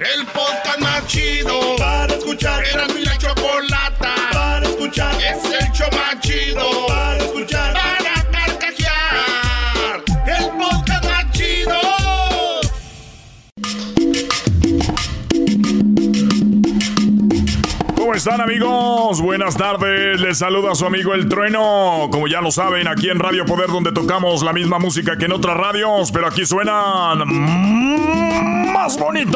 El podcast más chido para escuchar. Era mi la chocolata para escuchar. Es ¿Cómo están amigos? Buenas tardes, les saluda su amigo El Trueno. Como ya lo saben, aquí en Radio Poder donde tocamos la misma música que en otras radios, pero aquí suenan más bonitos.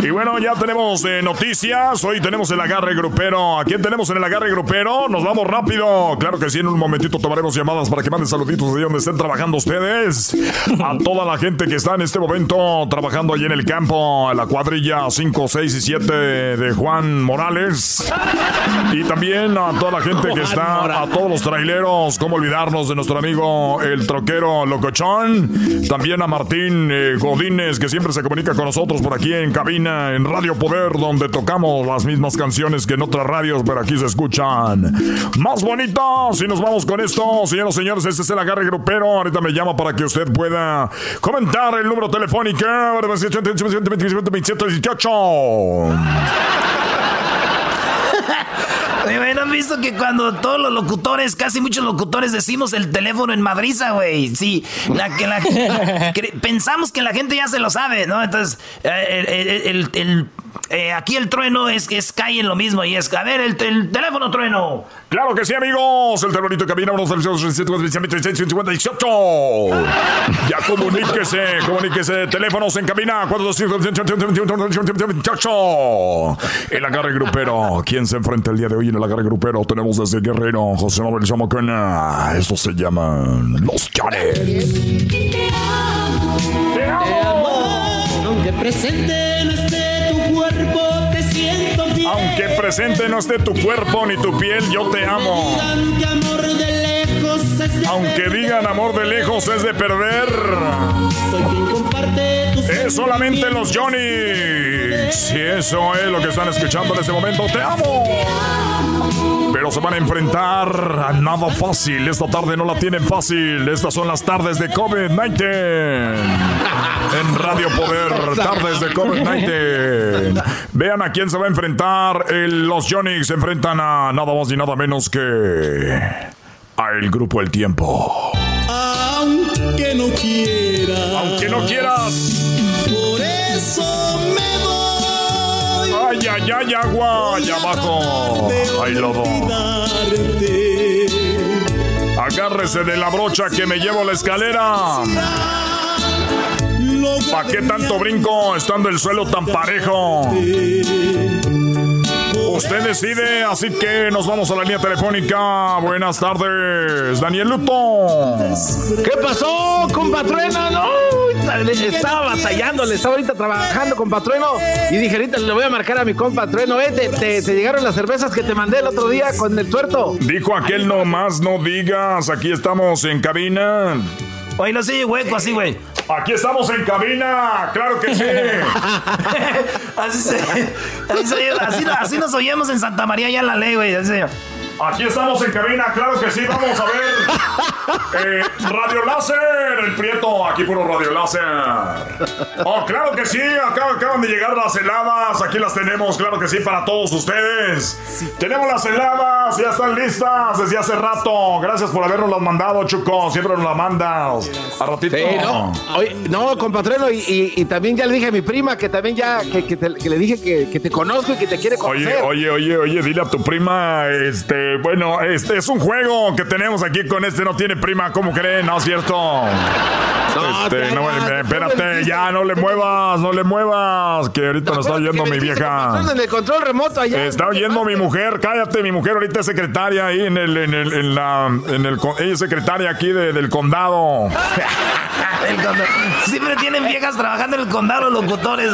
Y bueno, ya tenemos eh, noticias. Hoy tenemos el agarre grupero. ¿A quién tenemos en el agarre grupero? Nos vamos rápido. Claro que sí, en un momentito tomaremos llamadas para que manden saluditos de donde estén trabajando ustedes. A toda la gente que está en este momento trabajando allí en el campo, a la cuadrilla 5, 6 y 7 de Juan Morales. Y también a toda la gente que está, a todos los traileros, cómo olvidarnos de nuestro amigo el troquero Locochón. También a Martín eh, Godínez, que siempre se comunica con nosotros por aquí en cabina, en Radio Poder, donde tocamos las mismas canciones que en otras radios, pero aquí se escuchan más bonitas. Y nos vamos con esto, señoras y señores, este es el agarre grupero. Ahorita me llama para que usted pueda comentar el número telefónico 2718. Oye, güey, ¿no han visto que cuando todos los locutores, casi muchos locutores, decimos el teléfono en madriza, güey? Sí, la, que la, pensamos que la gente ya se lo sabe, ¿no? Entonces, eh, el, el- el- eh, aquí el trueno es, es cae en lo mismo y es, a ver, el, el teléfono trueno. Claro que sí, amigos. El terrorito cabina 1 Ya comuníquese, comuníquese. Teléfonos en cabina 425 El agarre grupero. ¿Quién se enfrenta el día de hoy en el agarre grupero? Tenemos desde Guerrero, José Manuel Chamacana. Esto se llaman Los Canes. Te amo. Aunque presente presente no esté tu cuerpo ni tu piel, yo te amo. Aunque digan amor de lejos es de perder. Es solamente los Johnny. Si eso es lo que están escuchando en este momento, te amo. Pero se van a enfrentar a nada fácil. Esta tarde no la tienen fácil. Estas son las tardes de COVID-19. En Radio Poder, tardes de COVID-19. Vean a quién se va a enfrentar. Los Johnny se enfrentan a nada más y nada menos que a el grupo El Tiempo. Aunque no quiera. Aunque no quieras. Por eso me. Ay, ay, agua, allá abajo. Ay, lobo. Agárrese de la brocha que me llevo la escalera. ¿Para qué tanto brinco estando el suelo tan parejo? Usted decide, así que nos vamos a la línea telefónica. Buenas tardes, Daniel Luto. ¿Qué pasó, compatrueno? No, estaba batallando, le estaba ahorita trabajando, compatrueno. Y dije, ahorita le voy a marcar a mi compatrueno. Eh, te, te- te llegaron las cervezas que te mandé el otro día con el tuerto. Dijo aquel no más, no digas. Aquí estamos en cabina. Oye, no sigue hueco así, güey. Aquí estamos en cabina, claro que sí. así, se- así, se- así- así nos oímos en Santa María ya la ley, güey. así. Aquí estamos en cabina, claro que sí, vamos a ver. Eh, radio Láser, el Prieto, aquí puro Radio Láser. Oh, claro que sí, acá acaban de llegar las heladas, aquí las tenemos, claro que sí, para todos ustedes. Tenemos las heladas, ya están listas desde hace rato. Gracias por habernos las mandado, Chuco, siempre nos las mandas. A ratito. Sí, no, Oye, no, compatreno, y, y- y también ya le dije a mi prima que también ya, que, que te- que le dije que, que te conozco y que te quiere conocer. Oye, oye, oye, oye, dile a tu prima, este, bueno, este es un juego que tenemos aquí con este, no tiene prima, ¿cómo creen? No es cierto. Este, no, ya, eh, ya, espérate, ya, no le muevas, no le muevas, que ahorita nos está oyendo mi vieja. Compatreno, En el control remoto allá. Está oyendo mi mujer, cállate, mi mujer ahorita es secretaria ahí en el, en el, en la, en el, ella es secretaria aquí de- del condado. Siempre tienen viejas trabajando en el condado los locutores.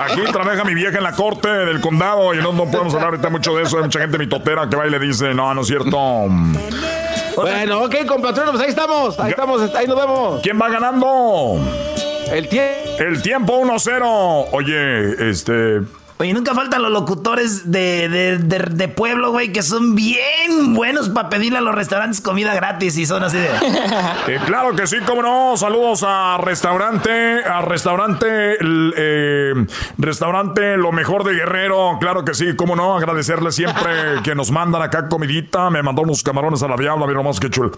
Aquí trabaja mi vieja en la corte del condado y no, no podemos hablar ahorita mucho de eso. Hay mucha gente mitotera que va y le dice, no, no es cierto. Bueno, ok, compatreno, pues ahí estamos, ahí estamos, ahí nos vemos. ¿Quién va ganando? El tiempo. El tiempo 1-0. Oye, este. Oye, nunca faltan los locutores de, de, de, de pueblo, güey, que son bien buenos para pedirle a los restaurantes comida gratis y son así de... eh, claro que sí, cómo no. Saludos a restaurante, a restaurante, eh, restaurante Lo Mejor de Guerrero. Claro que sí, cómo no. Agradecerle siempre que nos mandan acá comidita. Me mandó unos camarones a la diabla, mira nomás que chul.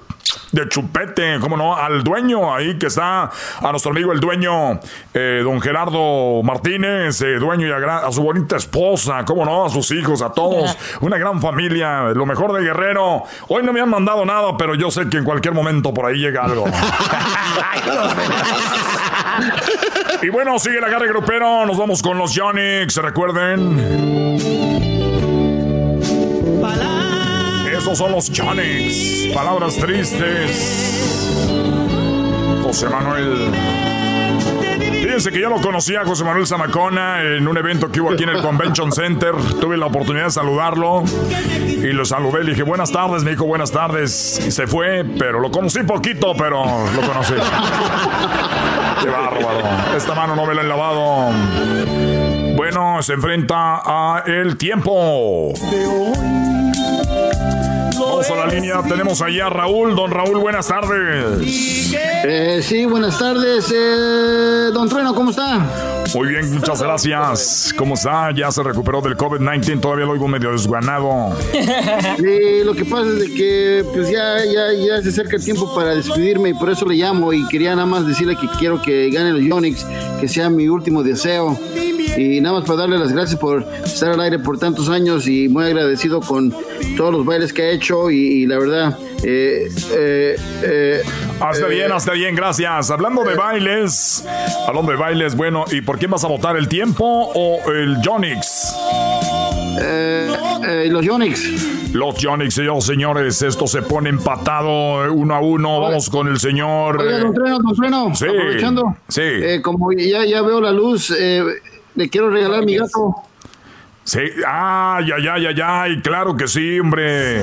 De chupete, cómo no. Al dueño ahí que está, a nuestro amigo el dueño, eh, don Gerardo Martínez, eh, dueño y a su bonita esposa, cómo no, a sus hijos, a todos. Una gran familia, lo mejor de Guerrero. Hoy no me han mandado nada, pero yo sé que en cualquier momento por ahí llega algo. y bueno, sigue el agarre grupero. Nos vamos con los Yonix, recuerden. Esos son los Yonix. Palabras tristes. José Manuel. Fíjense que yo lo conocía a José Manuel Zamacona en un evento que hubo aquí en el Convention Center. Tuve la oportunidad de saludarlo y lo saludé. Le dije, buenas tardes. Me dijo, buenas tardes. Se fue, pero lo conocí poquito, pero lo conocí. Qué bárbaro. Esta mano no me la he lavado. Bueno, se enfrenta a el tiempo. Vamos a la línea. Tenemos ahí a Raúl. Don Raúl, buenas tardes. Eh, sí, buenas tardes. Eh, don Trueno, ¿cómo está? Muy bien, muchas gracias. ¿Cómo está? Ya se recuperó del COVID-19. Todavía lo oigo medio desganado. Sí, lo que pasa es de que pues ya, ya, ya se acerca el tiempo para despedirme y por eso le llamo y quería nada más decirle que quiero que gane los Yonix, que sea mi último deseo. Y nada más para darle las gracias por estar al aire por tantos años y muy agradecido con todos los bailes que ha hecho y, y la verdad, eh, eh, eh, Hasta eh, bien, hasta bien, gracias. Hablando de bailes, hablando de bailes, bueno, ¿y por quién vas a votar? ¿El tiempo o el Jonix? eh, eh, los Yonix. Los Jonix, señores, señores, esto se pone empatado eh, uno a uno. Vamos con el señor. Eh, don Trueno, don Trueno, Sí, aprovechando. sí. eh, como ya, ya veo la luz, eh, le quiero regalar mi gato. Sí, ay, ay, ay, ay, ay, claro que sí, hombre.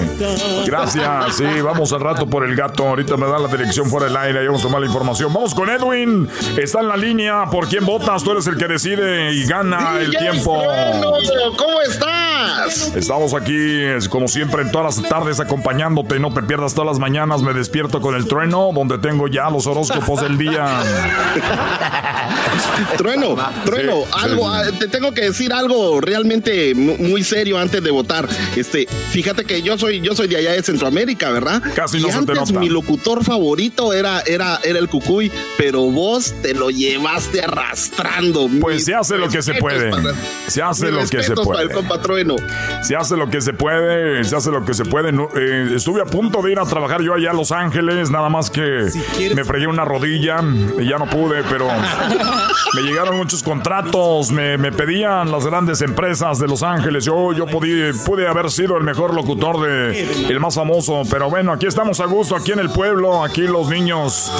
Gracias, sí, vamos al rato por el gato. Ahorita me da la dirección fuera del aire y vamos a tomar la información. Vamos con Edwin, está en la línea. ¿Por quién votas? Tú eres el que decide y gana el tiempo. ¿Cómo estás? Estamos aquí, como siempre, en todas las tardes acompañándote. No te pierdas todas las mañanas. Me despierto con el trueno, donde tengo ya los horóscopos del día. Trueno, trueno, Sí, algo, sí. ah, te tengo que decir algo realmente mu- muy serio antes de votar. Este, fíjate que yo soy, yo soy de allá de Centroamérica, ¿verdad? Casi no y se te antes nota. mi locutor favorito era, era, era el Cucuy, pero vos te lo llevaste arrastrando. Pues se hace lo que se puede. para- Se hace lo que se respetos para el puede. Se hace lo que se puede, se hace lo que se puede. No, eh, estuve a punto de ir a trabajar yo allá a Los Ángeles, nada más que me fregué una rodilla y ya no pude, pero me llegaron muchos contratos, me, me pedían las grandes empresas de Los Ángeles. Yo, yo pude, pude haber sido el mejor locutor de el más famoso, pero bueno, aquí estamos a gusto, aquí en el pueblo, aquí los niños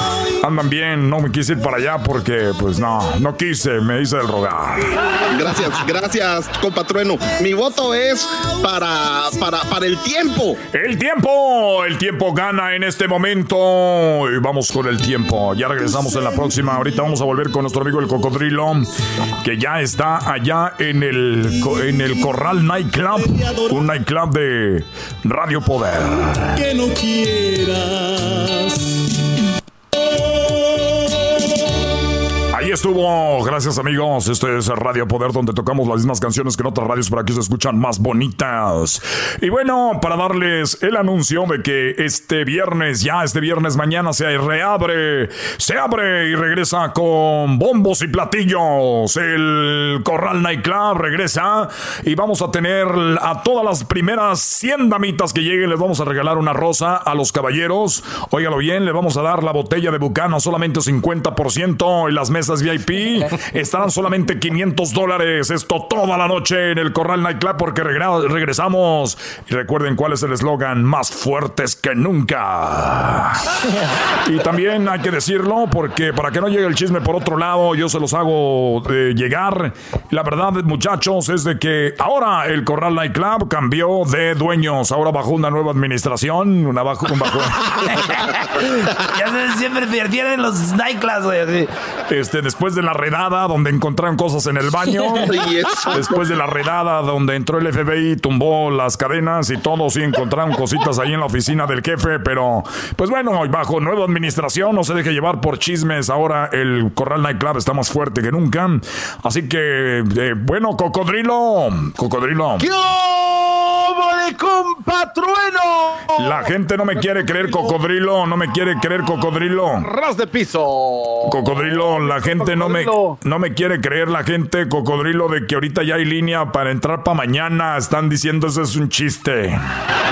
andan bien. No me quise ir para allá porque, pues no, no quise, me hice el rogar. Gracias, gracias, compa Trueno. Mi voto voto es para, para, para el tiempo. El tiempo, el tiempo gana en este momento. Y vamos con el tiempo. Ya regresamos en la próxima. Ahorita vamos a volver con nuestro amigo el cocodrilo, que ya está allá en el, en el Corral Nightclub, un nightclub de Radio Poder. Que no quieras. Estuvo, gracias amigos. Este es Radio Poder donde tocamos las mismas canciones que en otras radios, pero aquí se escuchan más bonitas. Y bueno, para darles el anuncio de que este viernes, ya este viernes mañana se reabre, se abre y regresa con bombos y platillos. El Corral Nightclub regresa y vamos a tener a todas las primeras 100 damitas que lleguen, les vamos a regalar una rosa a los caballeros. Óigalo bien, le vamos a dar la botella de Bucano solamente 50% y las mesas VIP estarán solamente 500 dólares. Esto toda la noche en el Corral Nightclub porque regresamos. Y recuerden cuál es el eslogan, más fuertes que nunca. Y también hay que decirlo porque para que no llegue el chisme por otro lado, yo se los hago eh, llegar. La verdad, muchachos, es de que ahora el Corral Nightclub cambió de dueños. Ahora bajo una nueva administración, una bajo, un bajo- Ya sabes, siempre pierden los nightclubs, güey. Este, después de la redada donde encontraron cosas en el baño, después de la redada donde entró el FBI, tumbó las cadenas y todo, sí encontraron cositas ahí en la oficina del jefe, pero pues bueno, bajo nueva administración, no se deje llevar por chismes, ahora el Corral Nightclub está más fuerte que nunca, así que, eh, bueno, cocodrilo, cocodrilo. ¿Qué compatrueno? La gente no me quiere creer cocodrilo, no me quiere creer cocodrilo. Ras de piso. Cocodrilo, la gente no me, Cocodrilo. no me quiere creer la gente, cocodrilo, de que ahorita ya hay línea para entrar para mañana. Están diciendo eso es un chiste.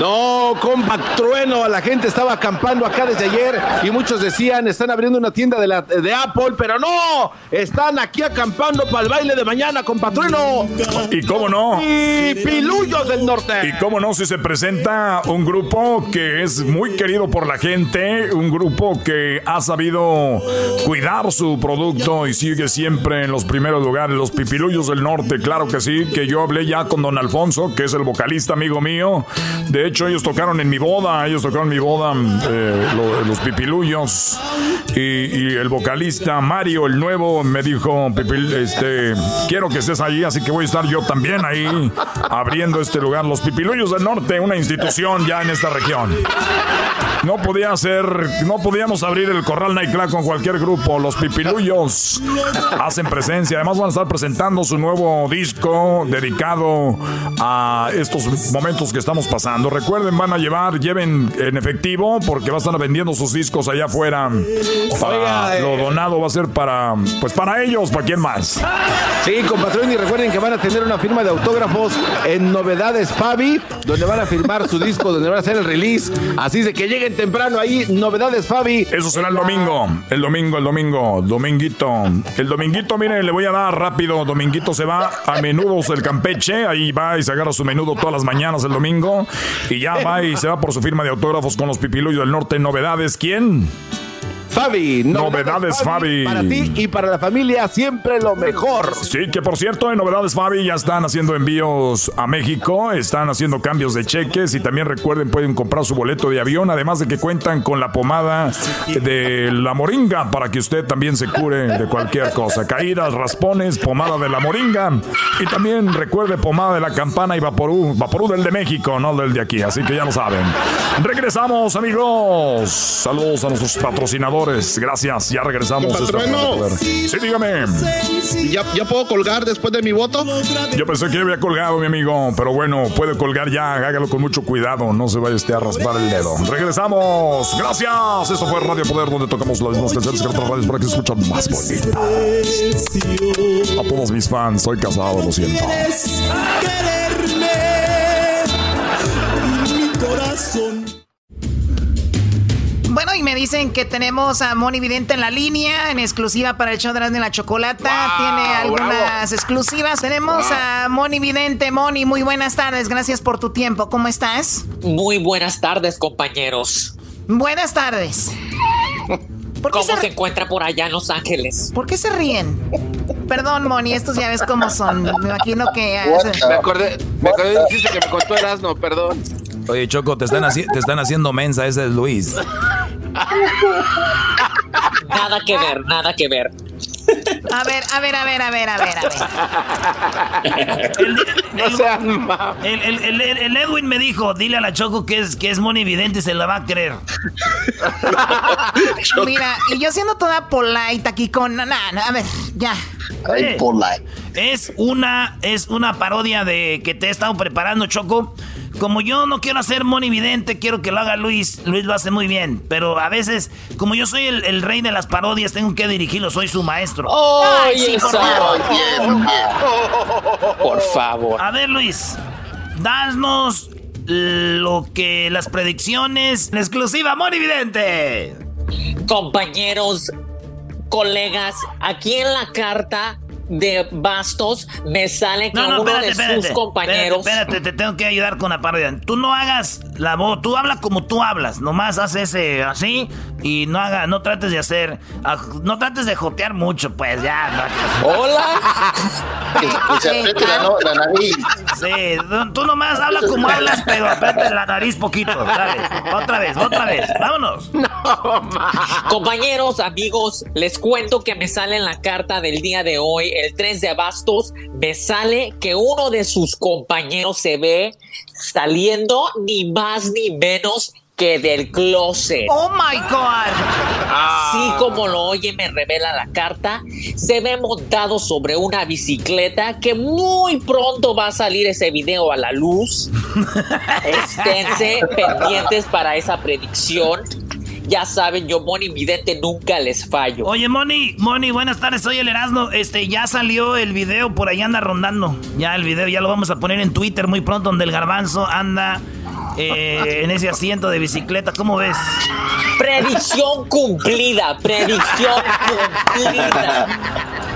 No, compatrueno. La gente estaba acampando acá desde ayer y muchos decían, están abriendo una tienda de, la, de Apple, pero no. Están aquí acampando para el baile de mañana, compatrueno. ¿Y cómo no? Y pilullos del norte. Y cómo no si se presenta un grupo que es muy querido por la gente, un grupo que ha sabido cuidar su producto y sigue siempre en los primeros lugares, los pipilullos del norte, claro que sí, que yo hablé ya con don Alfonso, que es el vocalista amigo mío. De hecho, ellos tocaron en mi boda, ellos tocaron en mi boda eh, lo- los pipilullos. Y, y el vocalista Mario, el nuevo, me dijo, "Pipil- este, quiero que estés ahí, así que voy a estar yo también ahí abriendo este lugar. Los Pipilullos del Norte, una institución ya en esta región. No podía ser, no podíamos abrir el Corral Nightclub con cualquier grupo. Los Hacen presencia. Además van a estar presentando su nuevo disco dedicado a estos momentos que estamos pasando. Recuerden, van a llevar, lleven en efectivo porque va a estar vendiendo sus discos allá afuera. Para- eh. lo donado va a ser para, pues para ellos, para quién más. Sí, compatrueno, y recuerden que van a tener una firma de autógrafos en Novedades Fabi, donde van a firmar su disco, donde van a hacer el release. Así de que lleguen temprano ahí, Novedades Fabi. Eso será el domingo. El domingo, el domingo. Dominguito. El dominguito, miren, le voy a dar rápido. Dominguito se va a menudos el Campeche. Ahí va y se agarra su menudo todas las mañanas el domingo. Y ya va y se va por su firma de autógrafos con los pipiluyos del norte. Novedades, ¿quién? Fabi, Novedades Fabi. Para ti y para la familia, siempre lo mejor. Sí, que por cierto, en Novedades Fabi ya están haciendo envíos a México, están haciendo cambios de cheques y también recuerden, pueden comprar su boleto de avión, además de que cuentan con la pomada de la moringa para que usted también se cure de cualquier cosa. Caídas, raspones, pomada de la moringa y también recuerde pomada de la campana y vaporú, vaporú del de México, no del de aquí, así que ya lo saben. Regresamos, amigos. Saludos a nuestros patrocinadores. Gracias, ya regresamos. Esto es Patrono. Radio Poder. Sí, dígame. ¿Ya, ¿Ya puedo colgar después de mi voto? Yo pensé que había colgado, mi amigo, pero bueno, puede colgar ya, hágalo con mucho cuidado, no se vaya usted a raspar el dedo. Regresamos, gracias. Esto fue Radio Poder, donde tocamos las mismas canciones que otras radios para que se escuchan más bonitas. A todos mis fans, soy casado, lo siento. quererme. Mi corazón. Bueno, y me dicen que tenemos a Moni Vidente en la línea, en exclusiva para el show de la Chocolata. Tiene algunas exclusivas. Tenemos a Moni Vidente. Moni, muy buenas tardes. Gracias por tu tiempo. ¿Cómo estás? Muy buenas tardes, compañeros. Buenas tardes. ¿Por qué, ¿Cómo se, se encuentra por allá en Los Ángeles? ¿Por qué se ríen? Perdón, Moni, estos ya ves cómo son. Me imagino que... Me acordé, me acordé de un chiste que me contó Erasmo, perdón. Oye, Choco, te están, te están haciendo mensa, ese es Luis. Nada que ver, nada que ver. A ver, a ver, a ver, a ver, a ver, a ver. El, el, el, el, Edwin me dijo, dile a la Choco que es, que es Moni Vidente y se la va a creer. Mira, y yo siendo toda polite aquí con... Nah, a ver, ya. polite. Es una, es una parodia de que te he estado preparando, Choco. Como yo no quiero hacer monividente, quiero que lo haga Luis. Luis lo hace muy bien. Pero a veces, como yo soy el, rey de las parodias, tengo que dirigirlo. Soy su maestro. Ay, por, favor. por favor. A ver, Luis. Danos lo que las predicciones. La exclusiva monividente. Compañeros, colegas, aquí en la carta de Bastos me sale que uno de sus compañeros. Espérate, te tengo que ayudar con la parodia. Tú no hagas la voz, tú hablas como tú hablas, nomás haz ese así y no haga, no trates de hacer, ah, no trates de jotear mucho, pues ya. Hola. se la, nariz. Sí, tú nomás hablas como hablas, pero aprieta la nariz poquito. Dale, otra vez, otra vez, vámonos. No, Compañeros, amigos, les cuento que me sale en la carta del día de hoy el 3 de abastos, me sale que uno de sus compañeros se ve saliendo ni más ni menos que del closet. Oh my God. Así como lo oye, me revela la carta. Se ve montado sobre una bicicleta que muy pronto va a salir ese video a la luz. Esténse pendientes para esa predicción. Ya saben, yo, Moni Vidente, nunca les fallo. Oye, Moni, Moni, buenas tardes, soy el Erasmo. Este, ya salió el video, por ahí anda rondando. Ya el video, ya lo vamos a poner en Twitter muy pronto, donde el garbanzo anda eh, en ese asiento de bicicleta. ¿Cómo ves? Predicción cumplida, predicción cumplida.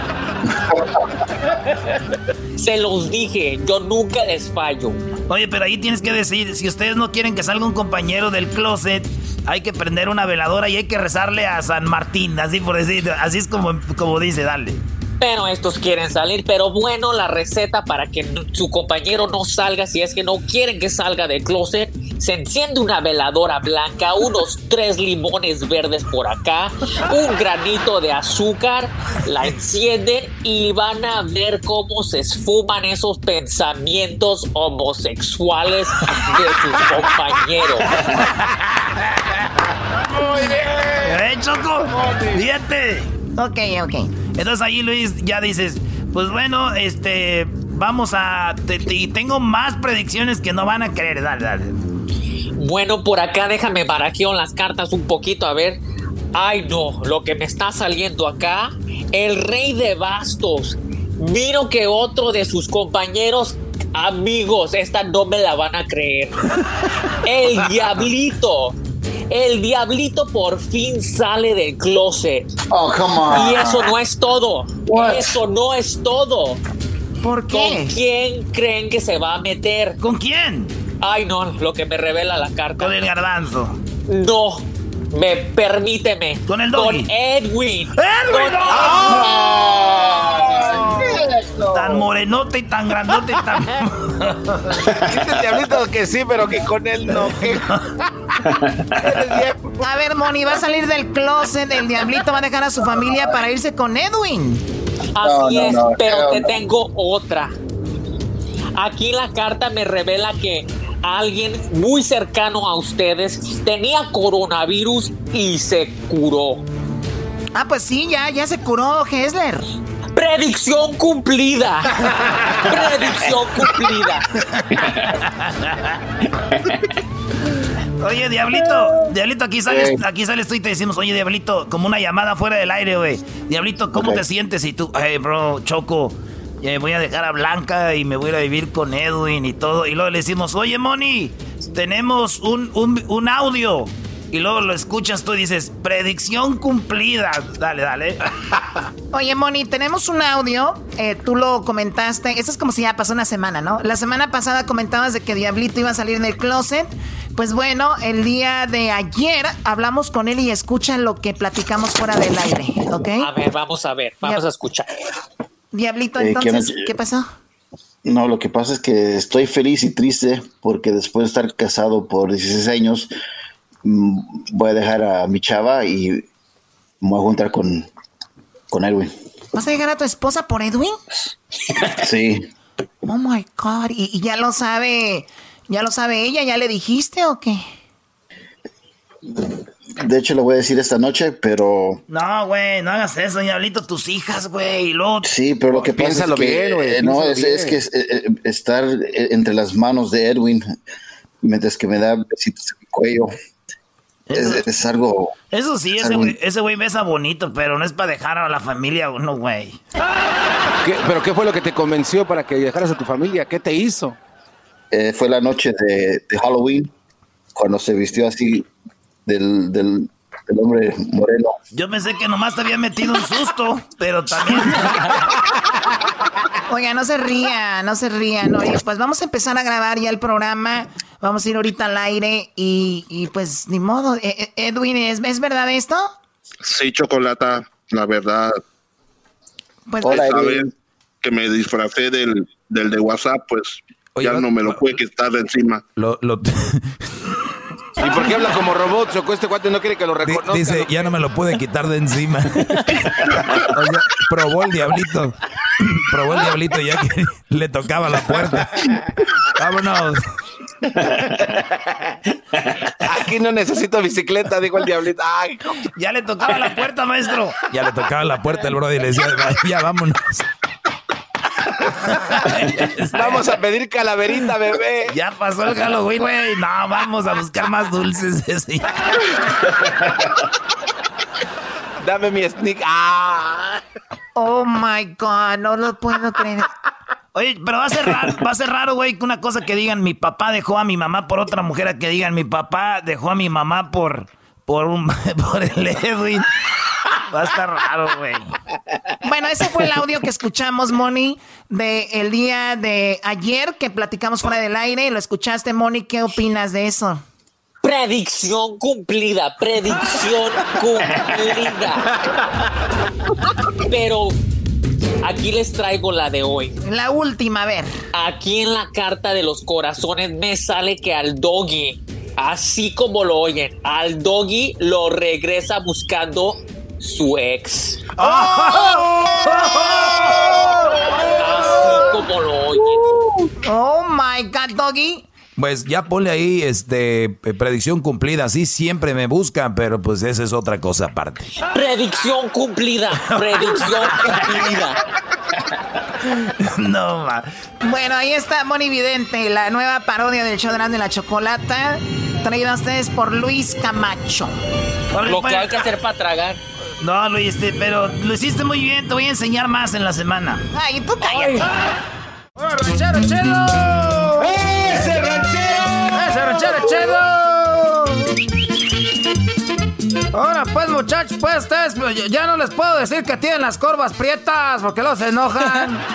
Se los dije, yo nunca les fallo. Oye, pero ahí tienes que decir, si ustedes no quieren que salga un compañero del closet, hay que prender una veladora y hay que rezarle a San Martín, así por decir, así es como, como dice, dale. Pero estos quieren salir, pero bueno, la receta para que su compañero no salga, si es que no quieren que salga del closet, se enciende una veladora blanca, unos tres limones verdes por acá, un granito de azúcar, la encienden y van a ver cómo se esfuman esos pensamientos homosexuales de sus compañeros. Muy bien. ¡Eh, Choco! ¡Fíjate! Ok, ok. Entonces ahí, Luis, ya dices, pues bueno, este, vamos a... y tengo más predicciones que no van a creer. Dale, dale. Bueno, por acá déjame barajeo las cartas un poquito, a ver. Ay, no, lo que me está saliendo acá, el rey de bastos. Miro que otro de sus compañeros amigos, esta no me la van a creer. El diablito el diablito por fin sale del closet. Oh, come on. Y eso no es todo. Eso no es todo. ¿Por qué? ¿Con quién creen que se va a meter? ¿Con quién? Ay, no, lo que me revela la carta. Con el garbanzo. No. Me permíteme. Con el doggy. Con Edwin. ¡Edwin! Tan morenote y tan grandote y tan. Dice el diablito que sí, pero que con él no. a ver, Moni, va a salir del closet. El diablito va a dejar a su familia para irse con Edwin. Así es, pero te tengo otra. Aquí la carta me revela que alguien muy cercano a ustedes tenía coronavirus y se curó. Ah, pues sí, ya, ya se curó Hessler. Predicción cumplida. Predicción cumplida. Oye, Diablito, Diablito, aquí sales, aquí sales tú y te decimos, oye, Diablito, como una llamada fuera del aire, güey. Diablito, ¿cómo te sientes? Y tú, hey, bro, Choco, eh, voy a dejar a Blanca y me voy a vivir con Edwin y todo. Y luego le decimos, oye, Moni, tenemos un, un, un audio y luego lo escuchas tú y dices, predicción cumplida. Dale, dale. Oye, Moni, tenemos un audio. Eh, tú lo comentaste. Esto es como si ya pasó una semana, ¿no? La semana pasada comentabas de que Diablito iba a salir del closet. Pues bueno, el día de ayer hablamos con él y escucha lo que platicamos fuera del aire, ¿ok? A ver, vamos a ver, vamos a escuchar. Diablito, Eh, que entonces, ¿qué pasó? No, lo que pasa es que estoy feliz y triste porque después de estar casado por 16 años, mm, voy a dejar a mi chava y me voy a juntar con, con Edwin. ¿Vas a llegar a tu esposa por Edwin? Sí, Oh my God. ¿Y, y ya lo sabe, ya lo sabe ella? ¿Ya le dijiste o qué? De hecho le voy a decir esta noche, pero No, güey, no hagas eso, diablito, tus hijas, güey. Luego sí, pero lo que pasa es que bien, güey, eh, no es, es que es, eh, eh, estar entre las manos de Edwin mientras que me da besitos en mi cuello es, Eso- es algo Eso sí, es ese güey, ese güey besa bonito, pero no es para dejar a la familia uno, güey. ¿Qué- ¿Pero qué fue lo que te convenció para que dejaras a tu familia? ¿Qué te hizo? Eh, fue la noche de, de Halloween, cuando se vistió así del, del, del hombre moreno. Yo pensé que nomás te había metido un susto, pero también. Oiga, no se ría, no se rían. Oye, pues vamos a empezar a grabar ya el programa. Vamos a ir ahorita al aire y, y pues ni modo. Eh, eh, Edwin, ¿es, ¿es verdad esto? Sí, Chocolata, la verdad. Pues Hola, Edwin. vez que me disfracé del, del de WhatsApp, pues Oye, ya no me lo pude quitar de encima. Lo, lo- ¿Y por qué habla como robot? Choco, este cuate no quiere que lo reconozca. dice, ya no me lo pude quitar de encima. o sea, probó el diablito. probó el diablito ya que le tocaba la puerta. Vámonos. Aquí no necesito bicicleta, dijo el diablito. Ay, ya le tocaba la puerta, maestro. Ya le tocaba la puerta el brother y le decía, "Va, ya vámonos. vamos a pedir calaverita, bebé. Ya pasó el Halloween, güey. No, vamos a buscar más dulces. ese. Dame mi sneak. Ah. Oh my God, no lo puedo creer. Oye, pero va a ser raro, va a ser raro, güey, que una cosa que digan mi papá dejó a mi mamá por otra mujer, a que digan mi papá dejó a mi mamá por por un por el Edwin. Va a estar raro, güey. Bueno, ese fue el audio que escuchamos, Moni, de el día de ayer que platicamos fuera del aire. Lo escuchaste, Moni. ¿Qué opinas de eso? Predicción cumplida, predicción cumplida. Pero aquí les traigo la de hoy. La última, a ver. Aquí en la carta de los corazones me sale que al doggy, así como lo oyen, al doggy lo regresa buscando su ex. Así como lo oyen. Oh my God, Doggy. Pues ya ponle ahí este eh, predicción cumplida. Así siempre me buscan, pero pues esa es otra cosa aparte. Predicción cumplida, predicción cumplida. No, ma. Bueno, ahí está Moni Vidente, la nueva parodia del show de la Chocolata, traída a ustedes por Luis Camacho. Lo que hay que hacer para tragar. No, lo hiciste, pero lo hiciste muy bien. Te voy a enseñar más en la semana. Ay, tú cállate. ¡Ranchero chido! ¡Ese ranchero! ¡Ese ranchero chido! Ahora pues muchachos, pues ustedes pues, ya no les puedo decir que tienen las corvas prietas porque los enojan.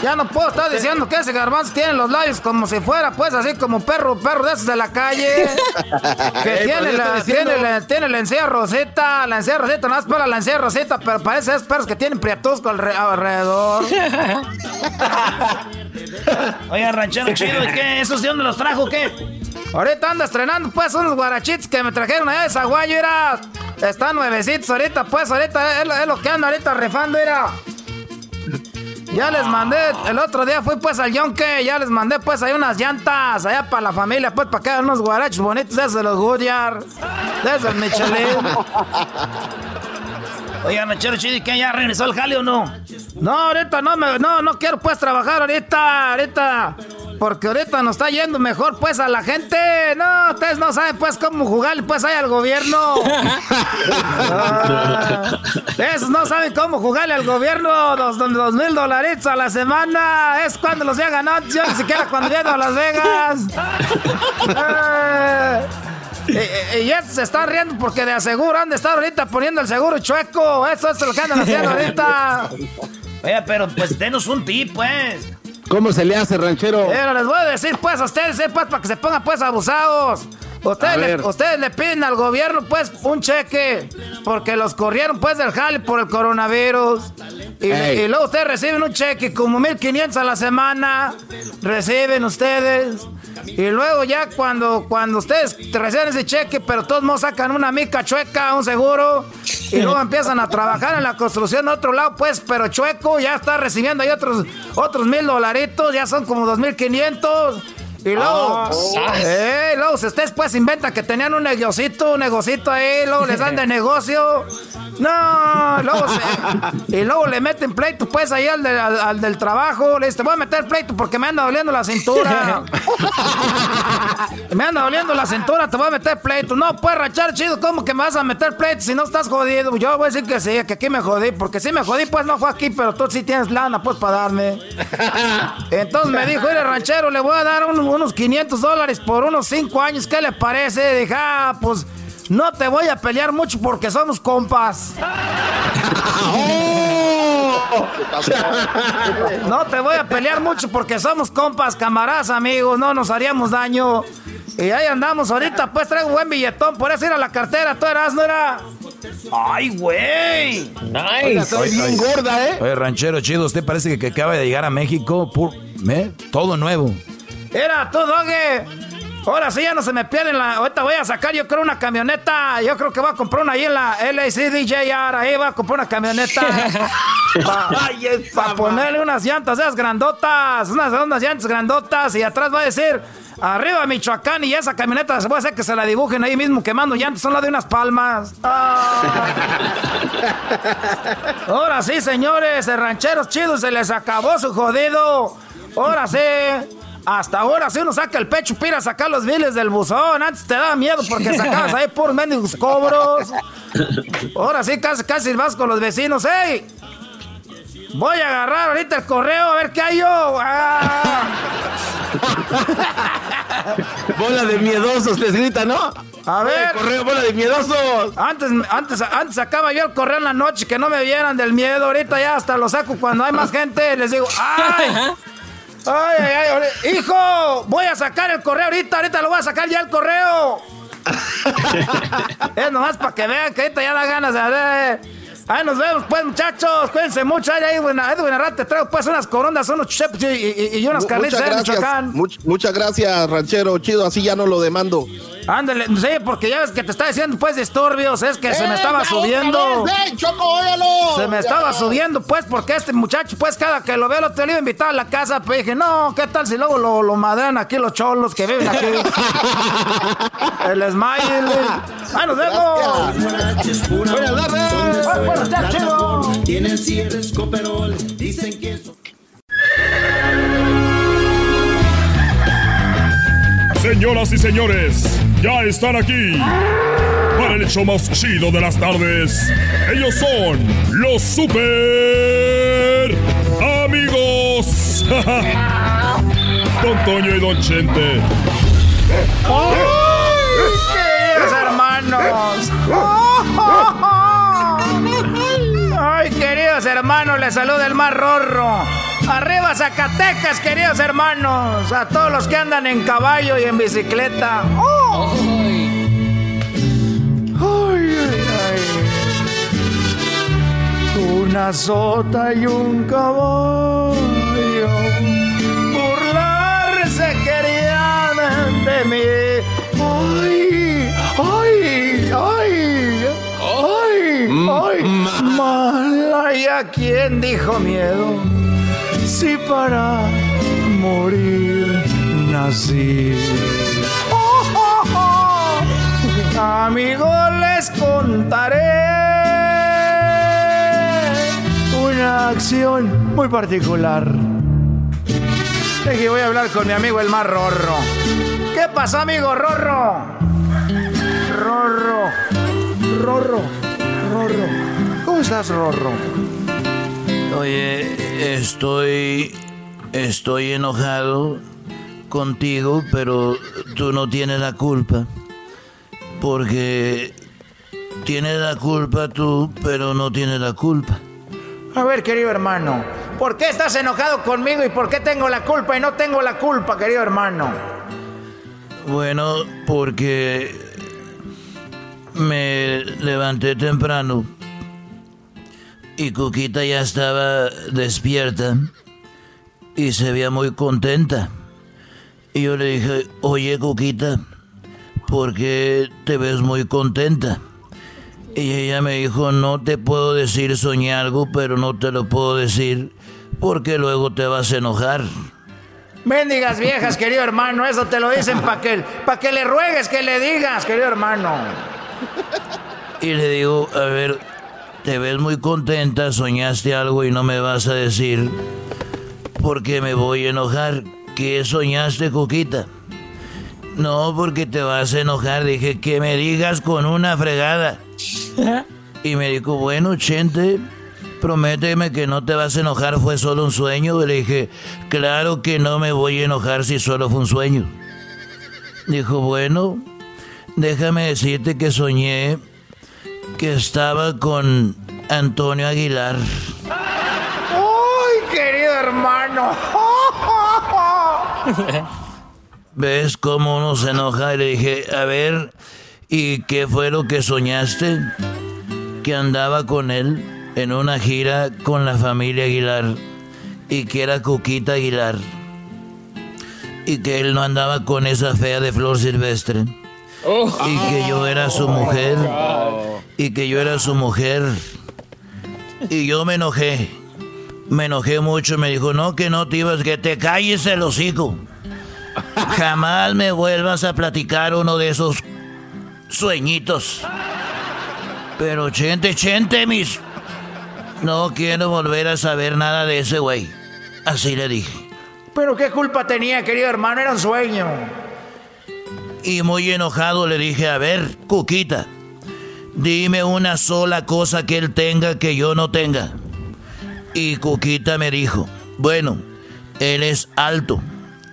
Ya no puedo estar diciendo que ese garbanzo tiene los labios como si fuera pues así como perro, perro de esos de la calle. Que Ey, tiene, yo la, diciendo- tiene, la, tiene la encía rosita, la encía rosita, no es para la encía rosita, pero parece esos perros que tienen prietusco alre- alrededor. Oiga, ranchero chido, ¿y qué? ¿Esos de dónde los trajo qué? Ahorita anda estrenando pues unos guarachitos que me trajeron allá de Zaguayo, era. Están nuevecitos ahorita, pues ahorita es, lo- es lo que ando ahorita rifando, era. Ya les mandé, el otro día fui pues al yonque, ya les mandé pues ahí unas llantas, allá para la familia, pues para que hagan unos guarachos bonitos de esos de los Goodyear, de esos Michelin. Oiga, ranchero chido, ¿y qué? ¿Ya regresó el jale o no? No, ahorita no, me, no, no quiero pues trabajar ahorita, ahorita. Porque ahorita nos está yendo mejor pues a la gente. No, ustedes no saben pues cómo jugarle pues ahí al gobierno. Ah, esos no saben cómo jugarle al gobierno dos, dos, dos mil dolaritos a la semana. Es cuando los había ganado, yo ni siquiera cuando llego a Las Vegas. Ah, y, y- y estos se están riendo porque de aseguro han de estar ahorita poniendo el seguro chueco. Eso es lo que andan haciendo ahorita. Oye, pero pues denos un tip, pues. ¿Cómo se le hace, ranchero? Pero les voy a decir pues a ustedes, eh, pues, para que se pongan pues abusados. Ustedes le, ustedes le piden al gobierno pues un cheque porque los corrieron pues del jale por el coronavirus. Y, y, luego ustedes reciben un cheque como 1500 a la semana. Reciben ustedes. Y luego ya cuando, cuando ustedes reciben ese cheque, pero todos modos sacan una mica chueca, un seguro. Y luego empiezan a trabajar en la construcción de otro lado, pues, pero chueco, ya está recibiendo ahí otros, otros mil dolaritos, ya son como dos mil quinientos. Y luego, eh, luego ustedes pues inventan que tenían un negocito, un negocito ahí, luego les dan de negocio. No, luego se, y luego le meten pleito pues ahí al, al, del trabajo. Le dice, te voy a meter pleito porque me anda doliendo la cintura. me anda doliendo la cintura, te voy a meter pleito. No, puedes rachar chido, ¿cómo que me vas a meter pleito si no estás jodido? Yo voy a decir que sí, que aquí me jodí, porque si me jodí pues no fue aquí, pero tú sí tienes lana pues para darme. Entonces me dijo, el ranchero, le voy a dar unos 500 dólares por unos 5 años, ¿qué le parece? Dije, ah, pues... No te voy a pelear mucho porque somos compas. No te voy a pelear mucho porque somos compas, camaradas, amigos. No nos haríamos daño. Y ahí andamos ahorita, pues traigo un buen billetón. Por eso ir a la cartera, tú eras, no era. ¡Ay, güey! Nice. Oye, bien gorda, ¿eh? Oye, ranchero chido, usted parece que, acaba de llegar a México. Por, ¿eh? Todo nuevo. Era tú, Doge. Ahora sí ya no se me pierden la. Ahorita voy a sacar, yo creo, una camioneta. Yo creo que voy a comprar una ahí en la LACDJR. Ahí voy a comprar una camioneta. Para ponerle unas llantas esas grandotas. Unas, unas llantas grandotas. Y atrás va a decir. Arriba Michoacán y esa camioneta se puede hacer que se la dibujen ahí mismo quemando llantas, son las de unas palmas. Ahora sí, señores, rancheros chidos se les acabó su jodido. Ahora sí. Hasta ahora si uno saca el pecho para sacar los biles del buzón. Antes te daba miedo porque sacabas ahí por mendigos cobros. Ahora sí casi, casi vas con los vecinos. ¡Ey! Voy a agarrar ahorita el correo a ver qué hay yo. Ah. bola de miedosos, les grita, ¿no? A ver. correo, bola de miedosos. Antes, antes, antes sacaba yo el correo en la noche que no me vieran del miedo. Ahorita ya hasta lo saco cuando hay más gente. Les digo, ¡ay! Ay, ay, ay, hijo, voy a sacar el correo ahorita, ahorita lo voy a sacar ya el correo. es nomás para que vean que ahorita ya da ganas de... Ahí nos vemos, pues, muchachos. Cuídense mucho. Ahí, ahí, buena, Edwin te traigo, pues, unas corondas, unos chips y, y, unas carnitas de Michoacán. muchas gracias, ranchero. Chido, así ya no lo demando. Ándale, sí, porque ya ves que te está diciendo, pues, disturbios. Es que se me estaba subiendo. Choco, Se me estaba subiendo, pues, porque este muchacho, pues, cada que lo veo, lo te iba a invitar a la casa. Pues dije, no, ¿qué tal si luego lo, lo madrean aquí los cholos que viven aquí? El smile. ¡Ay, nos vemos! Buenas tardes. Tienen cierres coperol, dicen que Señoras y señores, ya están aquí para el hecho más chido de las tardes. Ellos son los super amigos. Don Toño y Don Chente. ¡Ay, queridos hermanos! ¡Ay, queridos hermanos! Les saluda el más rorro. Arriba Zacatecas, queridos hermanos. A todos los que andan en caballo y en bicicleta. ¡Oh! Ay, ay, Una sota y un caballo. Burlarse querían de mí. Ay, ay, ay. Ay, ay. Mala, ¿y a quién dijo miedo? si para morir nací. Oh, oh, Amigo, les contaré una acción muy particular. que voy a hablar con mi amigo el más rorro. ¿Qué pasa, amigo Rorro? Rorro, Rorro, Rorro. ¿Cómo estás, Rorro? Oye, estoy. Estoy enojado contigo, pero tú no tienes la culpa. Porque tienes la culpa tú, pero no tienes la culpa. A ver, querido hermano, ¿por qué estás enojado conmigo y por qué tengo la culpa y no tengo la culpa, querido hermano? Bueno, porque me levanté temprano Y Cuquita ya estaba despierta y se veía muy contenta. Y yo le dije, oye Cuquita, ¿por qué te ves muy contenta? Y ella me dijo, no te puedo decir soñé algo, pero no te lo puedo decir porque luego te vas a enojar. Mendigas viejas, querido hermano, eso te lo dicen para que, pa que le ruegues, que le digas, querido hermano. Y le digo, a ver, te ves muy contenta, soñaste algo y no me vas a decir porque me voy a enojar. ¿Qué soñaste, Coquita? No, porque te vas a enojar. Dije que me digas con una fregada. Y me dijo, bueno, Chente, prométeme que no te vas a enojar, fue solo un sueño. Le dije, claro que no me voy a enojar si solo fue un sueño. Dijo, bueno, déjame decirte que soñé que estaba con Antonio Aguilar. ¡Ay, querido hermano! ¿Ves cómo uno se enoja? Y le dije, a ver, ¿y qué fue lo que soñaste? Que andaba con él en una gira con la familia Aguilar y que era Cuquita Aguilar y que él no andaba con esa fea de flor silvestre y que yo era su mujer y que yo era su mujer y yo me enojé me enojé mucho me dijo no que no te ibas que te calles el hocico jamás me vuelvas a platicar uno de esos sueñitos pero chente chente mis no quiero volver a saber nada de ese güey. Así le dije. Pero qué culpa tenía, querido hermano, era un sueño. Y muy enojado le dije, a ver, Cuquita, dime una sola cosa que él tenga que yo no tenga. Y Cuquita me dijo, bueno, él es alto,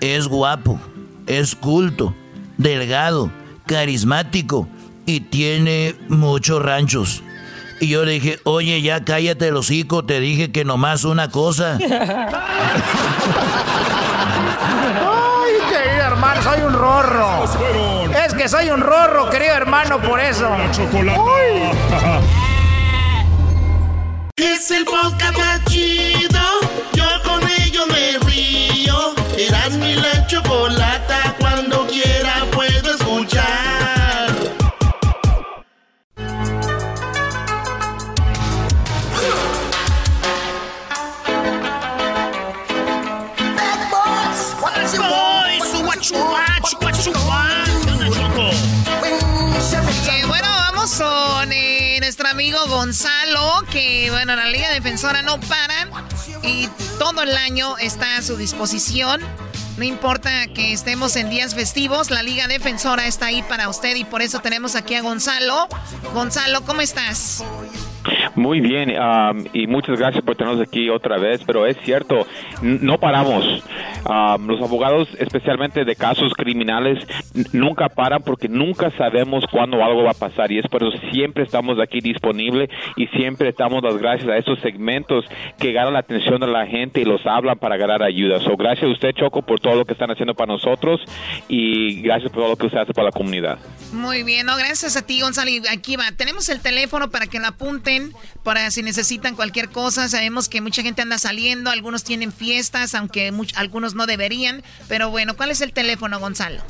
es guapo, es culto, delgado, carismático y tiene muchos ranchos. Y yo le dije, oye, ya cállate el hocico, te dije que nomás una cosa. Ay, querido hermano, soy un rorro. Es que soy un rorro, querido hermano, por eso. Es el año está a su disposición. No importa que estemos en días festivos, la Liga Defensora está ahí para usted y por eso tenemos aquí a Gonzalo. Gonzalo, ¿cómo estás? Muy bien, um, y muchas gracias por tenernos aquí otra vez, pero es cierto, no paramos. Um, los abogados, especialmente de casos criminales, nunca paran porque nunca sabemos cuándo algo va a pasar y es por eso siempre estamos aquí disponibles y siempre damos las gracias a esos segmentos que ganan la atención de la gente y los hablan para ganar ayuda. So, gracias a usted, Choco, por todo lo que están haciendo para nosotros y gracias por todo lo que usted hace para la comunidad. Muy bien, no, gracias a ti, Gonzalo. Aquí va, tenemos el teléfono para que lo apunten, para si necesitan cualquier cosa. Sabemos que mucha gente anda saliendo, algunos tienen fiestas, aunque much- algunos no deberían. Pero bueno, ¿cuál es el teléfono, Gonzalo?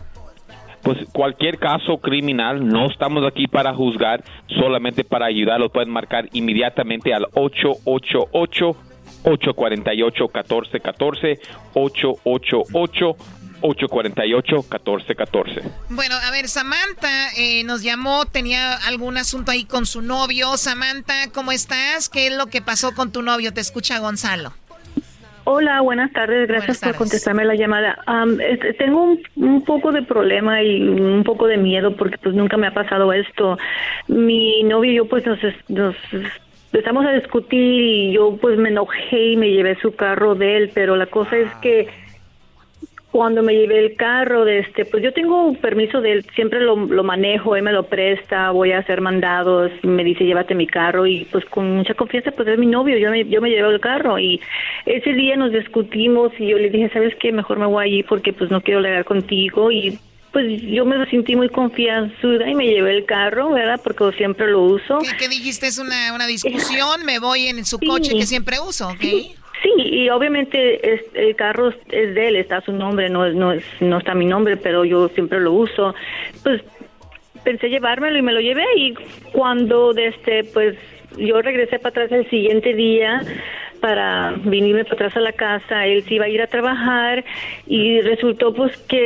Pues cualquier caso criminal, no estamos aquí para juzgar, solamente para ayudar. Lo pueden marcar inmediatamente al 888 848 1414 888 848 1414 Bueno, a ver, Samantha eh, nos llamó, tenía algún asunto ahí con su novio. Samantha, ¿cómo estás? ¿Qué es lo que pasó con tu novio? Te escucha Gonzalo. Hola, buenas tardes. Gracias por contestarme la llamada. Am, este, tengo un, un poco de problema y un poco de miedo porque pues nunca me ha pasado esto. Mi novio y yo pues nos, nos empezamos a discutir y yo pues me enojé y me llevé su carro de él, pero la cosa es que cuando me llevé el carro de este, pues yo tengo un permiso de él, siempre lo, lo manejo, él me lo presta, voy a hacer mandados, me dice llévate mi carro y pues con mucha confianza pues es mi novio, yo me, yo me llevé el carro y ese día nos discutimos y yo le dije, ¿sabes qué? Mejor me voy allí porque pues no quiero legar contigo y pues yo me sentí muy confianzuda y me llevé el carro, ¿verdad? Porque siempre lo uso. ¿Qué, dijiste? ¿Es una, una discusión? Me voy en su coche que siempre uso, ¿ok? Sí, y obviamente el carro es de él, está su nombre, no, no, es, no está mi nombre, pero yo siempre lo uso. Pues pensé llevármelo y me lo llevé y cuando desde pues yo regresé para atrás el siguiente día para venirme para atrás a la casa, él se iba a ir a trabajar y resultó pues que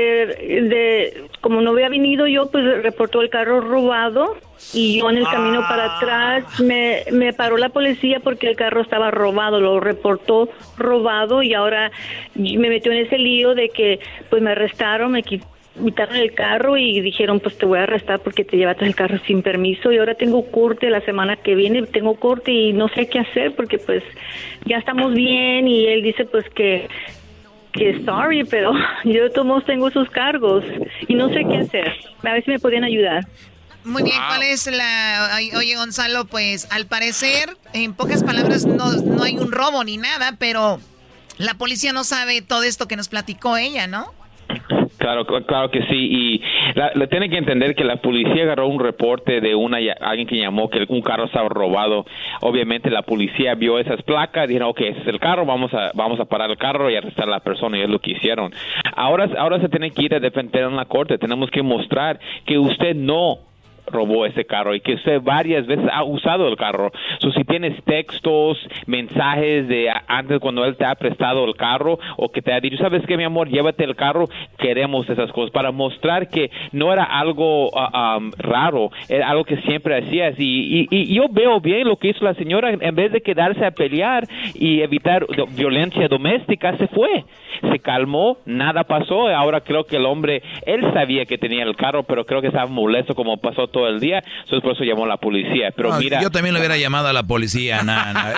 de como no había venido yo pues reportó el carro robado y yo en el camino para ah. atrás me, me paró la policía porque el carro estaba robado, lo reportó robado y ahora me metió en ese lío de que pues me arrestaron, me quitaron quitaron el carro y dijeron, pues te voy a arrestar porque te llevaste el carro sin permiso y ahora tengo corte la semana que viene, tengo corte y no sé qué hacer porque pues ya estamos bien y él dice pues que que sorry, pero yo de todos modos tengo esos cargos y no sé qué hacer. A ver si me podían ayudar. Muy bien, ¿cuál es la... Oye, Gonzalo, pues al parecer, en pocas palabras, no, no hay un robo ni nada, pero la policía no sabe todo esto que nos platicó ella, ¿no? Claro, claro que sí. Y le tiene que entender que la policía agarró un reporte de una alguien que llamó que un carro estaba robado. Obviamente la policía vio esas placas, dijeron, ok, ese es el carro, vamos a vamos a parar el carro y arrestar a la persona y es lo que hicieron. Ahora ahora se tiene que ir a defender en la corte. Tenemos que mostrar que usted no robó ese carro y que usted varias veces ha usado el carro. So, si tienes textos, mensajes de antes cuando él te ha prestado el carro o que te ha dicho, sabes qué, mi amor, llévate el carro, queremos esas cosas para mostrar que no era algo ah, raro, era algo que siempre hacías. Y, y, yo veo bien lo que hizo la señora, en vez de quedarse a pelear y evitar violencia doméstica, se fue, se calmó, nada pasó. Ahora creo que el hombre, él sabía que tenía el carro, pero creo que estaba molesto como pasó todo el día, entonces por eso llamó a la policía. Pero mira, yo también le hubiera llamado a la policía,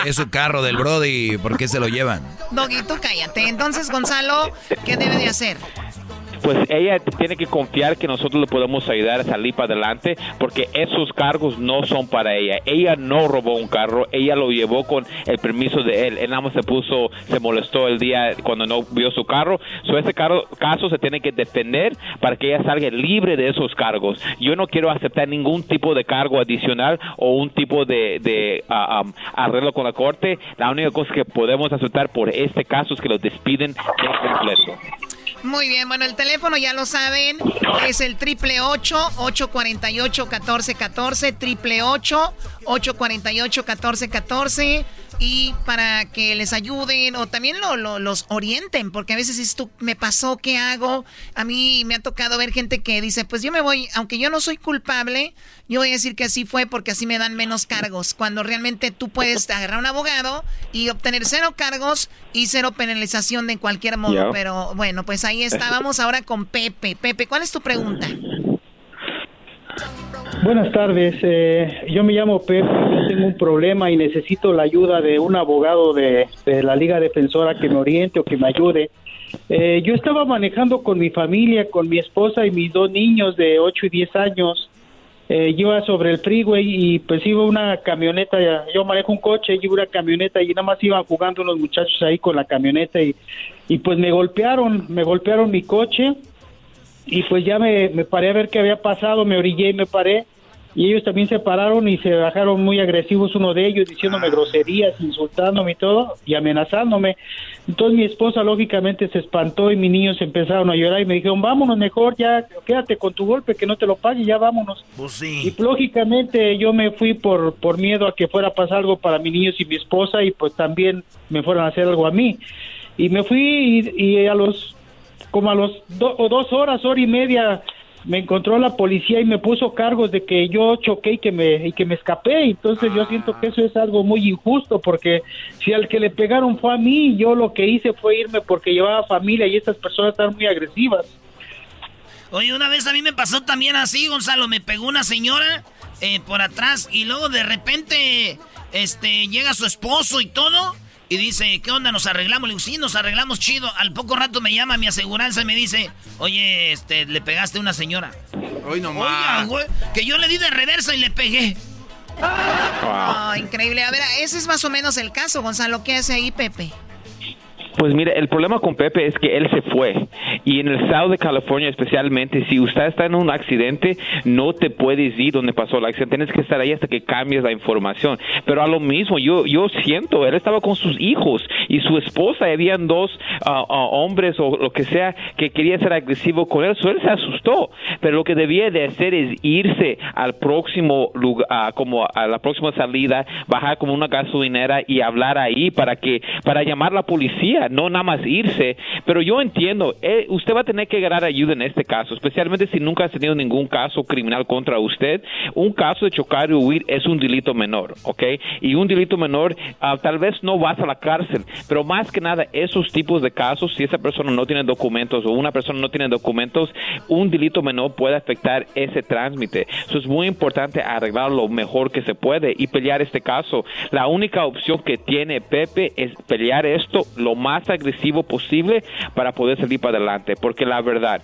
es su carro del Brody, ¿por qué se lo llevan? Doggy, tú cállate. Entonces, Gonzalo, ¿qué debe de hacer? Pues ella tiene que confiar que nosotros le podemos ayudar a salir para adelante porque esos cargos no son para ella. Ella no robó un carro, ella lo llevó con el permiso de él. Él nada más se puso, se molestó el día cuando no vio su carro. So ese caso se tiene que defender para que ella salga libre de esos cargos. Yo no quiero aceptar ningún tipo de cargo adicional o un tipo de, ah, arreglo con la corte. La única cosa que podemos aceptar por este caso es que lo despiden de completo. Muy bien, bueno, el teléfono ya lo saben, es el triple ocho ocho cuarenta y ocho catorce catorce, triple ocho ocho cuarenta y para que les ayuden o también lo, los orienten, porque a veces tú, me pasó, ¿qué hago? A mí me ha tocado ver gente que dice, pues yo me voy, aunque yo no soy culpable, yo voy a decir que así fue porque así me dan menos cargos, cuando realmente tú puedes agarrar a un abogado y obtener cero cargos y cero penalización de cualquier modo, pero bueno, pues ahí estábamos ahora con Pepe. Pepe, ¿cuál es tu pregunta? Buenas tardes, eh, yo me llamo Pepe, tengo un problema y necesito la ayuda de un abogado de, la Liga Defensora que me oriente o que me ayude. Eh, yo estaba manejando con mi familia, con mi esposa y mis dos niños de 8 y 10 años. Eh, iba sobre el freeway y pues iba una camioneta, yo manejo un coche, iba una camioneta y nada más iban jugando unos muchachos ahí con la camioneta y, y pues me golpearon, me golpearon mi coche y pues ya me, me, paré a ver qué había pasado, me orillé y me paré y ellos también se pararon y se bajaron muy agresivos uno de ellos diciéndome groserías, insultándome y todo y amenazándome. Entonces mi esposa lógicamente se espantó y mis niños empezaron a llorar y me dijeron, vámonos mejor, ya quédate con tu golpe, que no te lo pague, ya vámonos. Pues y lógicamente yo me fui por, por miedo a que fuera a pasar algo para mis niños y mi esposa y pues también me fueran a hacer algo a mí. Y me fui y, a los, como a los o dos horas, hora y media, me encontró la policía y me puso cargos de que yo choqué y que me y que me escapé. Entonces yo siento que eso es algo muy injusto porque si al que le pegaron fue a mí yo lo que hice fue irme porque llevaba familia y estas personas están muy agresivas. Oye una vez a mí me pasó también así Gonzalo me pegó una señora eh, por atrás y luego de repente este llega su esposo y todo y dice, ¿qué onda? ¿Nos arreglamos? Le digo, sí, nos arreglamos chido. Al poco rato me llama mi aseguranza y me dice, oye, este, le pegaste a una señora. Hoy nomás. güey, que yo le di de reversa y le pegué. Ah, increíble. A ver, ese es más o menos el caso, Gonzalo. ¿Qué hace ahí, Pepe? Pues mire, el problema con Pepe es que él se fue. Y en el estado de California especialmente, si usted está en un accidente, no te puedes ir donde pasó el accidente. Tienes que estar ahí hasta que cambies la información. Pero a lo mismo, yo, yo siento, él estaba con sus hijos y su esposa, habían dos ah, hombres o lo que sea que quería ser agresivo con él. So, él se asustó. Pero lo que debía de hacer es irse al próximo lugar, ah, como a la próxima salida, bajar como una gasolinera y hablar ahí para que, para llamar a la policía, no nada más irse. Pero yo entiendo, eh, usted va a tener que ganar ayuda en este caso, especialmente si nunca ha tenido ningún caso criminal contra usted. Un caso de chocar y huir es un delito menor, ¿ok? Y un delito menor, ah, tal vez no vas a la cárcel, pero más que nada, esos tipos de casos, si esa persona no tiene documentos o una persona no tiene documentos, un delito menor puede afectar ese trámite. Eso es muy importante arreglar lo mejor que se puede y pelear este caso. La única opción que tiene Pepe es pelear esto lo más agresivo posible para poder salir para adelante, porque la verdad,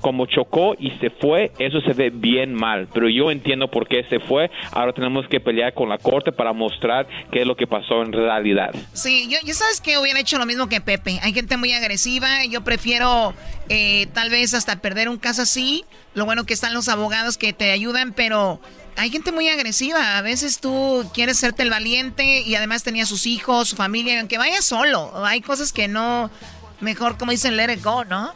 como chocó y se fue, eso se ve bien mal. Pero yo entiendo por qué se fue. Ahora tenemos que pelear con la corte para mostrar qué es lo que pasó en realidad. Sí, yo, sabes que hubiera hecho lo mismo que Pepe. Hay gente muy agresiva. Yo prefiero eh, tal vez hasta perder un caso así. Lo bueno que están los abogados que te ayudan, pero hay gente muy agresiva. A veces tú quieres serte el valiente y además tenía sus hijos, su familia, aunque vaya solo. Hay cosas que no, mejor como dicen, let it go, ¿no?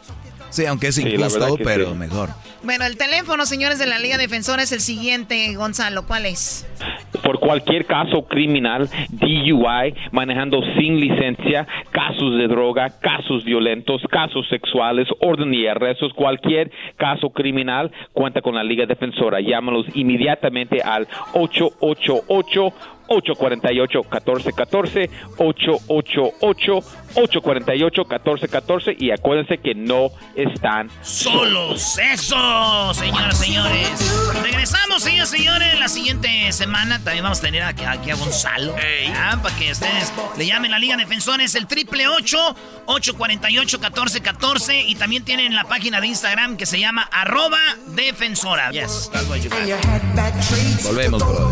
Sí, aunque es injusto, pero mejor. Bueno, el teléfono, señores de la Liga Defensora, es el siguiente, Gonzalo. ¿Cuál es? Por cualquier caso criminal, DUI, manejando sin licencia, casos de droga, casos violentos, casos sexuales, orden y arrestos, cualquier caso criminal, cuenta con la Liga Defensora. Llámalos inmediatamente al 888 848-1414, 888-848-1414 y acuérdense que no están solos. Eso, señoras y señores. Regresamos, señores señores, la siguiente semana también vamos a tener aquí, a Gonzalo. Para que ustedes le llamen la Liga Defensores el triple 848-1414 y también tienen la página de Instagram que se llama arroba defensora. Yes, Volvemos, bro.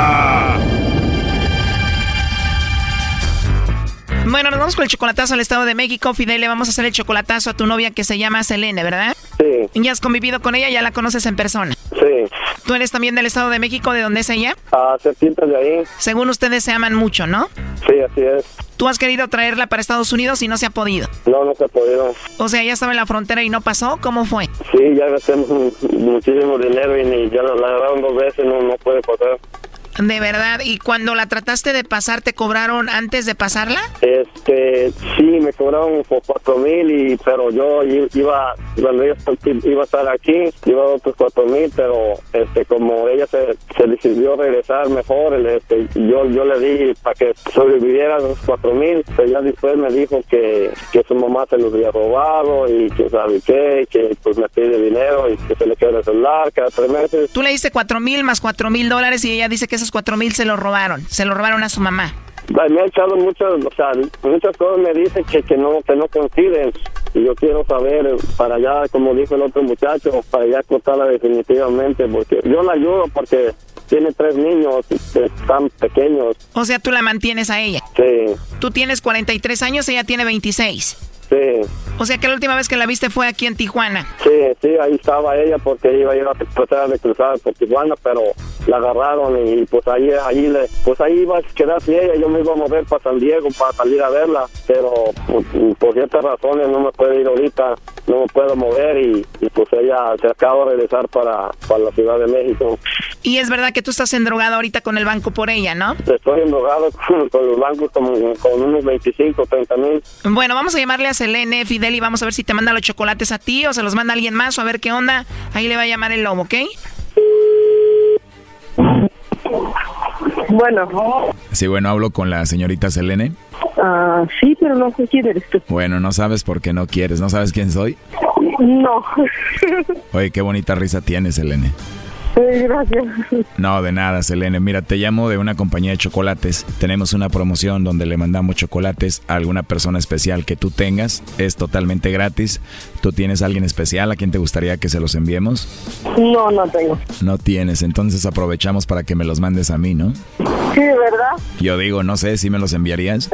Bueno, nos vamos con el chocolatazo al Estado de México. Fidel, le vamos a hacer el chocolatazo a tu novia que se llama Selene, ¿verdad? Sí. ¿Ya has convivido con ella? ¿Ya la conoces en persona? Sí. ¿Tú eres también del Estado de México? ¿De dónde es ella? Ah, septiembre de ahí. Según ustedes se aman mucho, ¿no? Sí, así es. ¿Tú has querido traerla para Estados Unidos y no se ha podido? No, no se ha podido. O sea, ya estaba en la frontera y no pasó. ¿Cómo fue? Sí, ya gastamos muchísimo dinero y ni ya la agarraron dos veces, no, no puede pasar. De verdad, ¿y cuando la trataste de pasar, te cobraron antes de pasarla? Este, sí, me cobraron por cuatro mil, y, pero yo iba, cuando ella iba a estar aquí, iba a otros cuatro mil, pero este, como ella se, se decidió regresar mejor, este, yo, yo le di para que sobreviviera los cuatro mil, pero ya después me dijo que, que su mamá se los había robado y que sabe qué, que pues me pide dinero y que se le queda el celular cada tres meses. Tú le diste cuatro mil más cuatro mil dólares y ella dice que esos cuatro mil se lo robaron, se lo robaron a su mamá. Me ha echado muchas, o sea, muchas cosas me dice que, que no que no coinciden y yo quiero saber para allá, como dijo el otro muchacho, para ya cortarla definitivamente, porque yo la ayudo porque tiene tres niños tan pequeños. O sea, tú la mantienes a ella. Sí. Tú tienes 43 años, ella tiene 26. Sí. O sea que la última vez que la viste fue aquí en Tijuana. Sí, sí, ahí estaba ella porque iba a ir a tratar de cruzar por Tijuana, pero la agarraron y pues ahí, ahí le, pues ahí iba a quedarse ella, yo me iba a mover para San Diego para salir a verla, pero pues, por ciertas razones no me puedo ir ahorita, no me puedo mover y, pues ella se acaba de regresar para, para la Ciudad de México. Y es verdad que tú estás endrogado ahorita con el banco por ella, ¿no? Estoy endrogado con, los bancos como, con unos 25, 30 mil. Bueno, vamos a llamarle a Selene, Fidel, y vamos a ver si te manda los chocolates a ti o se los manda alguien más o a ver qué onda. Ahí le va a llamar el lobo, ¿ok? Bueno. Sí, bueno, hablo con la señorita Selene. Ah, sí, pero no sé quién eres tú. Bueno, no sabes por qué no quieres. ¿No sabes quién soy? No. Oye, qué bonita risa tienes, Elene. Gracias. No, de nada, Selene. Mira, te llamo de una compañía de chocolates. Tenemos una promoción donde le mandamos chocolates a alguna persona especial que tú tengas. Es totalmente gratis. ¿Tú tienes a alguien especial a quien te gustaría que se los enviemos? No, no tengo. No tienes, entonces aprovechamos para que me los mandes a mí, ¿no? Sí, ¿verdad? Yo digo, no sé si me los enviarías.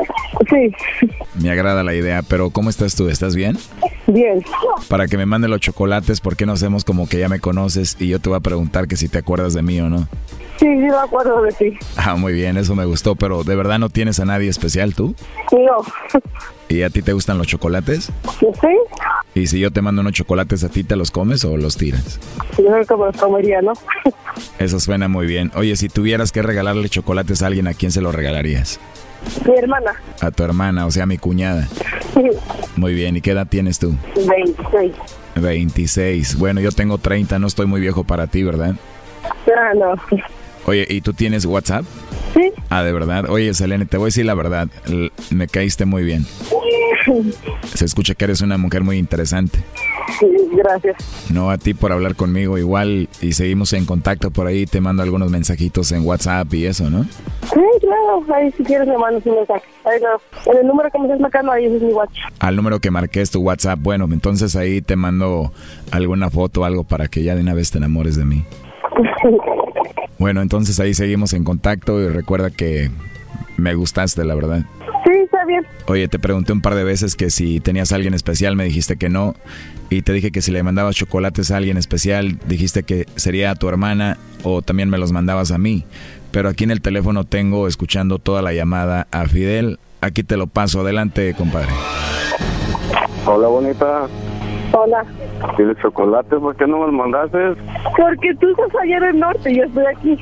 Sí. Me agrada la idea, pero ¿cómo estás tú? ¿Estás bien? Bien. Para que me mande los chocolates, ¿por qué no hacemos como que ya me conoces y yo te voy a preguntar que si te acuerdas de mí o no? Sí, sí me acuerdo de ti. Ah, muy bien, eso me gustó, pero ¿de verdad no tienes a nadie especial tú? No. ¿Y a ti te gustan los chocolates? Sí. ¿Y si yo te mando unos chocolates a ti, te los comes o los tiras? Yo creo que me los comería, ¿no? Eso suena muy bien. Oye, si tuvieras que regalarle chocolates a alguien, ¿a quién se los regalarías? Mi hermana. A tu hermana, o sea, a mi cuñada. Muy bien, ¿y qué edad tienes tú? 26. 26. Bueno, yo tengo 30, no estoy muy viejo para ti, ¿verdad? Ah, no. Oye, ¿y tú tienes WhatsApp? Sí. Ah, de verdad. Oye, Selene, te voy a decir la verdad. Me caíste muy bien. Se escucha que eres una mujer muy interesante. Sí, gracias. No a ti por hablar conmigo igual y seguimos en contacto por ahí. Te mando algunos mensajitos en WhatsApp y eso, ¿no? Sí, claro. Ahí si quieres me mandas un mensaje. Ahí no. En el número que me estás marcando, ahí es mi WhatsApp. Al número que marqué es tu WhatsApp. Bueno, entonces ahí te mando alguna foto o algo para que ya de una vez te enamores de mí. Bueno, entonces ahí seguimos en contacto y recuerda que me gustaste, la verdad. Sí, está bien. Oye, te pregunté un par de veces que si tenías a alguien especial, me dijiste que no. Y te dije que si le mandabas chocolates a alguien especial, dijiste que sería a tu hermana o también me los mandabas a mí. Pero aquí en el teléfono tengo escuchando toda la llamada a Fidel. Aquí te lo paso. Adelante, compadre. Hola, bonita. Hola. ¿Quieres chocolate? ¿Por qué no me los mandaste? Porque tú estás allá en el norte y yo estoy aquí.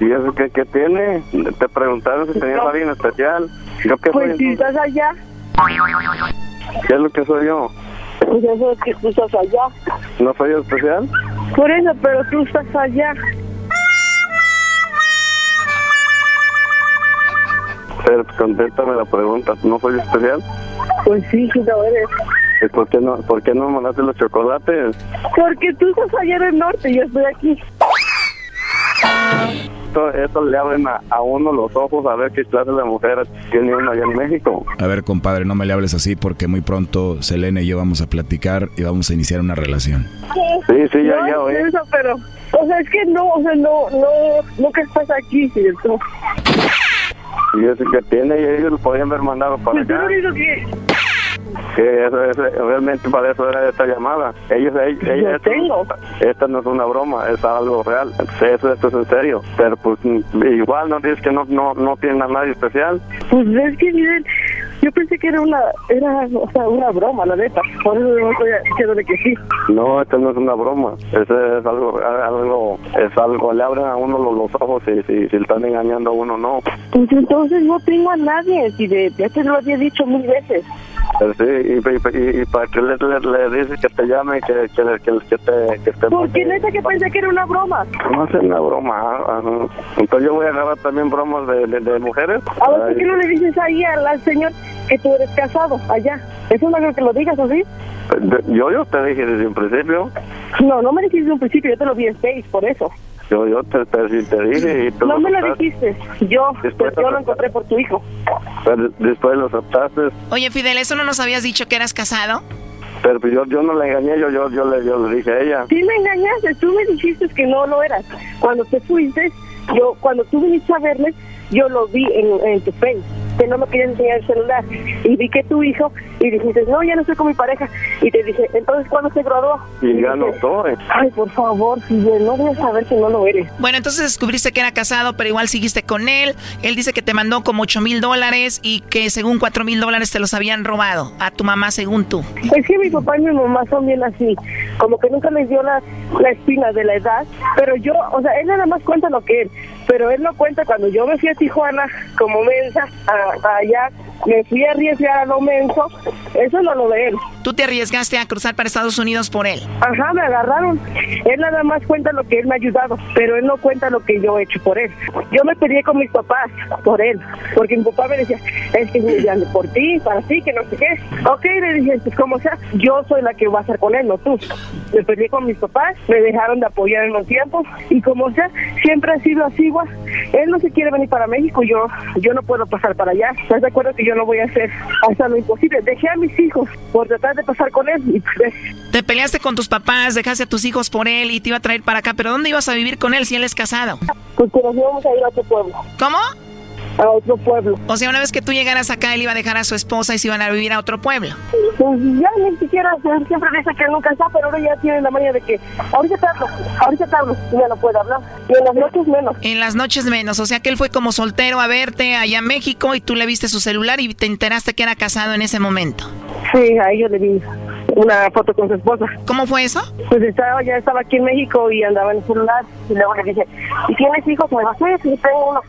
¿Y eso qué, qué tiene? Te preguntaron si tenías alguien especial. ¿Yo qué Pues soy? si estás allá, ¿Qué es lo que soy yo? pues eso es que tú estás allá. ¿No soy especial? Por eso, pero tú estás allá. Pero pues, contéstame la pregunta. ¿No soy especial? Pues sí, sí lo eres. ¿Y por qué no, por qué no me mandaste los chocolates? Porque tú estás allá en el norte y yo estoy aquí. Esto, esto le abren a, a uno los ojos a ver qué clase de mujer tiene uno allá en México. A ver, compadre, no me le hables así porque muy pronto Selene y yo vamos a platicar y vamos a iniciar una relación. Sí, sí, ya, no, ya oí. Eso, pero, o sea, es que no, o sea, no, no, nunca estás aquí, ¿cierto? Y eso que tiene, y ellos lo podían haber mandado para Pues tú acá. que, Que eso, eso, realmente para eso era esta llamada. Ellos, ellos, Yo esto- tengo. Esta no es una broma, es algo real. Eso, esto es en serio. Pero pues mm, igual no dices que no, no, no tienen a nadie especial. pues es que miren, yo pensé que era una, era, o sea, una broma, la neta. Por eso no estoy diciéndole que sí. No, esto no es una broma. Eso es algo, algo, es algo, le abren a uno los, los ojos si, si, si le están engañando a uno, no. Pues entonces no tengo a nadie, si de, ya te lo había dicho mil veces. Pero sí, y, y, y- y para que le, le, le dices que te llame, que, que, que, que te, que te Porque neta que pensé que era una broma. No es una broma. ajá. Entonces yo voy a agarrar también bromas de, de, de mujeres. A ver, ¿por qué no le dices ahí al, al señor que tú eres casado allá? Eso no creo que lo digas así. de- yo, yo te dije desde un principio. No, no me dijiste de un principio, yo te lo vi en seis, por eso. Yo, yo te, te, sí te dije y tú No me lo dijiste, yo, Después yo lo encontré por tu hijo. Pero después lo aceptaste. Oye, Fidel, ¿eso no nos habías dicho que eras casado? Pero yo, yo no le engañé, yo, yo, yo, le, yo le dije a ella. Sí me engañaste, tú me dijiste que no lo eras. Cuando te fuiste, yo, cuando tú viniste a verme, yo lo vi en, en tu face, que no me querías enseñar el celular. Y vi que tu hijo, y dijiste, no, ya no estoy con mi pareja. Y te dije, entonces, ¿cuándo se graduó? Y ya no soy. Ay, por favor, Fidel, no voy a saber que no lo eres. Bueno, entonces descubriste que era casado, pero igual seguiste con él. Él dice que te mandó como 8 mil dólares y que según 4 mil dólares te los habían robado a tu mamá, según tú. Es que mi papá y mi mamá son bien así, como que nunca les dio la, la espina de la edad, pero yo, o sea, él nada más cuenta lo que él, pero él no cuenta. Cuando yo me fui a Tijuana como mensa, a- allá me fui a arriesgar a lo menso, eso no lo de él. Tú te arriesgaste a cruzar para Estados Unidos por él. Ajá, me agarraron. Él nada más cuenta lo que él me ha ayudado, pero él no cuenta lo que yo he hecho por él. Yo me peleé con mis papás por él, porque mi papá me decía, es que es grande por ti, para ti, que no sé qué. Ok, le dije, pues como sea, yo soy la que va a estar con él, no tú. Me peleé con mis papás, me dejaron de apoyar en un tiempo, y como sea, siempre ha sido así, igual. Él no se quiere venir para México, yo yo no puedo pasar para allá. ¿Estás de acuerdo que yo no voy a hacer hasta lo imposible? Dejé a mis hijos por tratar de pasar con él, y pues, Te peleaste con tus papás, dejaste a tus hijos por él y te iba a traer para acá. ¿Pero dónde ibas a vivir con él si él es casado? Pues que nos íbamos a ir a otro pueblo. ¿Cómo? A otro pueblo. O sea, una vez que tú llegaras acá, él iba a dejar a su esposa y se iban a vivir a otro pueblo. Pues ya ni siquiera, siempre dice que nunca está, pero ahora ya tiene la manía de que ahorita te hablo, ahorita te hablo, ya no puede hablar. Y en las noches menos. En las noches menos. O sea, que él fue como soltero a verte allá en México y tú le viste su celular y te enteraste que era casado en ese momento. Sí, a ellos le vi una foto con su esposa. ¿Cómo fue eso? Pues estaba, ya estaba aquí en México y andaba en el celular. Y luego le dije, ¿y tienes hijos? Me dijo, sí, sí, tengo uno.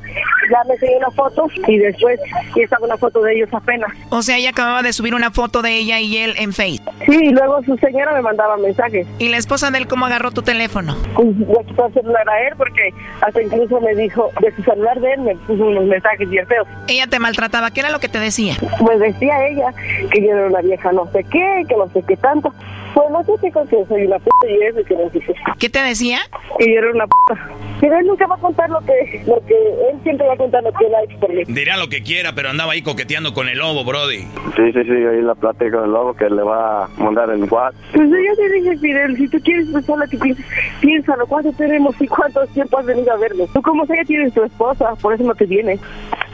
Ya me enseñó una foto y después y estaba una foto de ellos apenas. O sea, ella acababa de subir una foto de ella y él en Face. Sí, y luego su señora me mandaba mensajes. ¿Y la esposa de él cómo agarró tu teléfono? Pues le quitó el celular a él porque hasta incluso me dijo, de su celular de él me puso unos mensajes bien feos. Ella te maltrataba. ¿Qué era lo que te decía? Pues decía ella que yo era una vieja no sé qué, que no sé qué tanto. Pues no sé que soy una puta y eso que no sé qué. ¿Qué te decía? Que yo era una puta. Pero él nunca va a contar lo que, lo que, él siempre va a contar lo que él ha hecho por mí. Dirá lo que quiera, pero andaba ahí coqueteando con el lobo, Brody. Sí, sí, sí, ahí la plática del lobo que le va a mandar el WhatsApp. Pues yo te dije, Fidel, si tú quieres pensarlo, que pienses, piénsalo, ¿cuánto tenemos y cuánto tiempo has venido a vernos? Tú como sea, ya tienes tu esposa, por eso no te vienes.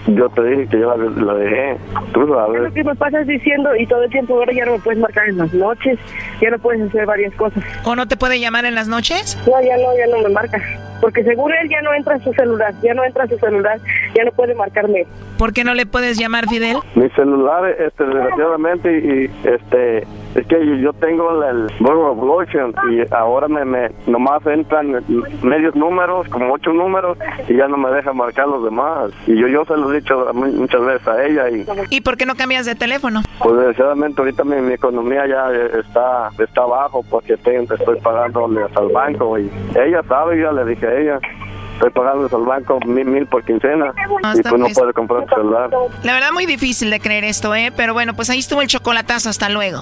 Yo te dije que yo la, la dejé. Tú Es sabes. lo que me pasas diciendo y todo el tiempo ahora ya no me puedes marcar en las noches, ya no puedes hacer varias cosas. ¿O no te puede llamar en las noches? No, ya no, ya no me marca. Porque según él ya no entra en su celular, ya no entra en su celular, ya no puede marcarme. ¿Por qué no le puedes llamar, Fidel? Mi celular, este, desgraciadamente, y este, es que yo tengo el Burger Evolution y ahora me, me, nomás entran medios números, como ocho números, y ya no me deja marcar los demás. Y yo, yo se lo he dicho mu- muchas veces a ella y ¿Y por qué no cambias de teléfono? pues desgraciadamente ahorita mi, mi economía ya está está bajo porque tengo, estoy pagándoles al banco y ella sabe, yo le dije ella, estoy pagándoles al banco mil, mil por quincena y está pues no pues- puede comprar un celular. La verdad, muy difícil de creer esto, ¿eh? Pero bueno, pues ahí estuvo el chocolatazo. Hasta luego.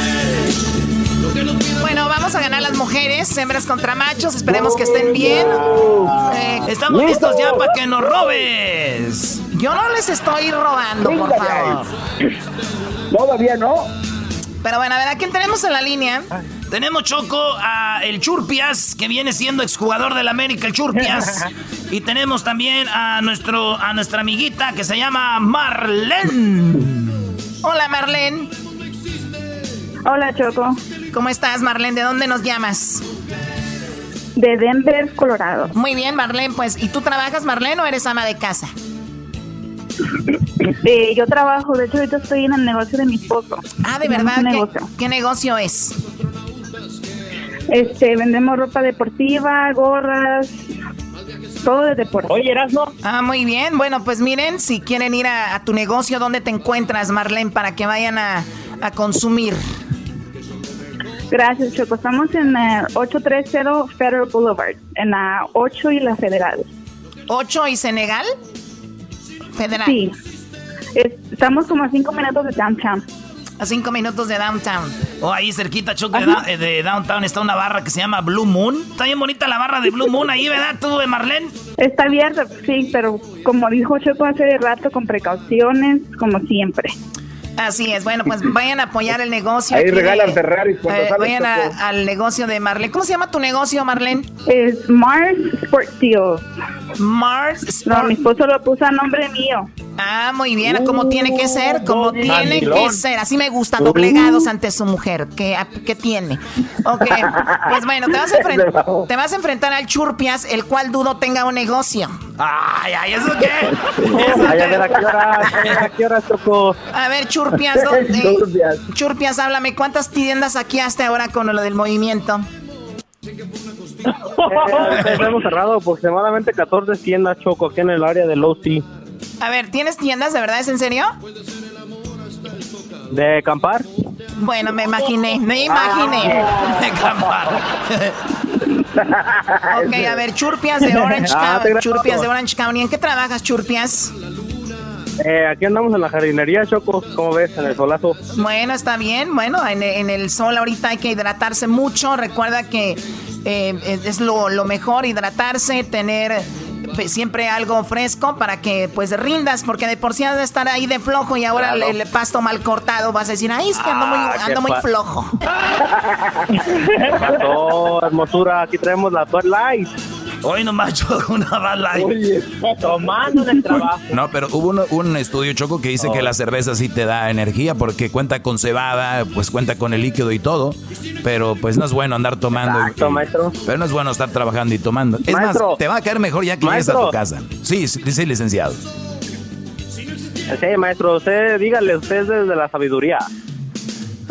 hembras contra machos. Esperemos que estén bien. Eh, Estamos listos ya para que nos robes. Yo no les estoy robando, por favor. Todavía no. Pero bueno, a ver, ¿a quién tenemos en la línea? Tenemos Choco a el Churpias, que viene siendo exjugador del América, el Churpias. y tenemos también a nuestro a nuestra amiguita que se llama Marlene. Hola, Marlene. Hola, Choco. ¿Cómo estás, Marlene? ¿De dónde nos llamas? De Denver, Colorado. Muy bien, Marlene, pues. ¿Y tú trabajas, Marlene, o eres ama de casa? Eh, yo trabajo, de hecho ahorita estoy en el negocio de mi esposo. Ah, ¿de Tenemos verdad? ¿Qué, negocio. qué negocio es? Este, vendemos ropa deportiva, gorras, todo de deporte. Oye, Erasmo. Ah, muy bien. Bueno, pues miren, si quieren ir a, a tu negocio, ¿dónde te encuentras, Marlene, para que vayan a, a consumir? Gracias, Choco. Estamos en eh, 830 Federal Boulevard, en la 8 y la Federal. ¿Ocho y Senegal? Federal. Sí. Es- estamos como a 5 minutos de downtown. A cinco minutos de downtown. Oh, ahí cerquita, Choco, de, eh, de Downtown está una barra que se llama Blue Moon. Está bien bonita la barra de Blue Moon ahí, ¿verdad tú, eh, Marlene? Está abierto, sí, pero como dijo Choco hace rato, con precauciones, como siempre. Así es. Bueno, pues vayan a apoyar el negocio. Ahí regalan de- Ferraris cuando eh, sales, Vayan a- al negocio de Marlene. ¿Cómo se llama tu negocio, Marlene? Es Mars Sport Deals. Mars No, mi esposo lo puso a nombre mío. Ah, muy bien, como tiene que ser, como tiene que ser. Así me gusta, doblegados ante su mujer. ¿Qué, qué tiene? Ok, pues bueno, te vas, a te vas a enfrentar al Churpias, el cual dudo tenga un negocio. Ay, ay, ¿eso qué? Ay, a ver, ¿a qué hora, a qué hora tocó? A ver, Churpias, ¿dónde? Churpias, háblame, ¿cuántas tiendas aquí hasta ahora con lo del movimiento? Eh, hemos cerrado aproximadamente 14 tiendas, Choco, aquí en el área de Low Sea. A ver, ¿tienes tiendas de verdad? ¿Es en serio? ¿De acampar? Bueno, me imaginé, me imaginé. De acampar. ok, a ver, Churpias de Orange Ah, County. Churpias de Orange County. ¿En qué trabajas, Churpias? Eh, aquí andamos en la jardinería, Choco, ¿cómo ves? En el solazo. Bueno, está bien. Bueno, en, en el sol ahorita hay que hidratarse mucho. Recuerda que eh, es lo, lo mejor hidratarse, tener pues, siempre algo fresco para que pues rindas, porque de por sí has de estar ahí de flojo y ahora Claro. el, el pasto mal cortado vas a decir, ay, es que ando muy, Ah, ando muy flojo. ¿Qué pasó, hermosura? Aquí traemos la Light. Hoy nomás Choco, una Bud Light. Oye, tomando en el trabajo. No, pero hubo un, un estudio, Choco, que dice que la cerveza sí te da energía porque cuenta con cebada, pues cuenta con el líquido y todo, pero pues no es bueno andar tomando. y- Exacto, maestro. Pero no es bueno estar trabajando y tomando. Es Maestro. más, te va a caer mejor ya que llegues a tu casa. Sí, sí, sí, licenciado. Sí, maestro, usted, dígale, usted es desde la sabiduría.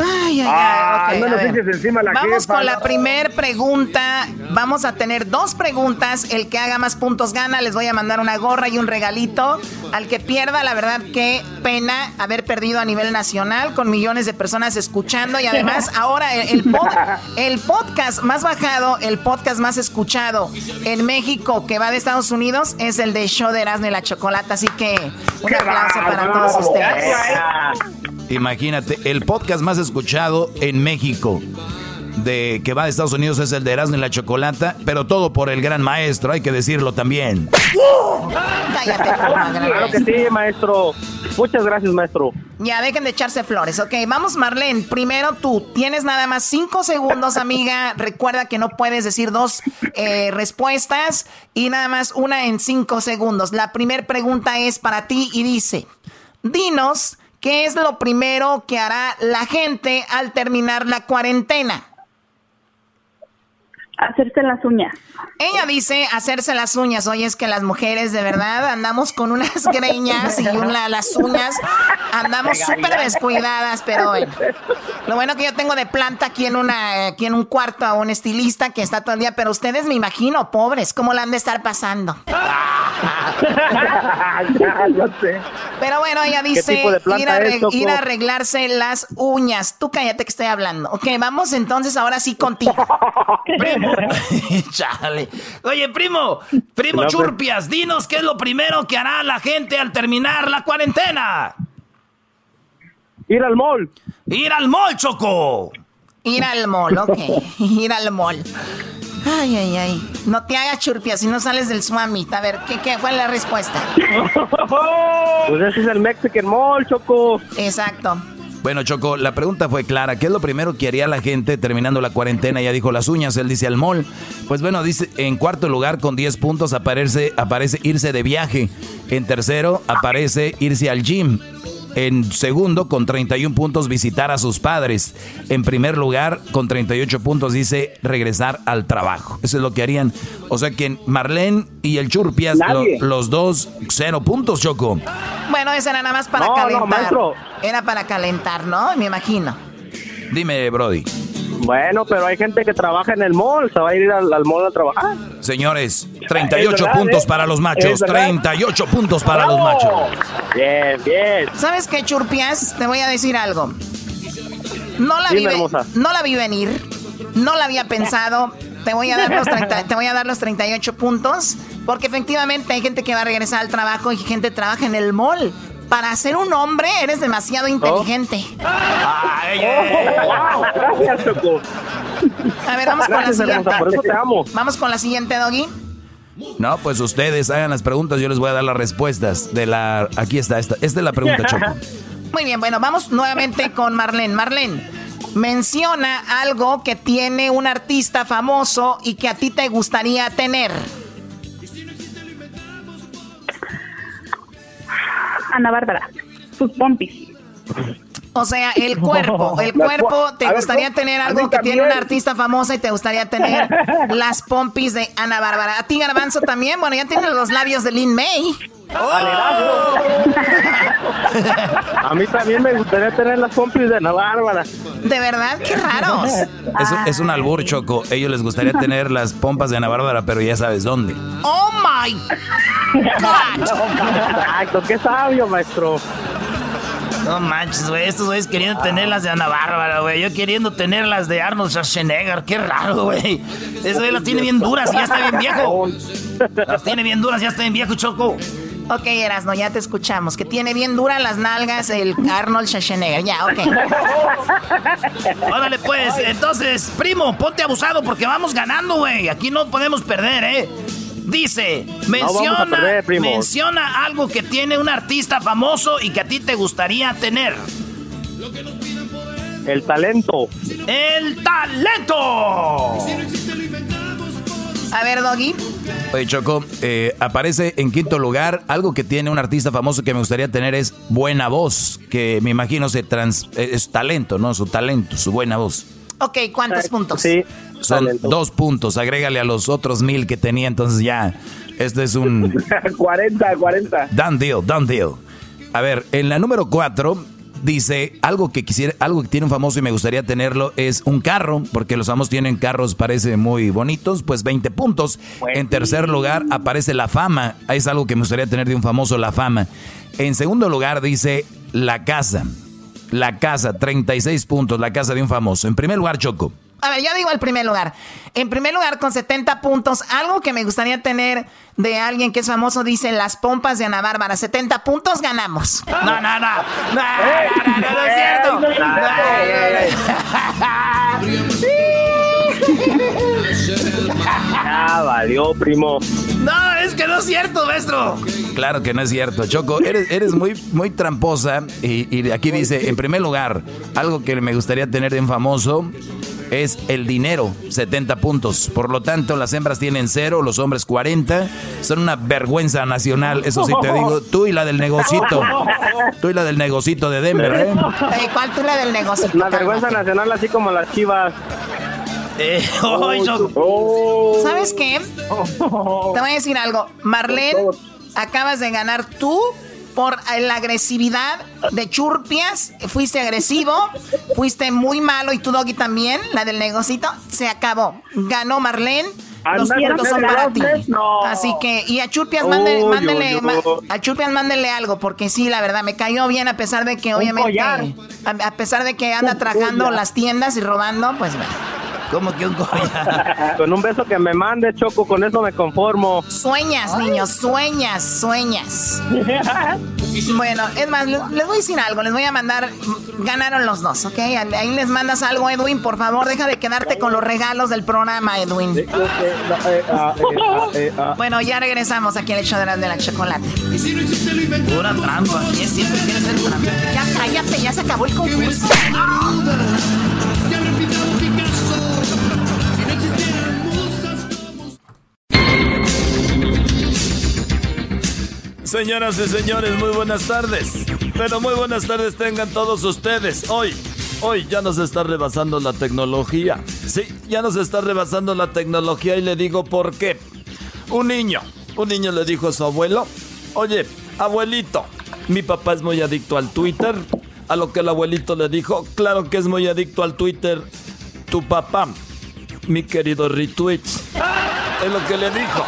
Ay, ay, Ah, ay. ok, no a nos ver. eches encima la Vamos jefa, con la no. primer pregunta. Vamos a tener dos preguntas. El que haga más puntos gana. Les voy a mandar una gorra y un regalito. Al que pierda, la verdad, qué pena haber perdido a nivel nacional con millones de personas escuchando. Y además, ahora el, el pod- el podcast más bajado, el podcast más escuchado en México que va de Estados Unidos es el de Show de Erasmo y la Chocolata. Así que un aplauso para todos ustedes. Imagínate, el podcast más escuchado en México de que va de Estados Unidos es el de Erasmo y la Chocolata, pero todo por el gran maestro, hay que decirlo también. Cállate, Claro que sí, maestro. Muchas gracias, maestro. Ya, dejen de echarse flores. Ok, vamos, Marlene. Primero tú. Tienes nada más cinco segundos, amiga. Recuerda que no puedes decir dos eh, respuestas y nada más una en cinco segundos. La primera pregunta es para ti y dice: Dinos, ¿qué es lo primero que hará la gente al terminar la cuarentena? Hacerse las uñas. Ella dice hacerse las uñas. Oye, es que las mujeres de verdad andamos con unas greñas y una, las uñas andamos súper descuidadas, pero bueno. Lo bueno que yo tengo de planta aquí en una aquí en un cuarto a un estilista que está todo el día, pero ustedes me imagino, pobres, cómo la han de estar pasando. ya, no sé. Pero bueno, ella dice a ir a arreglarse las uñas. Tú cállate que estoy hablando. Ok, vamos entonces ahora sí contigo. Primo. Chale. Oye, primo, primo No, pues. Churpias, dinos qué es lo primero que hará la gente al terminar la cuarentena. Ir al mall. Ir al mall, Choco. Ir al mall, ok. Ir al mall. Ay, ay, ay. No te hagas churpia si no sales del Swamit. A ver, ¿qué, qué, ¿cuál es la respuesta? Pues ese es el Mexican Mall, Choco. Exacto. Bueno, Choco, la pregunta fue clara. ¿Qué es lo primero que haría la gente terminando la cuarentena? Ya dijo las uñas, él dice al mall. Pues bueno, dice en cuarto lugar con 10 puntos aparece, aparece irse de viaje. En tercero aparece irse al gym. En segundo, con 31 puntos, visitar a sus padres. En primer lugar, con 38 puntos, dice regresar al trabajo. Eso es lo que harían. O sea que Marlene y el Churpias, lo- los dos, cero puntos, Choco. Bueno, esa era nada más para No, no, calentar. maestro. Era para calentar, ¿no? Me imagino. Dime, Brody. Bueno, pero hay gente que trabaja en el mall. Se va a ir al, al mall a trabajar. Señores, 38 Es verdad, puntos ¿eh? para los machos. verdad. 38 puntos para los machos. Bien, bien. ¿Sabes qué, Churpias? Te voy a decir algo. No la, Dime, vi, hermosa. no la vi venir. No la había pensado. Te voy, a dar los 30 te voy a dar los 38 puntos. Porque efectivamente hay gente que va a regresar al trabajo y gente trabaja en el mall. Para ser un hombre eres demasiado inteligente. Ay, Oh, wow, gracias, Choco. A ver, vamos con la siguiente. hermosa, por eso te amo. Vamos con la siguiente, Doggy. No, pues ustedes hagan las preguntas, yo les voy a dar las respuestas de la... Aquí está, esta, esta es la pregunta, Choco. Muy bien, bueno, vamos nuevamente con Marlene. Marlene, menciona algo que tiene un artista famoso y que a ti te gustaría tener. Ana Bárbara, sus pompis. O sea, el cuerpo, el cuerpo, po- te ver, gustaría ¿cómo? tener algo que tiene una artista famosa y te gustaría tener las pompis de Ana Bárbara. A ti, Garbanzo, también. Bueno, ya tienes los labios de Lin May. A mí también me gustaría tener las pompis de Ana Bárbara. De verdad, qué raros. Es, un- es un albur, Choco. Ellos les gustaría tener las pompas de Ana Bárbara, pero ya sabes dónde. Oh my God. Exacto, qué sabio, maestro. No manches, güey. Estos güeyes queriendo tener las de Ana Bárbara, güey. Yo queriendo tener las de Arnold Schwarzenegger. Qué raro, güey. Ese güey las tiene bien duras y ya está bien viejo. Las tiene bien duras, ya está bien viejo, Choco. Ok, Erasno, ya te escuchamos. Que tiene bien duras las nalgas el Arnold Schwarzenegger. Ya, ok. Órale, pues. Entonces, primo, ponte abusado porque vamos ganando, güey. Aquí no podemos perder, ¿eh? Dice, menciona, perder, menciona algo que tiene un artista famoso y que a ti te gustaría tener. El talento. ¡El talento! A ver, Doggy. Oye, Choco, eh, aparece en quinto lugar. Algo que tiene un artista famoso que me gustaría tener es buena voz, que me imagino se trans, es talento, ¿no? Su talento, su buena voz. Ok, ¿cuántos puntos? Sí. Son dos puntos, agrégale a los otros mil que tenía, entonces ya, este es un 40, 40. done deal, done deal. A ver, en la número cuatro dice, algo que quisiera, algo que tiene un famoso y me gustaría tenerlo es un carro, porque los famosos tienen carros, parece muy bonitos, pues 20 puntos. En tercer lugar aparece la fama, es algo que me gustaría tener de un famoso, la fama. En segundo lugar dice la casa, la casa, 36 puntos, la casa de un famoso. En primer lugar, Choco. A ver, yo digo el primer lugar. En primer lugar, con 70 puntos, algo que me gustaría tener de alguien que es famoso, dice las pompas de Ana Bárbara. 70 puntos ganamos. No, no, no. No, no, no, no, no es cierto. Ya valió, primo. No, es que no es cierto, maestro. Claro que no es cierto, Choco. Eres, eres muy, muy tramposa. Y, y aquí dice, en primer lugar, algo que me gustaría tener de un famoso es el dinero, 70 puntos. Por lo tanto, las hembras tienen cero, los hombres 40. Son una vergüenza nacional, eso sí te digo. Tú y la del negocito. Tú y la del negocito de Denver, ¿eh? Ey, ¿Cuál tú la del negocio? Una vergüenza nacional así como las chivas. Eh. Oh. ¿Sabes qué? Te voy a decir algo. Marlene, acabas de ganar tú por la agresividad de Churpias. Fuiste agresivo, fuiste muy malo y tu doggy también, la del negocito. Se acabó. Ganó Marlene. Los puntos son para ti. no. Así que, y a Churpias mándele, mándele, a Churpias mándele algo, porque sí, la verdad, me cayó bien a pesar de que obviamente, a, a pesar de que anda trajando collar. las tiendas y robando, pues bueno. ¿Cómo que un collar? Con un beso que me mande, Choco, con eso me conformo. Sueñas, niños, sueñas, sueñas. Bueno, es más, les voy a decir algo, les voy a mandar, ganaron los dos, ¿ok? Ahí les mandas algo, Edwin, por favor, deja de quedarte con los regalos del programa, Edwin. Bueno, ya regresamos aquí al hecho de la, de la chocolate. Pura trampa. ¿Quién siempre quiere ser trampa? Ya cállate, ya se acabó el concurso. Señoras y señores, muy buenas tardes. Pero muy buenas tardes tengan todos ustedes. Hoy, hoy ya nos está rebasando la tecnología. Sí, ya nos está rebasando la tecnología y le digo por qué. Un niño, un niño le dijo a su abuelo, oye, abuelito, mi papá es muy adicto al Twitter. A lo que el abuelito le dijo, claro que es muy adicto al Twitter. Tu papá, mi querido retweet. Es lo que le dijo.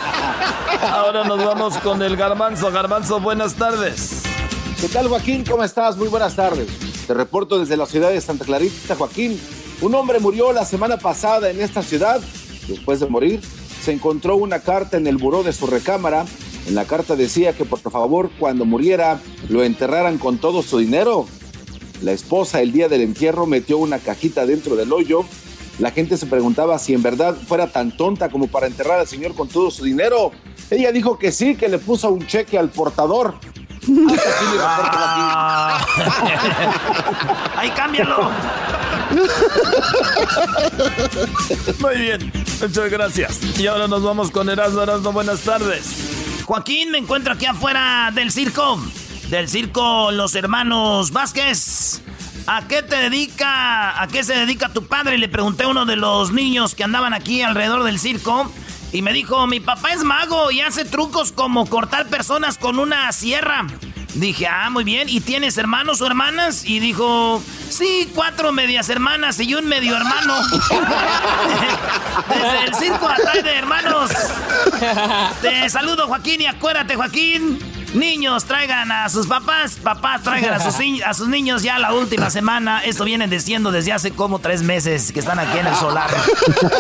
Ahora nos vamos con el garbanzo. Garbanzo, buenas tardes. ¿Qué tal, Joaquín? ¿Cómo estás? Muy buenas tardes. Te reporto desde la ciudad de Santa Clarita, Joaquín. Un hombre murió la semana pasada en esta ciudad. Después de morir, se encontró una carta en el buró de su recámara. En la carta decía que por favor, cuando muriera, lo enterraran con todo su dinero. La esposa, el día del entierro, metió una cajita dentro del hoyo. La gente se preguntaba si en verdad fuera tan tonta como para enterrar al señor con todo su dinero. Ella dijo que sí, que le puso un cheque al portador. Joaquín. ¡Ahí cámbialo! Muy bien, muchas gracias. Y ahora nos vamos con Erasmo. Erasmo, buenas tardes. Joaquín, me encuentro aquí afuera del circo. del circo Los Hermanos Vázquez. ¿A qué te dedica, a qué se dedica tu padre? Le pregunté a uno de los niños que andaban aquí alrededor del circo y me dijo, mi papá es mago y hace trucos como cortar personas con una sierra. Dije, ah, muy bien. ¿Y tienes hermanos o hermanas? Y dijo, sí, cuatro medias hermanas y un medio hermano. Desde el circo atrás de hermanos. Te saludo, Joaquín, y acuérdate, Joaquín. Niños, traigan a sus papás, papás traigan a sus, a sus niños ya la última semana. Esto viene diciendo desde hace como tres meses que están aquí en el solar.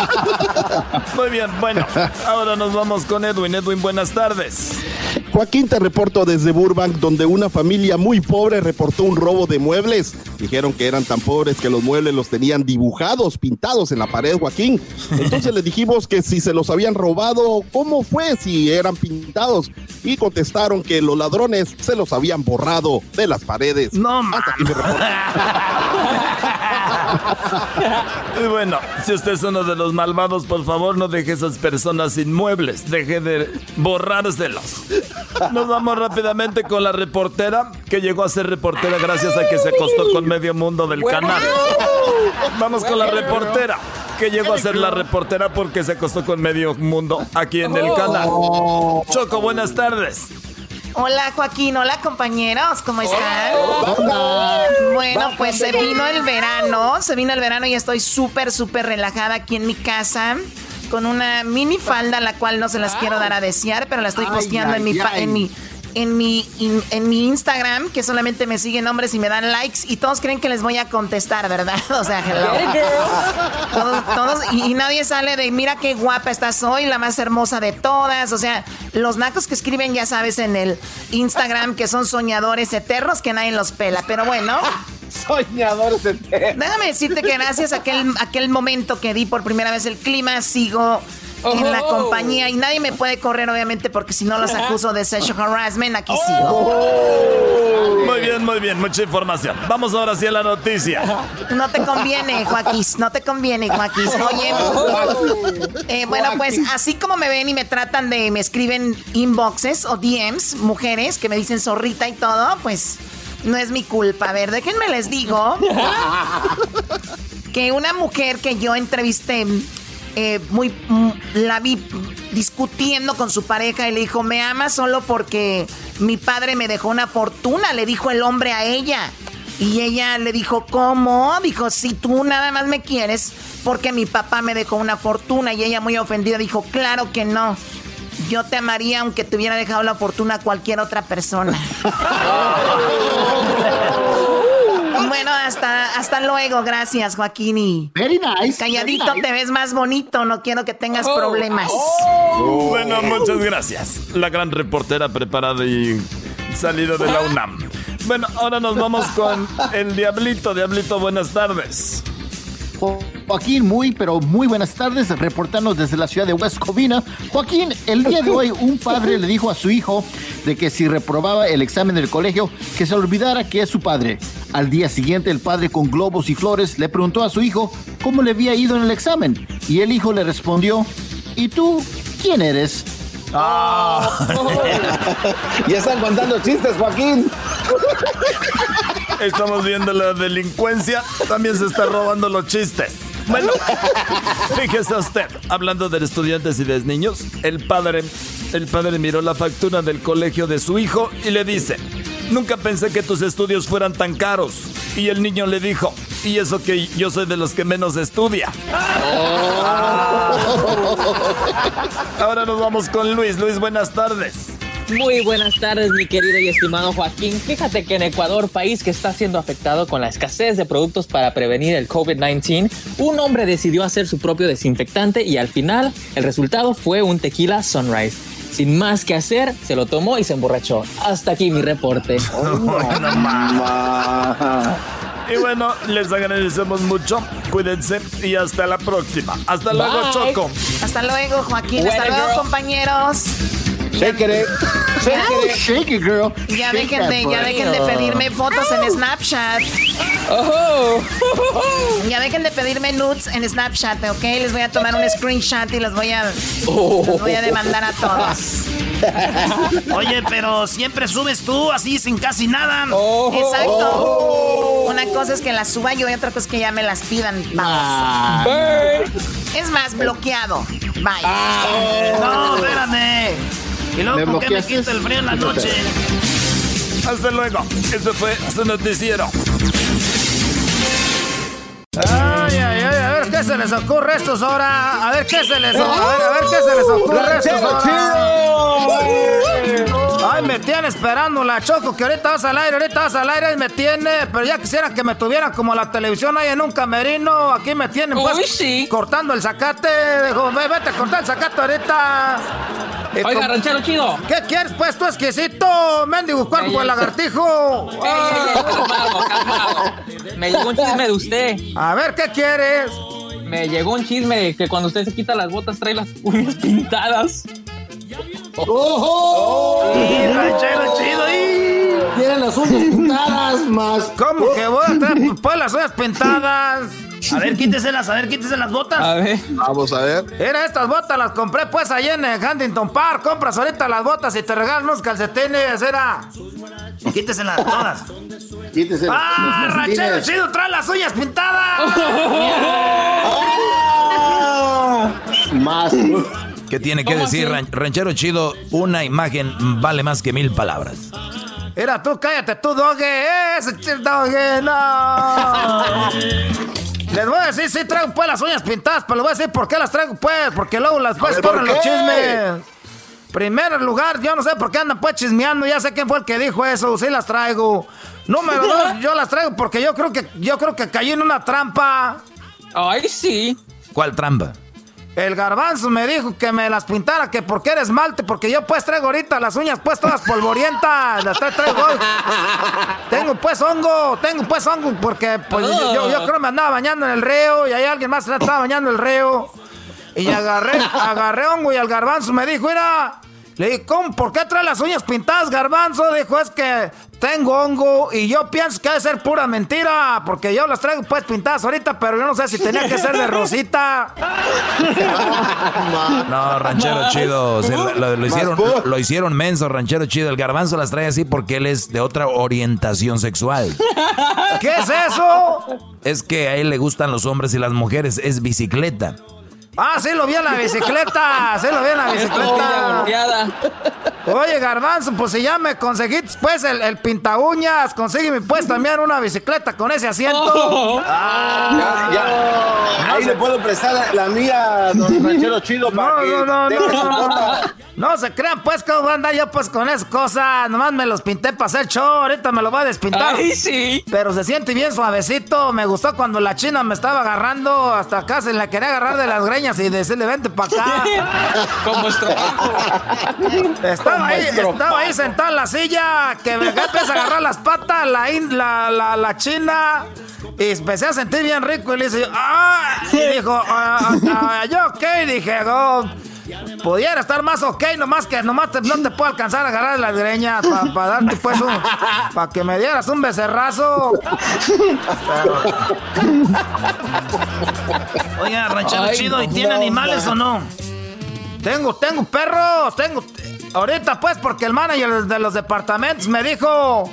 Muy bien, bueno, ahora nos vamos con Edwin. Edwin, buenas tardes. Joaquín, te reporto desde Burbank, donde una familia muy pobre reportó un robo de muebles. Dijeron que eran tan pobres que los muebles los tenían dibujados, pintados en la pared, Joaquín. Entonces les dijimos que si se los habían robado, ¿cómo fue si eran pintados? Y contestaron que los ladrones se los habían borrado de las paredes. No, Hasta y bueno, si usted es uno de los malvados, por favor no deje esas personas inmuebles. Deje de borrárselos. Nos vamos rápidamente con la reportera, que llegó a ser reportera gracias a que se acostó con medio mundo del canal. Vamos con la reportera, que llegó a ser la reportera porque se acostó con medio mundo aquí en el canal. Choco, buenas tardes. Hola Joaquín, hola compañeros, ¿cómo están? Bueno, pues se vino el verano, se vino el verano y estoy súper, súper relajada aquí en mi casa con una mini falda, la cual no se las quiero dar a desear, pero la estoy posteando en, mi, en mi en mi, en mi Instagram, que solamente me siguen hombres y me dan likes, y todos creen que les voy a contestar, ¿verdad? O sea, Todos, todos, y, nadie sale de, mira qué guapa estás hoy, la más hermosa de todas. O sea, los nacos que escriben, ya sabes, en el Instagram, que son soñadores eternos, que nadie los pela. Pero bueno. Soñadores eternos. Déjame decirte que gracias a aquel, aquel momento que di por primera vez el clima, sigo en la compañía y nadie me puede correr, obviamente, porque si no los acuso de sexual harassment, aquí sigo. Oh. Muy bien, muy bien, mucha información. Vamos ahora sí a la noticia. No te conviene, Joaquín, no te conviene, Joaquín. Oye, eh, bueno, pues así como me ven y me tratan de, me escriben inboxes o DMs, mujeres que me dicen zorrita y todo, pues no es mi culpa. A ver, déjenme les digo que una mujer que yo entrevisté eh, muy mm, la vi discutiendo con su pareja y le dijo, me ama solo porque mi padre me dejó una fortuna, le dijo el hombre a ella. Y ella le dijo, ¿cómo? Dijo, si tú nada más me quieres porque mi papá me dejó una fortuna. Y ella muy ofendida dijo, claro que no. Yo te amaría aunque te hubiera dejado la fortuna a cualquier otra persona. Bueno, hasta, hasta luego. Gracias, Joaquín. Y very nice. Calladito te ves más bonito. No quiero que tengas oh. problemas. Oh. Bueno, muchas gracias. La gran reportera preparada y salida de la UNAM. Bueno, ahora nos vamos con el Diablito. Diablito, buenas tardes. Joaquín, muy, pero muy buenas tardes, reportando desde la ciudad de West Covina. Joaquín, el día de hoy un padre le dijo a su hijo de que si reprobaba el examen del colegio, que se olvidara que es su padre. Al día siguiente, el padre con globos y flores le preguntó a su hijo cómo le había ido en el examen. Y el hijo le respondió, ¿y tú quién eres? Ah. ya están contando chistes, Joaquín. Estamos viendo la delincuencia, también se está robando los chistes. Bueno, fíjese usted, hablando de estudiantes y de niños, el padre, el padre miró la factura del colegio de su hijo y le dice, nunca pensé que tus estudios fueran tan caros. Y el niño le dijo, y eso que yo soy de los que menos estudia. Ahora nos vamos con Luis. Luis, buenas tardes. Muy buenas tardes, mi querido y estimado Joaquín. Fíjate que en Ecuador, país que está siendo afectado con la escasez de productos para prevenir el COVID-19, un hombre decidió hacer su propio desinfectante y al final el resultado fue un tequila Sunrise. Sin más que hacer, se lo tomó y se emborrachó. Hasta aquí mi reporte. y bueno, les agradecemos mucho. Cuídense y hasta la próxima. Hasta luego, Choco. Hasta luego, Joaquín. hasta luego, compañeros. Shake it, shake it, shake it, girl. Ya dejen de, ya dejen de pedirme fotos en Snapchat. Oh. Ya dejen de pedirme nudes en Snapchat, ¿ok? Les voy a tomar un screenshot y los voy a, los voy a demandar a todos. Oye, pero siempre subes tú así sin casi nada. Oh. Exacto. Una cosa es que las suba yo y otra cosa es que ya me las pidan. Vamos. Es más, bloqueado. Bye. No, espérame. Y luego, ¿por qué me quita el frío en la noche? Hasta luego. Eso fue su noticiero. Ay, ay, ay, a ver qué se les ocurre a estos ahora. A ver qué se les ocurre. A ver, a ver qué se les ocurre a estos ahora. Ay, me tiene esperando la Choco, que ahorita vas al aire, ahorita vas al aire y me tiene. Pero ya quisiera que me tuvieran como la televisión ahí en un camerino. Aquí me tienen, pues, cortando el zacate. Dijo, "Ve, vete a cortar el zacate ahorita. Y Oiga, ranchero chido. ¿Qué quieres, pues, tú exquisito? Mendigo cuerpo de lagartijo. Calmado, calmado. Me llegó un chisme de usted. A ver, ¿qué quieres? Me llegó un chisme de que cuando usted se quita las botas trae las uñas pintadas. ¡Y ranchero chido! ¡y! Tienen las uñas pintadas más. ¿Cómo que voy a traer pues las uñas pintadas? A ver, quíteselas, a ver, quítese las botas. A ver. Vamos a ver. Era estas botas, las compré pues ahí en el Huntington Park. Compras ahorita las botas y te regalan unos calcetines, era. Quíteselas todas. Quítese ¡Ah, ranchero chido, trae las uñas pintadas! Más. ¿Qué tiene que ¿Cómo decir, así? ranchero chido? Una imagen vale más que mil palabras. Era tú, cállate tú, doge. Ese doge, no. Les voy a decir, sí traigo pues las uñas pintadas, pero les voy a decir por qué las traigo pues, porque luego las pues ver, ¿por corren los chismes. Primer lugar, yo no sé por qué andan pues chismeando, ya sé quién fue el que dijo eso, sí las traigo. Número dos, yo las traigo porque yo creo que yo creo que caí en una trampa. Ay, sí. ¿Cuál trampa? El garbanzo me dijo que me las pintara, que porque eres esmalte, porque yo pues traigo ahorita las uñas pues todas polvorientas, las tra- traigo. Tengo pues hongo, tengo pues hongo, porque pues yo, yo- yo creo que me andaba bañando en el río y ahí alguien más se estaba bañando en el río. Y agarré, agarré hongo y el garbanzo me dijo, mira, le dije, ¿cómo? ¿Por qué trae las uñas pintadas, garbanzo? Dijo, es que tengo hongo y yo pienso que debe ser pura mentira, porque yo las traigo pues pintadas ahorita, pero yo no sé si tenía que ser de rosita. No, ranchero chido. se lo, lo- lo hicieron, lo hicieron menso, ranchero chido. El garbanzo las trae así porque él es de otra orientación sexual. ¿Qué es eso? Es que a él le gustan los hombres y las mujeres. Es bicicleta. Ah, sí lo vi en la bicicleta, sí lo vi en la bicicleta. Oye, Garbanzo, pues si ya me conseguiste pues el, el pinta uñas, consígueme pues también una bicicleta con ese asiento. Ya, ya. Ahí le puedo prestar la, la mía, don Ranchero Chido, para No, que no, no, tenga no, no. No. No se crean pues que voy a andar yo pues con esas cosas. Nomás me los pinté para hacer show. Ahorita me lo voy a despintar. Ay, sí. Pero se siente bien suavecito. Me gustó cuando la china me estaba agarrando. Hasta acá se la quería agarrar de las greñas y decirle vente para acá. Como. Estaba ahí, estaba ahí sentado en la silla, que me empieza a agarrar las patas, la, la, la, la china, y empecé a sentir bien rico, y le dice, ¡ah! Y dijo, "Ah, ah, yo ok, dije, oh, pudiera estar más ok, nomás que nomás te- no te puedo alcanzar a agarrar las greñas para darte pues un, para que me dieras un becerrazo. Oiga, ranchero Ay, chido, ¿y no, tiene no, animales o no? Tengo, tengo perros, tengo. Ahorita pues porque el manager de los departamentos me dijo,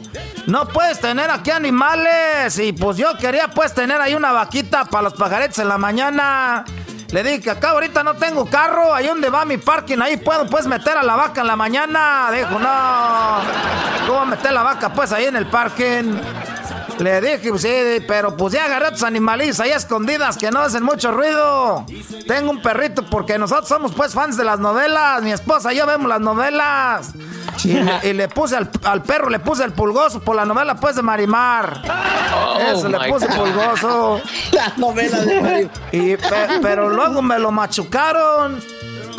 no puedes tener aquí animales y pues yo quería pues tener ahí una vaquita para los pajaritos en la mañana. Le dije que acá ahorita no tengo carro, ahí donde va mi parking, ahí puedo pues meter a la vaca en la mañana. Dijo, no, ¿cómo meter la vaca pues ahí en el parking? Le dije, pues, sí, pero pues ya agarré a tus animalitos ahí escondidas que no hacen mucho ruido. Tengo un perrito porque nosotros somos pues fans de las novelas. Mi esposa y yo vemos las novelas. Y le, y le puse al, al perro, le puse el pulgoso por la novela pues de Marimar. Eso le puse God. pulgoso. La novela de Marimar. Y, pe- pero luego me lo machucaron.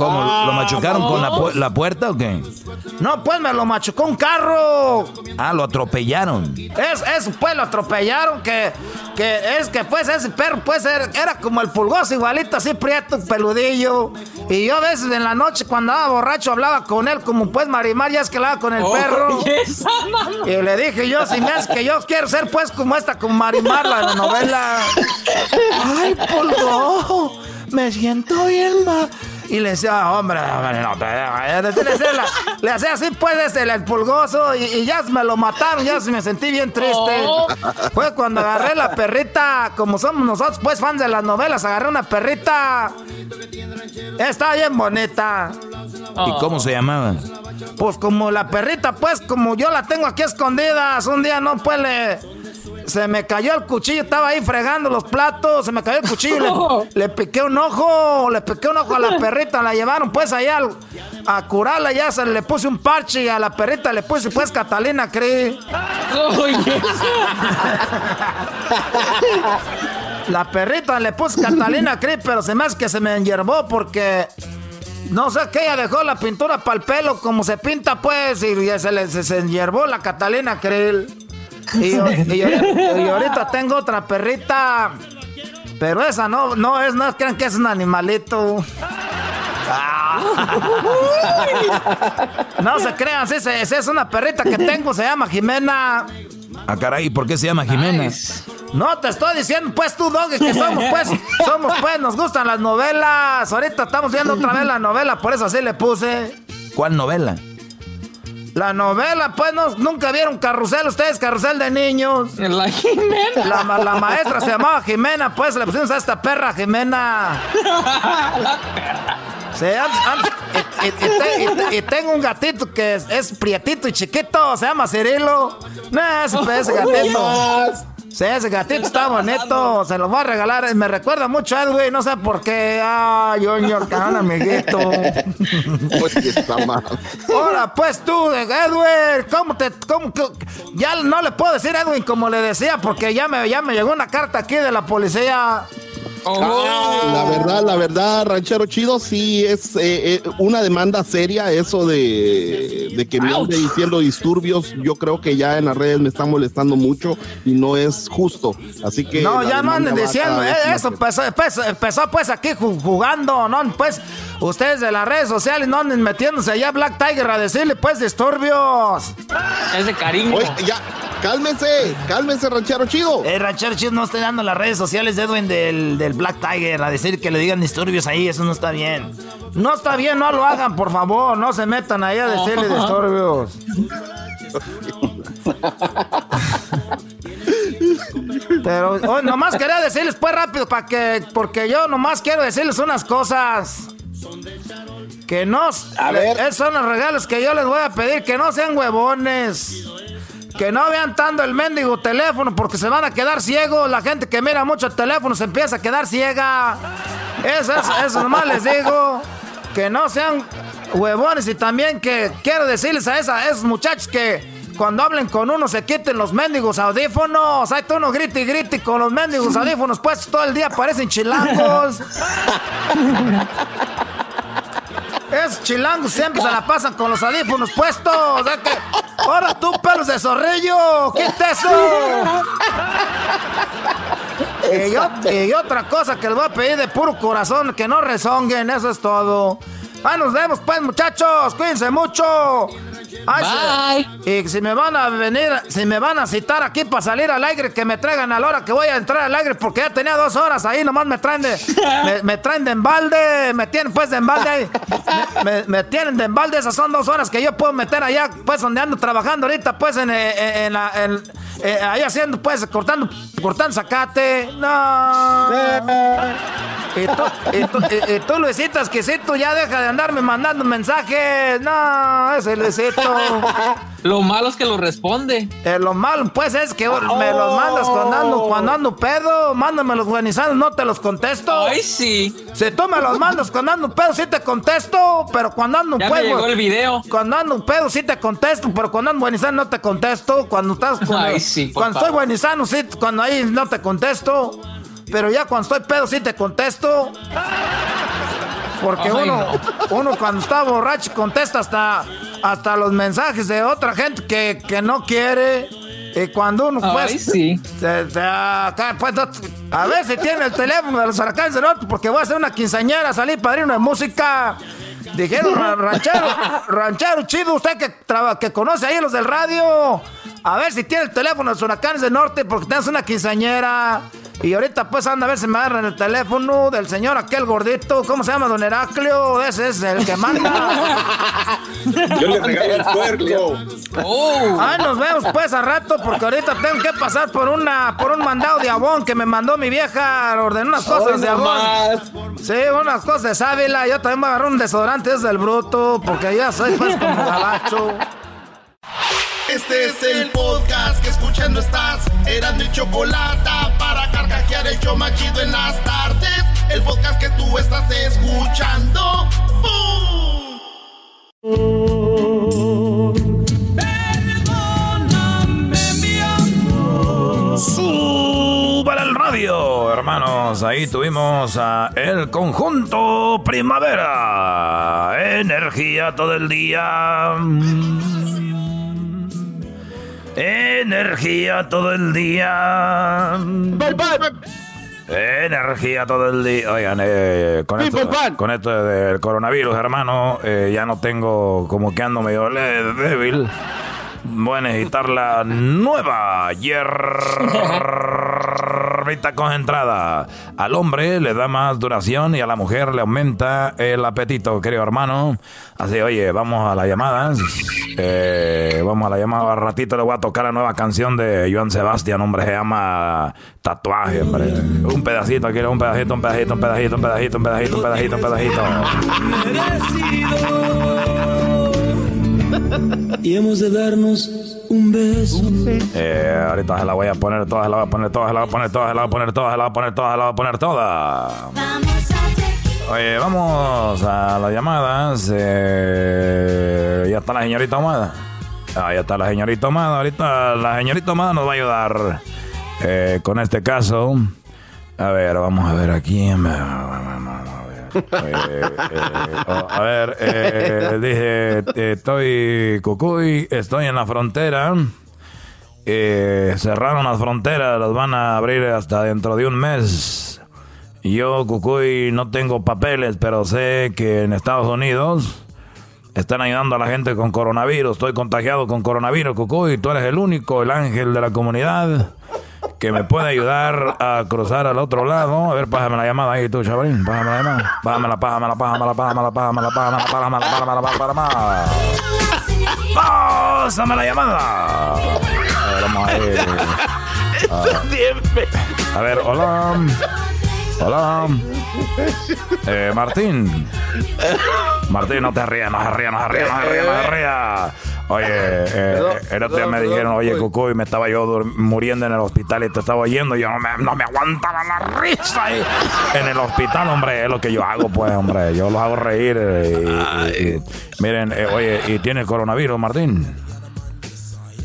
¿Cómo? Ah, ¿Lo machucaron con la, pu- la puerta o qué? No, pues me lo machucó un carro. Ah, lo atropellaron. Es, eso pues lo atropellaron, que, que es que pues ese perro pues era, era como el pulgoso igualito, así prieto, peludillo. Y yo a veces en la noche cuando andaba borracho hablaba con él como pues Marimar, ya es que hablaba con el Oh, perro. y le dije yo, si me hace que yo quiero ser pues como esta, como Marimar, la de la novela. Ay, pulgo, me siento bien ma- Y le decía, hombre, no, le, hacía así, pues, este, el pulgoso, y, ya me lo mataron, ya me sentí bien triste. Oh. Fue cuando agarré la perrita, como somos nosotros, pues, fans de las novelas, agarré una perrita. Está bien bonita. ¿Y cómo se llamaba? Pues como la perrita, pues, como yo la tengo aquí escondida, un día no, pues, se me cayó el cuchillo, estaba ahí fregando los platos, se me cayó el cuchillo, le, piqué un ojo, le piqué un ojo a la perrita, la llevaron pues allá a curarla, ya se le puse un parche y a la perrita le puse pues Catalina Cree. la perrita le puse Catalina Cree, pero se me hace que se me enyerbó porque no sé qué, ella dejó la pintura para el pelo como se pinta pues y se le se, enyerbó la Catalina Krill. Y, ahorita tengo otra perrita. Pero esa no, no es, no crean que es un animalito. No se crean, si es, una perrita que tengo, se llama Jimena. Ah, caray, ¿por qué se llama Jimena? No, te estoy diciendo, pues tú, Doggy, que somos, pues, somos, pues, nos gustan las novelas. Ahorita estamos viendo otra vez la novela, por eso así le puse. ¿Cuál novela? La novela, pues, no, nunca vieron Carrusel, ustedes, Carrusel de niños. La Jimena. La, maestra se llamaba Jimena, pues, le pusimos a esta perra Jimena. la perra. Sí, y, tengo un gatito que es, prietito y chiquito, se llama Cirilo. No, ese, ese gatito. Sí, ese gatito está bonito. Se lo voy a regalar. Me recuerda mucho a Edwin. No sé por qué. Ay, Junior, un amiguito. Pues está mal. Ahora, pues tú, Edwin, ¿cómo te. Cómo, ya no le puedo decir Edwin como le decía, porque ya me, ya me llegó una carta aquí de la policía. Oh. La verdad, la verdad, ranchero chido, sí es eh, eh, una demanda seria eso de, que me ande diciendo disturbios. Yo creo que ya en las redes me está molestando mucho y no es justo. Así que. No, ya no anden diciendo eh, eso. Empezó, empezó, pues aquí jugando, ¿no? Pues ustedes de las redes sociales no anden metiéndose allá Black Tiger a decirle pues disturbios. Es de cariño. ya, cálmense, cálmense, ranchero chido. Eh, ranchero chido no estoy dando las redes sociales de Edwin del, del Black Tiger a decir que le digan disturbios ahí, eso no está bien. No está bien, no lo hagan, por favor, no se metan ahí a decirle disturbios. Pero hoy nomás quería decirles pues rápido para que porque yo nomás quiero decirles unas cosas. Que no a ver. esos son los regalos que yo les voy a pedir, que no sean huevones. Que no vean tanto el mendigo teléfono porque se van a quedar ciegos. La gente que mira mucho el teléfono se empieza a quedar ciega. Eso, eso, eso nomás les digo. Que no sean huevones y también que quiero decirles a, esa, esos muchachos que cuando hablen con uno se quiten los mendigos audífonos. Hay tú uno grite y grite con los mendigos audífonos puestos todo el día, parecen chilangos. Es chilangos siempre se la pasan con los audífonos puestos. Ahora tú, pelos de zorrillo, quita eso. Y, otra cosa que les voy a pedir de puro corazón, que no rezonguen, eso es todo. Ah, nos vemos pues muchachos, cuídense mucho. Ay, y si me van a venir, si me van a citar aquí para salir al aire, que me traigan a la hora que voy a entrar al aire, porque ya tenía dos horas ahí, nomás me traen de, me, traen de embalde, me tienen pues de embalde ahí, me, tienen de embalde, esas son dos horas que yo puedo meter allá, pues donde ando trabajando ahorita, pues en, eh, en, la, eh, ahí haciendo, pues, cortando, cortando zacate, no. Y tú, y tú, y, tú Luisito Exquisito, ya deja de andarme mandando mensajes. No, ese Luisito. Lo malo es que lo responde. Eh, lo malo, pues, es que me los mandas cuando ando, cuando ando pedo. Mándame los buenizados, no te los contesto. Ay, sí. Si tú me los mandas cuando ando pedo, sí te contesto. Pero cuando ando ya pedo. Me llegó el video. Cuando ando pedo, sí te contesto. Pero cuando ando buenizano, no te contesto. Cuando estás. Ay, sí, cuando estoy buenizano, sí, cuando ahí no te contesto. Pero ya cuando estoy pedo, sí te contesto. Porque uno, uno cuando está borracho contesta hasta, hasta los mensajes de otra gente que, no quiere. Y cuando uno pues, sí. pues, a ver si tiene el teléfono de los huracanes de norte, porque voy a hacer una quinceañera, salir padrino de música. Dijeron, ranchero, ranchero chido, usted que, que conoce ahí los del radio. A ver si tiene el teléfono de los huracanes del norte, porque tenés una quinceañera. Y ahorita pues anda a ver si me agarran el teléfono del señor aquel gordito. ¿Cómo se llama, don Heraclio? Ese es el que manda. Yo le regalo el puerco. Oh. Ay, nos vemos pues a rato porque ahorita tengo que pasar por una por un mandado de abón que me mandó mi vieja. Ordenó unas cosas Hoy de abón. Sí, unas cosas de sábila. Yo también voy a agarrar un desodorante desde el bruto porque ya soy pues como gabacho. Este es el podcast que escuchando estás. Eran mi chocolate para carcajear el show más chido en las tardes. El podcast que tú estás escuchando. ¡Bum! Súbale el radio, hermanos. Ahí tuvimos a el conjunto Primavera. Energía todo el día. Energía todo el día. Energía todo el día. Oigan, eh, con, esto, con esto del coronavirus, hermano, eh, ya no tengo como que ando medio débil. Voy a necesitar la nueva hierbita concentrada. Al hombre le da más duración y a la mujer le aumenta el apetito, querido hermano. Así, oye, vamos a la llamada. Eh, vamos a la llamada. Al ratito le voy a tocar la nueva canción de Joan Sebastián, hombre. Se llama Tatuaje, hombre. Un pedacito, quiero un pedacito, un pedacito, un pedacito, un pedacito, un pedacito, un pedacito, un pedacito. Y hemos de darnos un beso. Eh, ahorita se la voy a poner toda, se la voy a poner toda, se la voy a poner toda, se la voy a poner toda, se la voy a poner toda, se la voy a poner toda. Oye, vamos a las llamadas. Eh, ya está la señorita Omada. Ah, ya está la señorita Omada. Ahorita la señorita Omada nos va a ayudar eh, con este caso. A ver, vamos a ver aquí. Eh, eh, oh, a ver, eh, dije, estoy Cucuy, estoy en la frontera. Cerraron las fronteras, las van a abrir hasta dentro de un mes. Yo, Cucuy, no tengo papeles, pero sé que en Estados Unidos están ayudando a la gente con coronavirus. Estoy contagiado con coronavirus, Cucuy. Tú eres el único, el ángel de la comunidad, que me puede ayudar a cruzar al otro lado. A ver, pájame la llamada ahí tú, chavalín. Pájame la llamada. Pájamela, pájamela, pájamela, pájamela, pájamela, pájamela, pájamela, pájamela, pájamela, pájamela. Pásame la llamada. A ver, vamos a ver. Ah. A ver, hola. Hola. Eh, Martín. Martín, no te rías, no se rías, no se rías, no se rías, no se rías. Oye, eh, el otro día me dijeron, oye, Cucuy, me estaba yo muriendo en el hospital y te estaba yendo. Y yo no me, no me aguantaba la risa ahí. en el hospital, hombre. Es lo que yo hago, pues, hombre. Yo los hago reír. eh, y- y- y- miren, eh, oye, ¿y tiene coronavirus, Martín?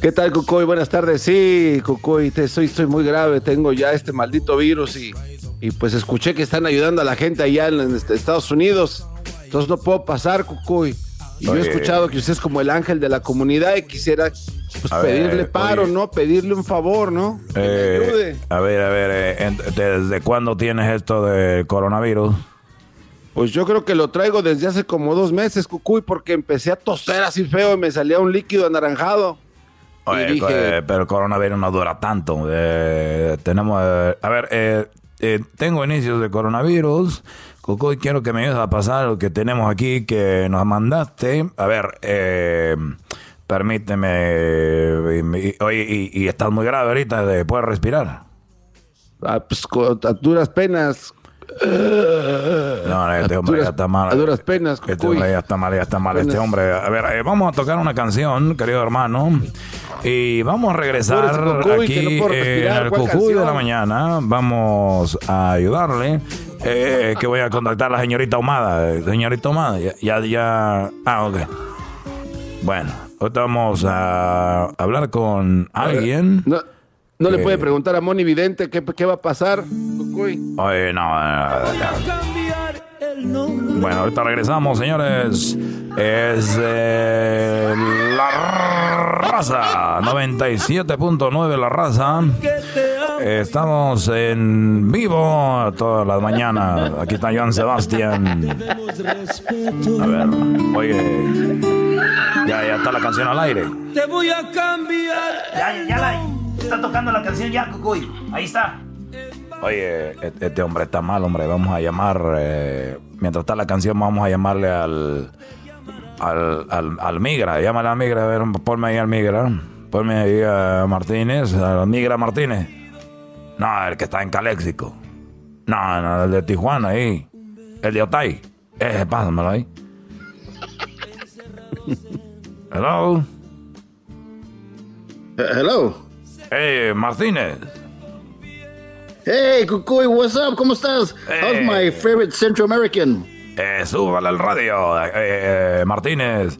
¿Qué tal, Cucuy? Buenas tardes. Sí, Cucuy, te, soy, estoy muy grave. Tengo ya este maldito virus y, y pues escuché que están ayudando a la gente allá en, Estados Unidos. Entonces no puedo pasar, Cucuy. Y yo he escuchado que usted es como el ángel de la comunidad y quisiera pues, ver, pedirle paro, oye. ¿no? Pedirle un favor, ¿no? Que me Eh, ayude. a ver, a ver, eh, ¿desde cuándo tienes esto del coronavirus? Pues yo creo que lo traigo desde hace como dos meses, Cucuy, porque empecé a toser así feo y me salía un líquido anaranjado. Oye, Y dije- eh, pero el coronavirus no dura tanto. Eh, tenemos, eh, a ver, eh, eh, tengo inicios de coronavirus. Cucuy, quiero que me ayudes a pasar lo que tenemos aquí que nos mandaste. A ver, eh, permíteme. y- Oye, y, estás muy grave ahorita, de- ¿puedes respirar? Ah, pues a duras penas. No, este hombre ya está mal. A duras penas, Este hombre ya está mal, ya está mal. Este hombre, a ver, eh, vamos a tocar una canción, querido hermano. Y vamos a regresar Cucuy, aquí no en el ¿Cuál Cucuy de la mañana. Vamos a ayudarle. Eh, que voy a contactar a la señorita Humada. Señorita Humada, ya, ya, ya- Ah, ok. Bueno, ahorita vamos a hablar con alguien. No, no le puede preguntar a Moni Vidente qué, qué va a pasar. Oye, no, eh, Bueno, ahorita regresamos, señores. Es eh, La Raza, 97.9 La Raza. Estamos en vivo todas las mañanas. Aquí está Joan Sebastián. A ver, oye. Ya, ya está la canción al aire. Te voy a cambiar. Ya, ya la está tocando la canción ya, Cucuy. Ahí está. Oye, e- este hombre está mal, hombre. Vamos a llamar, eh, mientras está la canción, vamos a llamarle al, al, al, al Migra. Llámale al Migra, a ver, ponme ahí al Migra. Ponme ahí a Martínez, al Migra Martínez. No, el que está en Caléxico. No, no, el de Tijuana ahí. El de Otay. Ese, pásamelo ahí. Hello. hello. Hey, Martínez. Hey, Cucuy, what's up? ¿Cómo estás? How's my favorite Central American? Eh, súbale al radio, eh, eh, Martínez.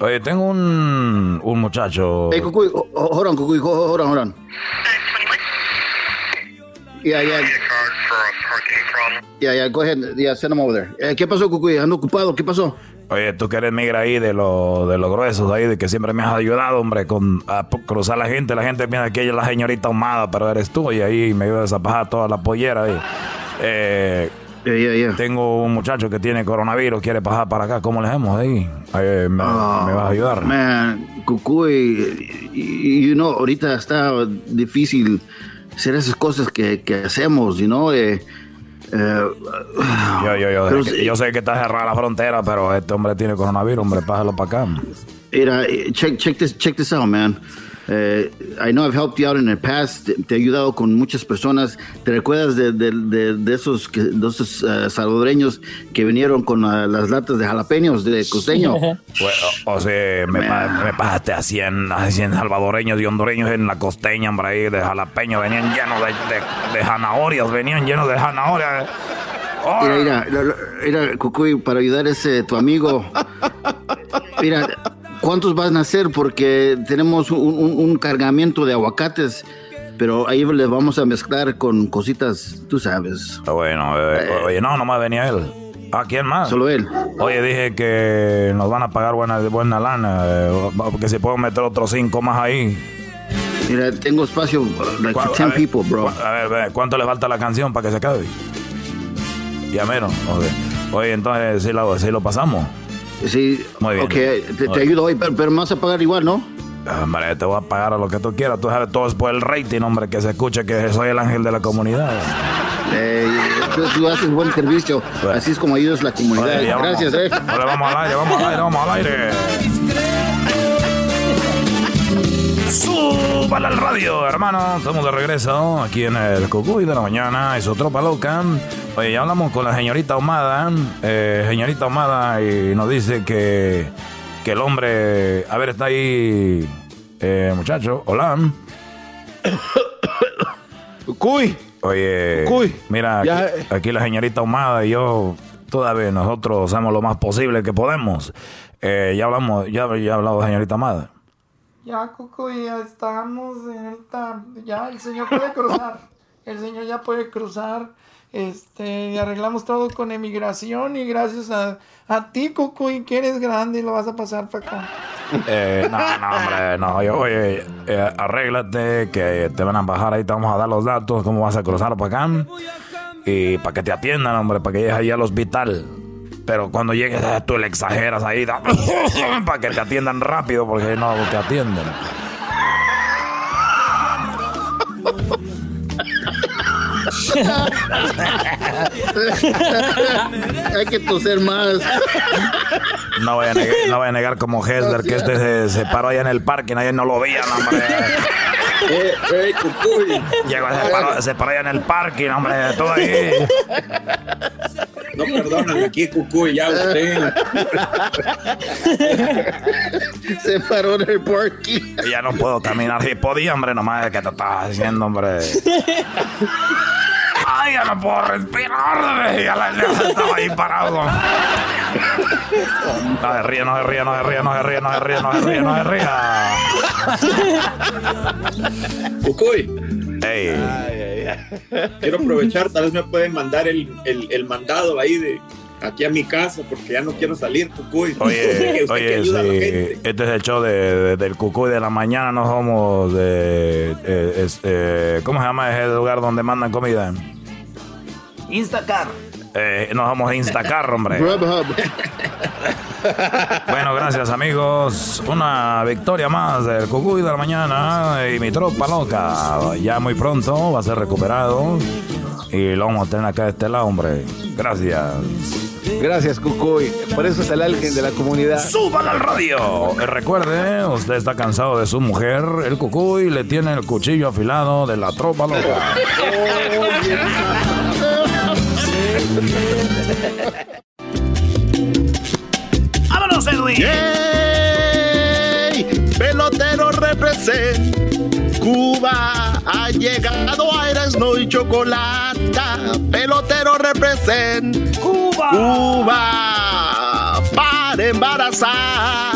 Oye, tengo un, un muchacho. Hey, Cucuy, ho- ho- hold on, Cucuy, ho- hold on, hold on. Yeah, yeah. Yeah, yeah, go ahead. Yeah, send him over there. Eh, ¿Qué pasó, Cucuy? Ando ocupado, ¿qué pasó? Oye, tú que eres migra ahí de los de los gruesos ahí, de que siempre me has ayudado, hombre, con a cruzar la gente. La gente piensa que ella es la señorita ahumada, pero eres tú. Y ahí me ayudas a bajar toda la pollera ahí. Eh, Tengo un muchacho que tiene coronavirus, quiere pasar para acá. ¿Cómo le hacemos ahí? Eh, me, me vas a ayudar? Man, Cucuy, y- you know, ahorita está difícil hacer esas cosas que, que hacemos, you know, eh, eh, Yo, yo, yo, Pero que- yo sé que está cerrada la frontera, pero este hombre tiene coronavirus, hombre, pásalo para acá. Mira, eh, check, check, this, check this out, man. Eh, I know I've helped you out in the past. Te, te he ayudado con muchas personas. ¿Te recuerdas de, de- de- de esos, que- de esos eh, salvadoreños que vinieron con ah, las latas de jalapeños de costeño? Pues, o, o sea, me, pa- me pasaste a 100, a 100 salvadoreños y hondureños en la costeña, hombre, ahí de jalapeño. Venían llenos de, de, de zanahorias, venían llenos de zanahorias. Mira, mira, lo- lo- mira, Cucuy, para ayudar a ese tu amigo. Mira, ¿cuántos van a hacer? Porque tenemos un, un- un cargamento de aguacates, pero ahí les vamos a mezclar con cositas, tú sabes. Ah, Bueno, eh, oye, no, nomás venía él. ¿A quién más? Solo él. Oye, dije que nos van a pagar buena, buena lana, eh, porque si puedo meter otros cinco más ahí. Mira, tengo espacio like for ¿Cu- 10 a ver, people, bro. A ver, ve, ¿cuánto le falta a la canción para que se acabe? Ya menos. Oye, entonces sí sí lo pasamos. Sí, Muy bien. ok, te, ayudo hoy, pero, pero me vas a pagar igual, ¿no? Hombre, te voy a pagar a lo que tú quieras. Tú sabes, todo es por el rating, hombre, que se escuche que soy el ángel de la comunidad. Eh, tú, tú haces buen servicio, así es como ayudas la comunidad. Oye, ya vamos. Gracias, eh. Ahora vamos al aire, vamos al aire, vamos al aire. Súbala al radio, hermano. Estamos de regreso aquí en el Cucuy de la mañana. Es tropa loca. Oye, ya hablamos con la señorita Ahumada. Eh, señorita Ahumada, y nos dice que, que el hombre. A ver, está ahí. Eh, muchacho, hola. Cuy. Oye, Cuy, mira, ya, aquí, aquí la señorita Ahumada y yo, todavía nosotros hacemos lo más posible que podemos. Eh, ya hablamos, ya, ya ha hablado señorita Amada. Ya, Coco, ya estamos, señorita. Ya, el señor puede cruzar. El señor ya puede cruzar. Este, y arreglamos todo con emigración y gracias a, a ti, Coco, y que eres grande y lo vas a pasar para acá. Eh, no, no, hombre, no, yo, oye, eh, arréglate que te van a bajar ahí, te vamos a dar los datos, cómo vas a cruzar para acá. Y para que te atiendan, hombre, para que llegues ahí al hospital. Pero cuando llegues, eh, tú le exageras ahí, para que te atiendan rápido, porque no te atienden. Hay que toser más. No voy a negar, no voy a negar como Hesler que este se, se paró allá en el parque y nadie no lo veía, no, hombre. Eh, eh, cucuy. Llegó, se paró, se paró allá en el parque, no, hombre, todo ahí. No perdonan aquí, cucuy, ya usted. Se paró en el parking. Ya no puedo caminar. Si podía, hombre, nomás que te estás haciendo, hombre. Ay, ya no puedo respirar. Ya la ya estaba ahí parado. No se ríe, no se ríe, no se ríe, no se ríe, no se ríe, no se ríe, no se ríe. Cucuy. Ey. Quiero aprovechar, tal vez me pueden mandar el, el, el mandado ahí de aquí a mi casa porque ya no quiero salir, Cucuy. Oye, sí, este es el show de, de- del cucuy de la mañana, no somos de... este, ¿Cómo se llama ese lugar donde mandan comida? Instacar. Eh, no somos Instacar, hombre. Grubhub. Bueno, gracias amigos. Una victoria más del Cucuy de la mañana y mi tropa loca. Ya muy pronto va a ser recuperado. y lo vamos a tener acá de este lado, hombre. Gracias. Gracias, Cucuy. Por eso es el alguien de la comunidad. ¡Súbala al radio! Eh, Recuerde, usted está cansado de su mujer, el Cucuy le tiene el cuchillo afilado de la tropa loca. ¡Vámonos, Edwin! ¡Yay! Pelotero represent. Cuba ha llegado a Erasmo y Chocolata. Pelotero represent. Cuba. Cuba para embarazar.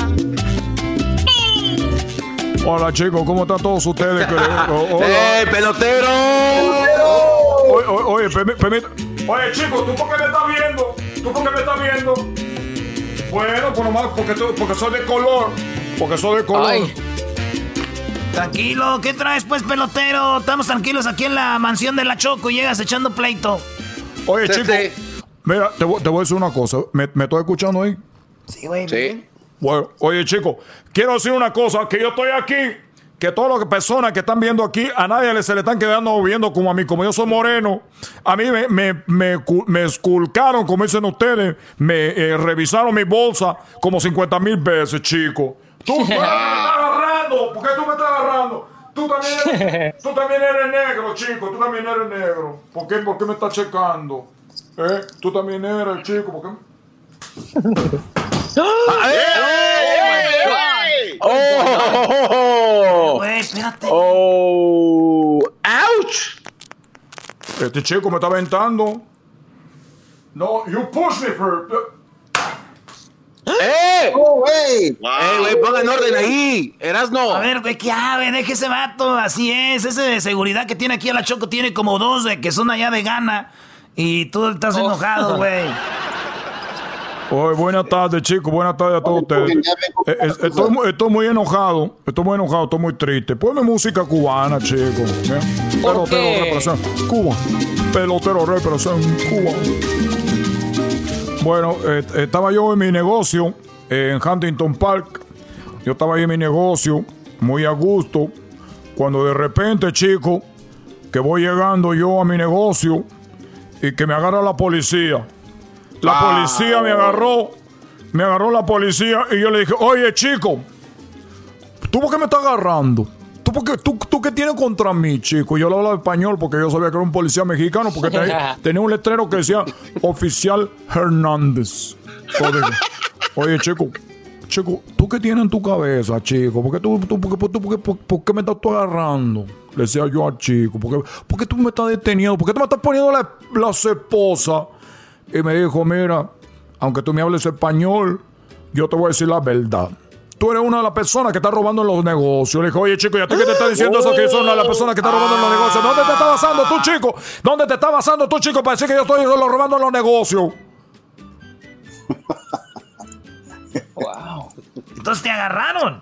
Hola chicos, ¿cómo están todos ustedes? Oh. ¡Eh, pelotero! Oye, oye, oye, permi- permit- Oye, chicos, ¿tú por qué me estás viendo? ¿Tú por qué me estás viendo? Bueno, por nomás porque, porque soy de color. Porque soy de color. Ay. Tranquilo, ¿qué traes pues, pelotero? Estamos tranquilos aquí en la mansión de la Choco y llegas echando pleito. Oye, chicos, mira, te, voy- te voy a decir una cosa. ¿Me, me estoy escuchando ahí? Sí, güey. Sí. Bueno, oye, chicos, quiero decir una cosa, que yo estoy aquí, que todas las personas que están viendo aquí, a nadie se le están quedando viendo como a mí, como yo soy moreno. A mí me, me, me, me esculcaron, como dicen ustedes, me eh, revisaron mi bolsa como 50 mil veces, chicos. Tú, tú me estás agarrando, ¿por qué tú me estás agarrando? Tú también, eres, tú también eres negro, chico, tú también eres negro. ¿Por qué, por qué me estás checando? ¿Eh? Tú también eres, chico, ¿por qué? ¡Oh! Güey, espérate. ¡Oh! ¡Ouch! Este chico me está aventando. No, you push me for. ¡Eh! ¡Eh, güey! Pongan orden ahí. Erasno. A ver, güey, que ave, deje ese vato, así es. Ese de seguridad que tiene aquí a la Choco tiene como dos de que son allá de gana. Y tú estás enojado, güey. Oye, buenas tardes, chicos. Buenas tardes a todos ustedes. Eh, eh, Estoy, mu- estoy muy enojado. Estoy muy enojado. Estoy muy triste. Ponme música cubana, chicos. Pelotero qué? representa Cuba. Pelotero representa Cuba. Bueno, eh, estaba yo en mi negocio eh, en Huntington Park. Yo estaba ahí en mi negocio, muy a gusto. Cuando de repente, chico, que voy llegando yo a mi negocio y que me agarra la policía. La policía me agarró, me agarró la policía y yo le dije, oye chico, ¿tú por qué me estás agarrando? ¿Tú, por qué, tú, tú qué tienes contra mí, chico? Yo le hablaba español porque yo sabía que era un policía mexicano porque tenía, tenía un letrero que decía oficial Hernández. Oye chico, chico, ¿tú qué tienes en tu cabeza, chico? ¿Por qué, tú, tú- por qué- por- por qué- por- qué me estás tú agarrando? Le decía yo al chico, ¿por qué, por qué tú me estás deteniendo? ¿Por qué tú me estás poniendo la, la esposa? Y me dijo, mira, aunque tú me hables español, yo te voy a decir la verdad. Tú eres una de las personas que está robando en los negocios. Le dije, oye, chico, ¿y a ti qué te está diciendo eso que yo soy una de las personas que está robando en los negocios? ¿Dónde te está basando tú, chico? ¿Dónde te está basando tú, chico, para decir que yo estoy solo robando en los negocios? Entonces te agarraron.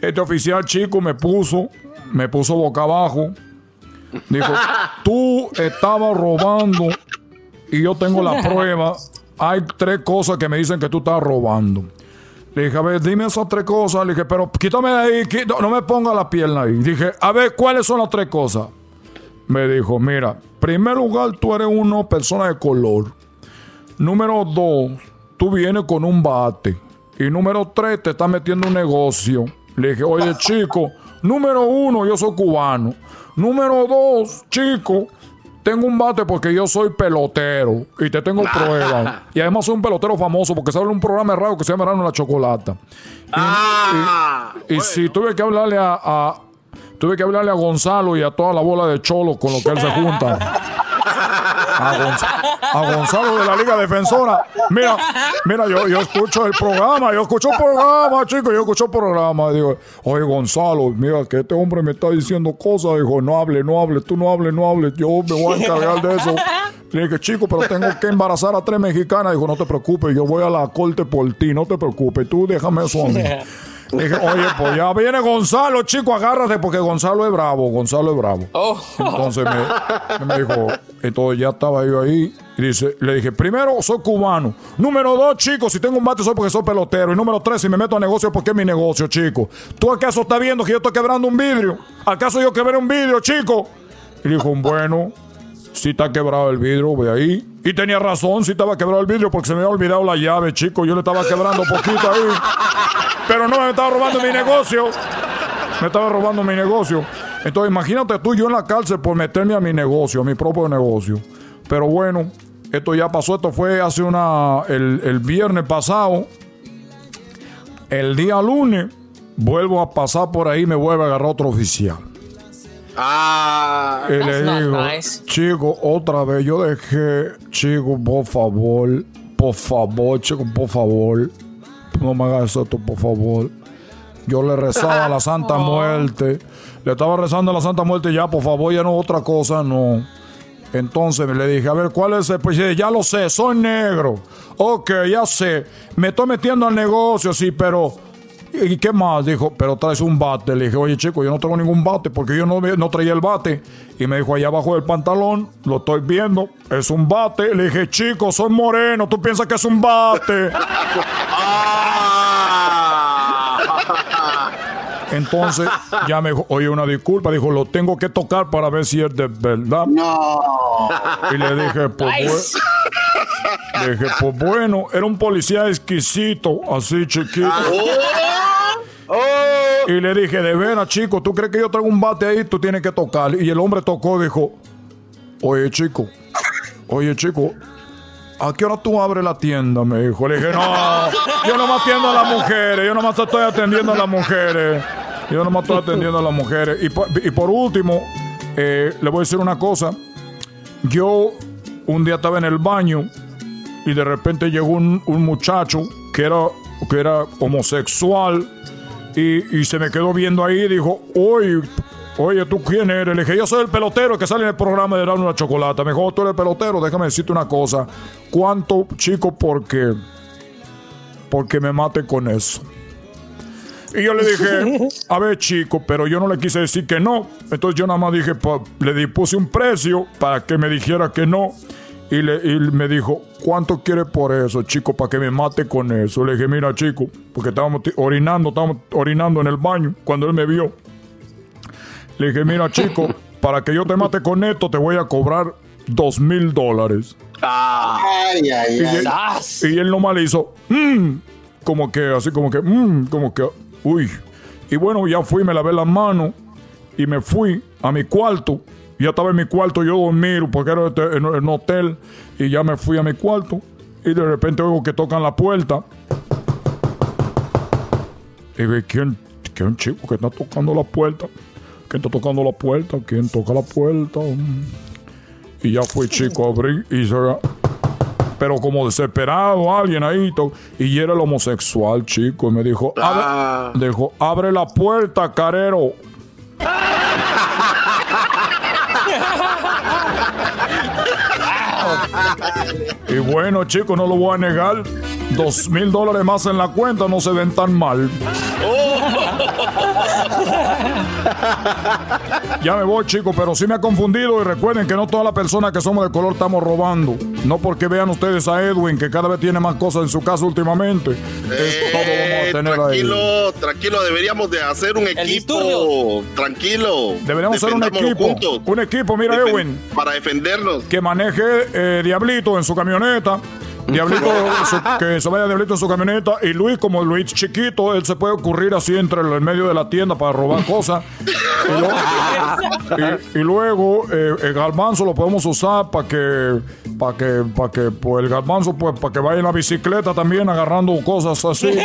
Este oficial chico me puso, me puso boca abajo. Dijo, tú estabas robando y yo tengo la prueba. Hay tres cosas que me dicen que tú estás robando. Le dije, a ver, dime esas tres cosas. Le dije, pero quítame de ahí, no, me ponga la pierna ahí. Dije, a ver, ¿cuáles son las tres cosas? Me dijo, mira, primer lugar, tú eres una persona de color. Número dos, tú vienes con un bate. Y número tres, te estás metiendo en un negocio. Le dije, oye, chico, número uno, yo soy cubano. Número dos, chico, tengo un bate porque yo soy pelotero. Y te tengo pruebas. Y además soy un pelotero famoso porque sale un programa radio que se llama Rano la Chocolata. Y, y si tuve que hablarle a, a- Tuve que hablarle a Gonzalo y a toda la bola de cholos con lo que él se junta. A, Gonz- a Gonzalo de la Liga Defensora. Mira, mira, yo, yo escucho el programa, yo escucho el programa, chicos, yo escucho el programa. Digo, oye, Gonzalo, mira que este hombre me está diciendo cosas. Dijo, no hable, no hable, tú no hables, no hables, yo me voy a encargar de eso. Le dije, chico, pero tengo que embarazar a tres mexicanas. Dijo, no te preocupes, yo voy a la corte por ti, no te preocupes, tú déjame eso a mí. Dije, oye, pues ya viene Gonzalo, chico, agárrate, porque Gonzalo es bravo, Gonzalo es bravo. Entonces me, me dijo, entonces ya estaba yo ahí. Y dice, le dije, primero, soy cubano. Número dos, chico, si tengo un bate soy porque soy pelotero. Y número tres, si me meto a negocio es porque es mi negocio, chico. ¿Tú acaso estás viendo que yo estoy quebrando un vidrio? ¿Acaso yo quebré un vidrio, chico? Y dijo, bueno, sí está quebrado el vidrio, ve ahí. Y tenía razón, sí estaba quebrado el vidrio porque se me había olvidado la llave, chico. Yo le estaba quebrando poquito ahí. Pero no, me estaba robando mi negocio. Me estaba robando mi negocio. Entonces, imagínate tú yo en la cárcel por meterme a mi negocio, a mi propio negocio. Pero bueno, esto ya pasó. Esto fue hace una. El, el viernes pasado. El día lunes, vuelvo a pasar por ahí me vuelve a agarrar otro oficial. Ah, Y le digo, chico, otra vez, yo dejé, chico, por favor, por favor, chico, por favor, no me hagas esto, por favor. Yo le rezaba a la Santa Muerte, le estaba rezando a la Santa Muerte, ya, por favor, ya no otra cosa, no. Entonces le dije, a ver, ¿cuál es el? Pues dice, ya lo sé, soy negro. Ok, ya sé, me estoy metiendo al negocio, sí, pero ¿Y qué más? Dijo, pero traes un bate. Le dije, oye, chico, yo no tengo ningún bate porque yo no, no traía el bate. Y me dijo, allá abajo del pantalón, lo estoy viendo, es un bate. Le dije, chico, soy moreno, tú piensas que es un bate. Entonces ya me dijo, oye, una disculpa. Dijo, lo tengo que tocar para ver si es de verdad. No. Y le dije, pues, bue- le dije, pues bueno, era un policía exquisito, así chiquito. Y le dije, de veras, chico, ¿tú crees que yo traigo un bate ahí? Tú tienes que tocar. Y el hombre tocó y dijo, oye, chico, oye, chico, ¿a qué hora tú abres la tienda? Me dijo. Le dije, no, yo no me atiendo a las mujeres, yo nomás estoy atendiendo a las mujeres. Yo nomás estoy atendiendo a las mujeres. Y por, y por último, eh, le voy a decir una cosa. Yo un día estaba en el baño y de repente llegó un, un muchacho que era, que era homosexual y, y se me quedó viendo ahí y dijo, oye, oye, ¿tú quién eres? Le dije, yo soy el pelotero que sale en el programa de Dar una Chocolata. Me dijo, "Oh, tú eres el pelotero, déjame decirte una cosa. ¿Cuánto, chico, porque, porque me mate con eso? Y yo le dije, a ver, chico, pero yo no le quise decir que no. Entonces yo nada más dije, pa- le di- puse un precio para que me dijera que no. Y, le, y me dijo, ¿cuánto quiere por eso, chico, para que me mate con eso? Le dije, mira, chico, porque estábamos ti- orinando, estábamos orinando en el baño cuando él me vio. Le dije, mira, chico, para que yo te mate con esto, te voy a cobrar dos mil dólares. Ay, ay, Y ay. él, y él nomás le hizo, "Mm", como que, así como que, "Mm", como que, uy. Y bueno, ya fui, me lavé las manos y me fui a mi cuarto. Ya estaba en mi cuarto yo dormir porque era este- en un hotel. Y ya me fui a mi cuarto. Y de repente oigo que tocan la puerta. Y ve, ¿quién, quién chico que está tocando la puerta? ¿Quién está tocando la puerta? ¿Quién toca la puerta? Y ya fui chico a abrir y se pero como desesperado alguien ahí y era el homosexual chico y me dijo abre, dijo abre la puerta carero y bueno chico no lo voy a negar. Dos mil dólares más en la cuenta no se ven tan mal Ya me voy, chicos, pero sí me ha confundido y recuerden que no todas las personas que somos de color estamos robando. No porque vean ustedes a Edwin, que cada vez tiene más cosas en su casa últimamente. Todo vamos a tener ahí. Tranquilo, tranquilo, deberíamos de hacer un equipo. Tranquilo. Deberíamos ser un equipo. juntos. Un equipo, mira, Defen- Edwin. Para defendernos. Que maneje eh, Diablito en su camioneta. Diablito, su- que se vaya Diablito en su camioneta. Y Luis, como Luis chiquito, él se puede ocurrir así entre el medio de la tienda para robar cosas. Y, lo- y- y luego eh, el garbanzo lo podemos usar para que, para que, para que, pues el garbanzo, pues para que vaya en la bicicleta también agarrando cosas así.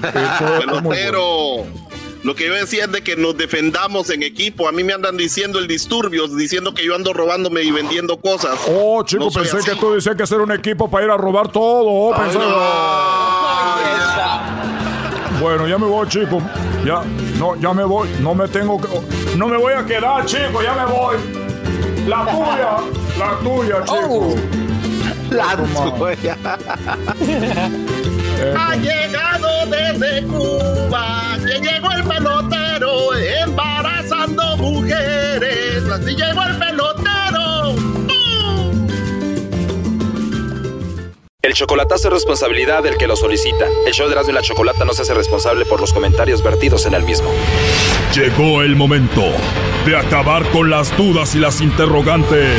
Pelotero. Lo que yo decía es de que nos defendamos en equipo. A mí me andan diciendo el disturbios, diciendo que yo ando robándome y vendiendo cosas. Oh, chico, No pensé así. que tú decías que hacer un equipo para ir a robar todo. Oh, pensé- Bueno, ya me voy, chico. Ya, no, ya me voy. No me tengo que. No me voy a quedar, chico, ya me voy. La tuya, la tuya, chico. La tuya. Ha llegado desde Cuba, que llegó el pelotero embarazando mujeres. Así llegó el pelotero. El chocolatazo es responsabilidad del que lo solicita. El show de Erasmo y la Chocolata no se hace responsable por los comentarios vertidos en el mismo. Llegó el momento de acabar con las dudas y las interrogantes.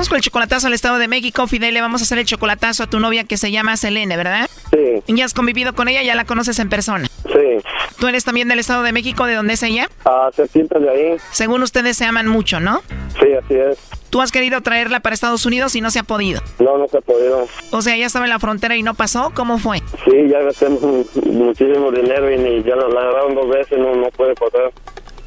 vamos con el chocolatazo al Estado de México. Fidel, le vamos a hacer el chocolatazo a tu novia que se llama Selene, ¿verdad? Sí. ¿Ya has convivido con ella? ¿Ya la conoces en persona? Sí. ¿Tú eres también del Estado de México? ¿De dónde es ella? Ah, cerquita de ahí. Según ustedes se aman mucho, ¿no? Sí, así es. ¿Tú has querido traerla para Estados Unidos y no se ha podido? No, no se ha podido. O sea, ya estaba en la frontera y no pasó. ¿Cómo fue? Sí, ya gasté mu- muchísimo dinero y ni ya la, la agarraron dos veces, no, no puede pasar.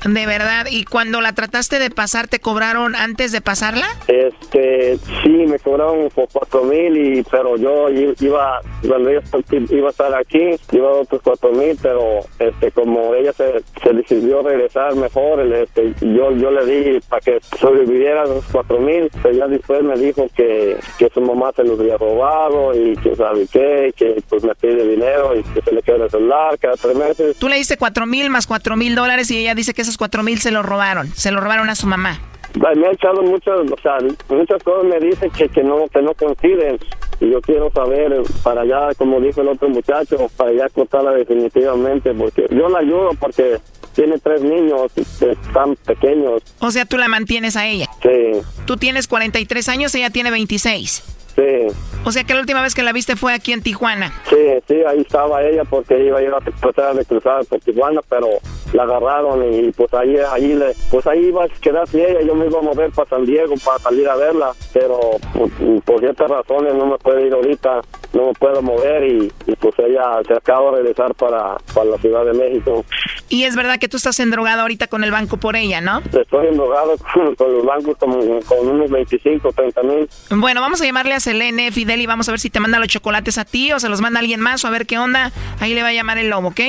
De verdad. ¿Y cuando la trataste de pasar, te cobraron antes de pasarla? Este, sí, me cobraron por cuatro mil, y, pero yo iba, cuando ella iba a estar aquí, iba a otros cuatro mil, pero este, como ella se, se decidió regresar mejor, el, este, yo, yo le di para que sobreviviera los cuatro mil, pero ya después me dijo que, que su mamá se los había robado y que sabe qué, que pues me pide dinero y que se le queda el celular cada tres meses. Tú le diste cuatro mil más cuatro mil dólares y ella dice que esos cuatro mil se los robaron. Se los robaron a su mamá. Me ha echado muchas, o sea, muchas cosas me dice que, que no que no coinciden y yo quiero saber eh, para allá, como dijo el otro muchacho, para allá cortarla definitivamente porque yo la ayudo porque tiene tres niños que están pequeños. O sea, tú la mantienes a ella. Sí, Tú tienes 43 años, ella tiene 26. Sí, O sea que la última vez que la viste fue aquí en Tijuana. sí, sí, ahí estaba ella porque iba a ir a tratar de cruzar por Tijuana, pero la agarraron y pues ahí, ahí le, pues ahí iba a quedarse ella, yo me iba a mover para San Diego para salir a verla, pero pues, por ciertas razones no me puede ir ahorita, no me puedo mover y, y, pues ella se acaba de regresar para, para la Ciudad de México. Y es verdad que tú estás endrogado ahorita con el banco por ella, ¿no? Estoy endrogado con, con los bancos como, con unos 25, 30 mil. Bueno, vamos a llamarle a Selene, Fidel, y vamos a ver si te manda los chocolates a ti o se los manda alguien más o a ver qué onda. Ahí le va a llamar el lobo, ¿ok?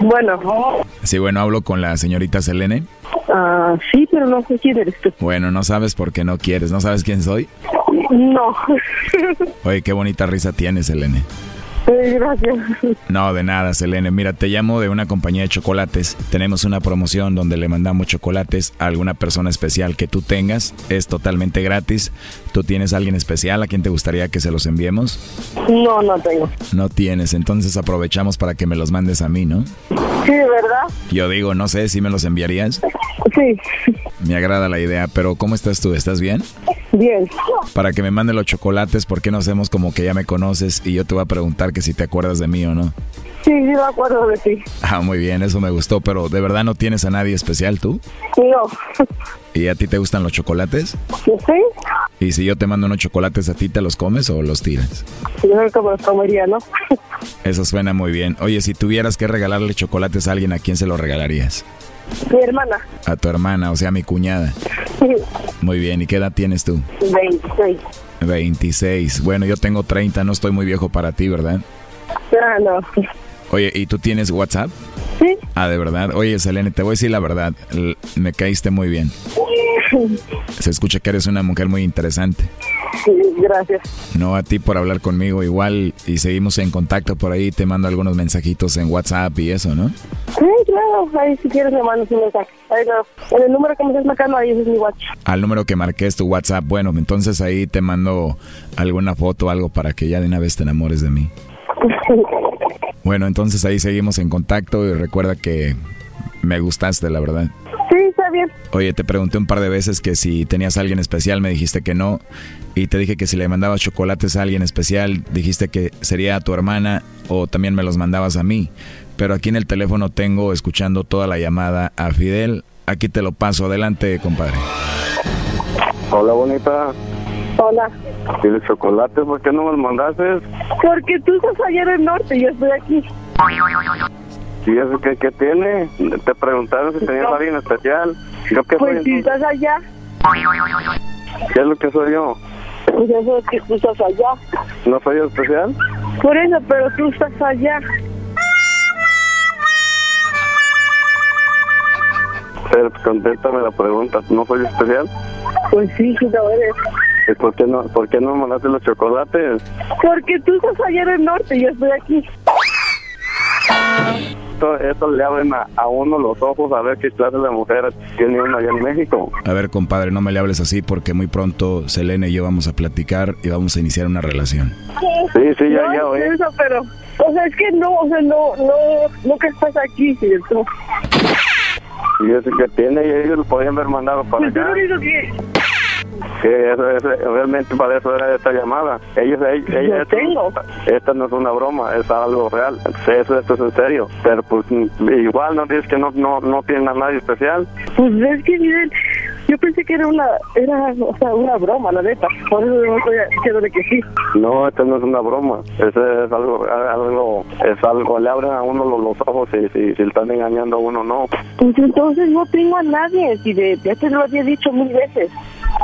Bueno, Sí, bueno, hablo con la señorita Selene. ah, sí, pero no sé quién eres tú. Bueno, no sabes por qué no quieres, no sabes quién soy. No. Oye, qué bonita risa tienes, Selene. Eh, Gracias. No, de nada, Selene. Mira, te llamo de una compañía de chocolates. Tenemos una promoción donde le mandamos chocolates a alguna persona especial que tú tengas. Es totalmente gratis. ¿Tú tienes a alguien especial a quien te gustaría que se los enviemos? No, no tengo. No tienes, entonces aprovechamos para que me los mandes a mí, ¿no? Sí, ¿de verdad? Yo digo, no sé si me los enviarías. Sí. Me agrada la idea, pero ¿cómo estás tú? ¿Estás bien? Bien. Para que me mande los chocolates, ¿por qué no hacemos como que ya me conoces y yo te voy a preguntar que si te acuerdas de mí o no? Sí, sí me acuerdo de ti. Ah, muy bien, eso me gustó, pero ¿de verdad no tienes a nadie especial tú? No. ¿Y a ti te gustan los chocolates? ¿Sí? ¿Y si yo te mando unos chocolates a ti, te los comes o los tiras? Yo creo que me los comería, ¿no? Eso suena muy bien. Oye, si tuvieras que regalarle chocolates a alguien, ¿a quién se los regalarías? Mi hermana. A tu hermana, o sea, mi cuñada. Muy bien, ¿y qué edad tienes tú? 26. 26. Bueno, yo tengo 30, no estoy muy viejo para ti, ¿verdad? Ah, no. Oye, ¿y tú tienes WhatsApp? Sí. Ah, de verdad. Oye, Selene, te voy a decir la verdad. Me caíste muy bien. Se escucha que eres una mujer muy interesante. Sí, gracias. No a ti por hablar conmigo igual y seguimos en contacto por ahí. Te mando algunos mensajitos en WhatsApp y eso, ¿no? Sí, claro. Ahí si quieres me mandas un mensaje. Ahí no. En el número que me estás marcando, ahí es mi WhatsApp. Al número que marqué es tu WhatsApp. Bueno, entonces ahí te mando alguna foto o algo para que ya de una vez te enamores de mí. Bueno, entonces ahí seguimos en contacto y recuerda que me gustaste, la verdad. Sí, está bien. Oye, te pregunté un par de veces que si tenías a alguien especial, me dijiste que no. Y te dije que si le mandabas chocolates a alguien especial, dijiste que sería a tu hermana o también me los mandabas a mí. Pero aquí en el teléfono tengo escuchando toda la llamada a Fidel. Aquí te lo paso. Adelante, compadre. Hola, bonita. Hola. ¿Tienes chocolate? ¿Por qué no me los mandaste? Porque tú estás allá en el norte y yo estoy aquí. ¿Y eso qué, qué tiene? Te preguntaron si tenías a alguien especial. ¿Yo qué Pues soy? si estás allá, ¿Qué es lo que soy yo? pues eso es que tú estás allá. ¿No soy yo especial? Por eso, pero tú estás allá. Pero contéstame la pregunta. ¿No soy especial? Pues sí, sí lo eres. ¿Y por qué no, por qué no me mandaste los chocolates? Porque tú estás allá en el norte y yo estoy aquí. esto, esto le abren a, a uno los ojos a ver qué clase de mujeres tiene uno allá en México. A ver, compadre, no me le hables así porque muy pronto Selene y yo vamos a platicar y vamos a iniciar una relación. Sí, sí, ya, no, ya oí. Eso, pero, o sea, es que no, o sea, no, no, no que estás aquí, ¿cierto? Y eso que tiene y ellos lo podían haber mandado para Pues yo acá. no digo que, Que eso, eso- realmente para eso era esta llamada. Ellos, ellos, ellos- tengo. esta no es una broma, es algo real. Eso, esto es en serio. Pero pues mm, igual no dices que no, no, no tienen a nadie especial. pues es que miren, yo pensé que era una, era, o sea, una broma, la neta. Por eso no estoy diciéndole que sí. No, esto no es una broma. Eso es algo, algo, es algo, le abren a uno los, los ojos si, si, si están engañando a uno, no. Pues entonces no tengo a nadie, si de, ya te lo había dicho mil veces.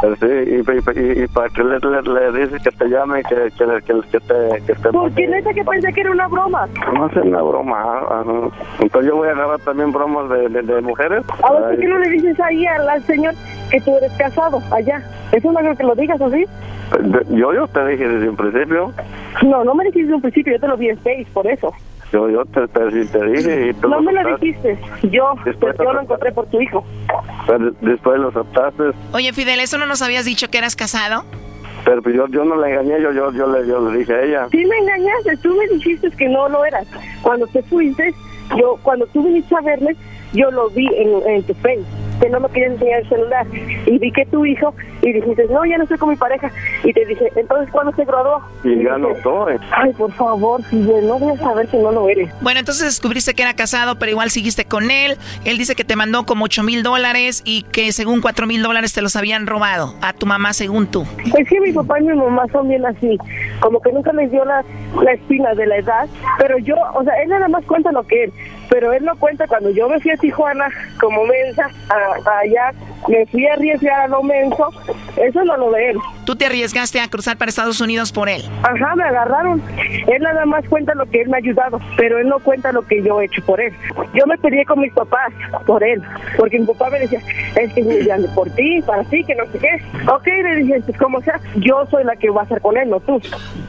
Pero sí, y, y, y- y para que le, le, le dices que te llame, que, que, que, que te, que te Porque neta que pensé que era una broma. No es una broma. ah, no. Entonces yo voy a agarrar también bromas de, de, de mujeres. A ver, ¿por qué no le dices ahí al, al señor que tú eres casado allá? Eso no creo que lo digas así. de- yo, yo te dije desde un principio. No, no me dijiste desde un principio, yo te lo vi en Face, por eso. Yo, yo te, te, te dije y tú No lo me lo dijiste, yo, Después pues yo lo encontré por tu hijo. Pero después lo aceptaste. Oye, Fidel, ¿eso no nos habías dicho que eras casado? Pero pues yo, yo no le engañé, yo, yo, yo, le, yo le dije a ella. Sí me engañaste, tú me dijiste que no lo eras. Cuando te fuiste, yo, cuando tú viniste a verme, yo lo vi en, en tu Face, que no me querías enseñar el celular. Y vi que tu hijo, y dijiste, no, ya no estoy con mi pareja. Y te dije, entonces, ¿cuándo se graduó? Y ya dije, no soy. Ay, por favor, Fidel, no voy a saber que no lo eres. Bueno, entonces descubriste que era casado, pero igual seguiste con él. Él dice que te mandó como 8 mil dólares y que según 4 mil dólares te los habían robado a tu mamá, según tú. Es que mi papá y mi mamá son bien así, como que nunca les dio la, la espina de la edad, pero yo, o sea, él nada más cuenta lo que él, pero él no cuenta cuando yo me fui a Tijuana como mensa, a- allá, me fui a arriesgar a lo menso, eso no lo de él. Tú te arriesgaste a cruzar para Estados Unidos por él. Ajá, me agarraron. Él nada más cuenta lo que él me ha ayudado, pero él no cuenta lo que yo he hecho por él. Yo me peleé con mis papás por él, porque mi papá me decía, es que es por ti, para ti, que no sé qué. Ok, le dije, pues como sea, yo soy la que va a estar con él, no tú.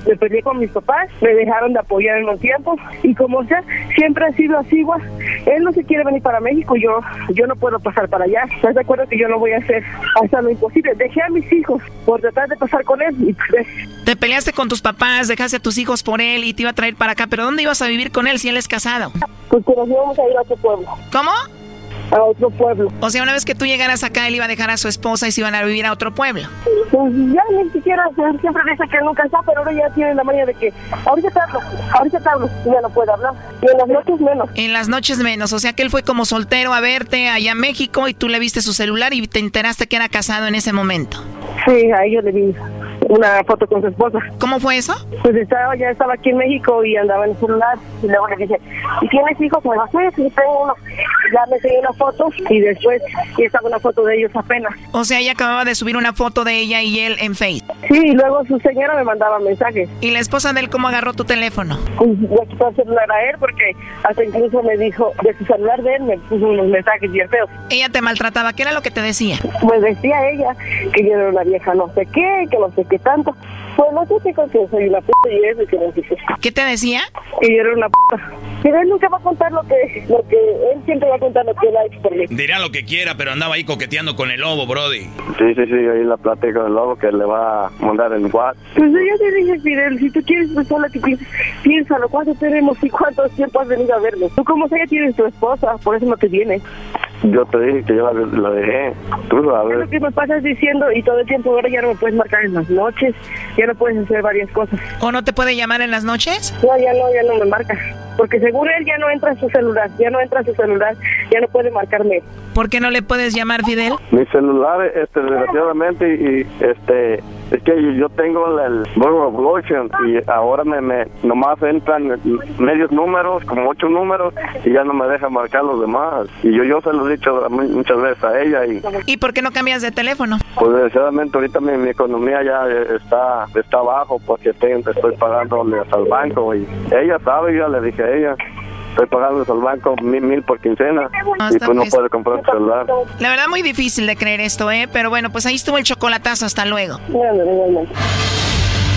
Me peleé con mis papás, me dejaron de apoyar en un tiempo, y como sea, siempre ha sido así, igual. Él no se quiere venir para México, yo yo no puedo pasar para allá. ¿Estás de acuerdo que yo no voy a hacer hasta lo imposible? Dejé a mis hijos por tratar de pasar con él, y pues, Te peleaste con tus papás, dejaste a tus hijos por él y te iba a traer para acá. ¿Pero dónde ibas a vivir con él si él es casado? Pues que nos íbamos a ir a otro pueblo. ¿Cómo? A otro pueblo. O sea, una vez que tú llegaras acá, él iba a dejar a su esposa y se iban a vivir a otro pueblo. Pues ya ni siquiera, siempre dice que nunca está, pero ahora ya tiene la manía de que ahorita te hablo, ahorita te hablo, ya no puede hablar. Y en las noches menos. En las noches menos. O sea que él fue como soltero a verte allá en México y tú le viste su celular y te enteraste que era casado en ese momento. Sí, a ellos le vi una foto con su esposa. ¿Cómo fue eso? Pues estaba, ya estaba aquí en México y andaba en el celular. Y luego le dije, ¿y tienes hijos? Me dijo, sí, sí, tengo uno. Ya me enseñó una foto y después y estaba una foto de ellos apenas. O sea, ella acababa de subir una foto de ella y él en Face. Sí, y luego su señora me mandaba mensajes. ¿Y la esposa de él cómo agarró tu teléfono? Pues le quitó el celular a él porque hasta incluso me dijo, de su celular de él me puso unos mensajes bien feos. Ella te maltrataba. ¿Qué era lo que te decía? Pues decía ella que yo era una vieja no sé qué, que no sé qué tanto. Pues no sé qué que soy una puta y eso y que no sé qué. ¿Qué te decía? Que yo era una puta. Pero él nunca va a contar lo que, lo que, él siempre va a contar lo que él ha hecho por mí. Dirá lo que quiera, pero andaba ahí coqueteando con el lobo, Brody. Sí, sí, sí, ahí la plática del lobo que le va a mandar en WhatsApp. Pues yo te dije, Fidel, si tú quieres pensar lo que piensas, piénsalo, ¿cuánto tenemos y cuánto tiempo has venido a verlo? Tú como sea ya tienes tu esposa, por eso no te vienes. Yo te dije que yo la, la dejé. Tú Es sabes. lo que me pasas diciendo y todo el tiempo ahora ya no me puedes marcar en las noches, ya no puedes hacer varias cosas. ¿O no te puede llamar en las noches? No, ya no, ya no me marca. Porque seguro él ya no entra en su celular, ya no entra en su celular, ya no puede marcarme. ¿Por qué no le puedes llamar, Fidel? Mi celular, este, desgraciadamente, y este, es que yo tengo el Evolution y ahora me, me, nomás entran medios números, como ocho números, y ya no me deja marcar los demás. Y yo, yo se lo he dicho mu- muchas veces a ella y ¿Y por qué no cambias de teléfono? pues desgraciadamente ahorita mi, mi economía ya eh, está está abajo porque te- estoy pagándole al banco y ella sabe, yo le dije a ella, estoy pagando al banco mil, mil por quincena No, y pues no puede comprar tu celular. La verdad, muy difícil de creer esto, ¿eh? Pero bueno, pues ahí estuvo el chocolatazo. Hasta luego.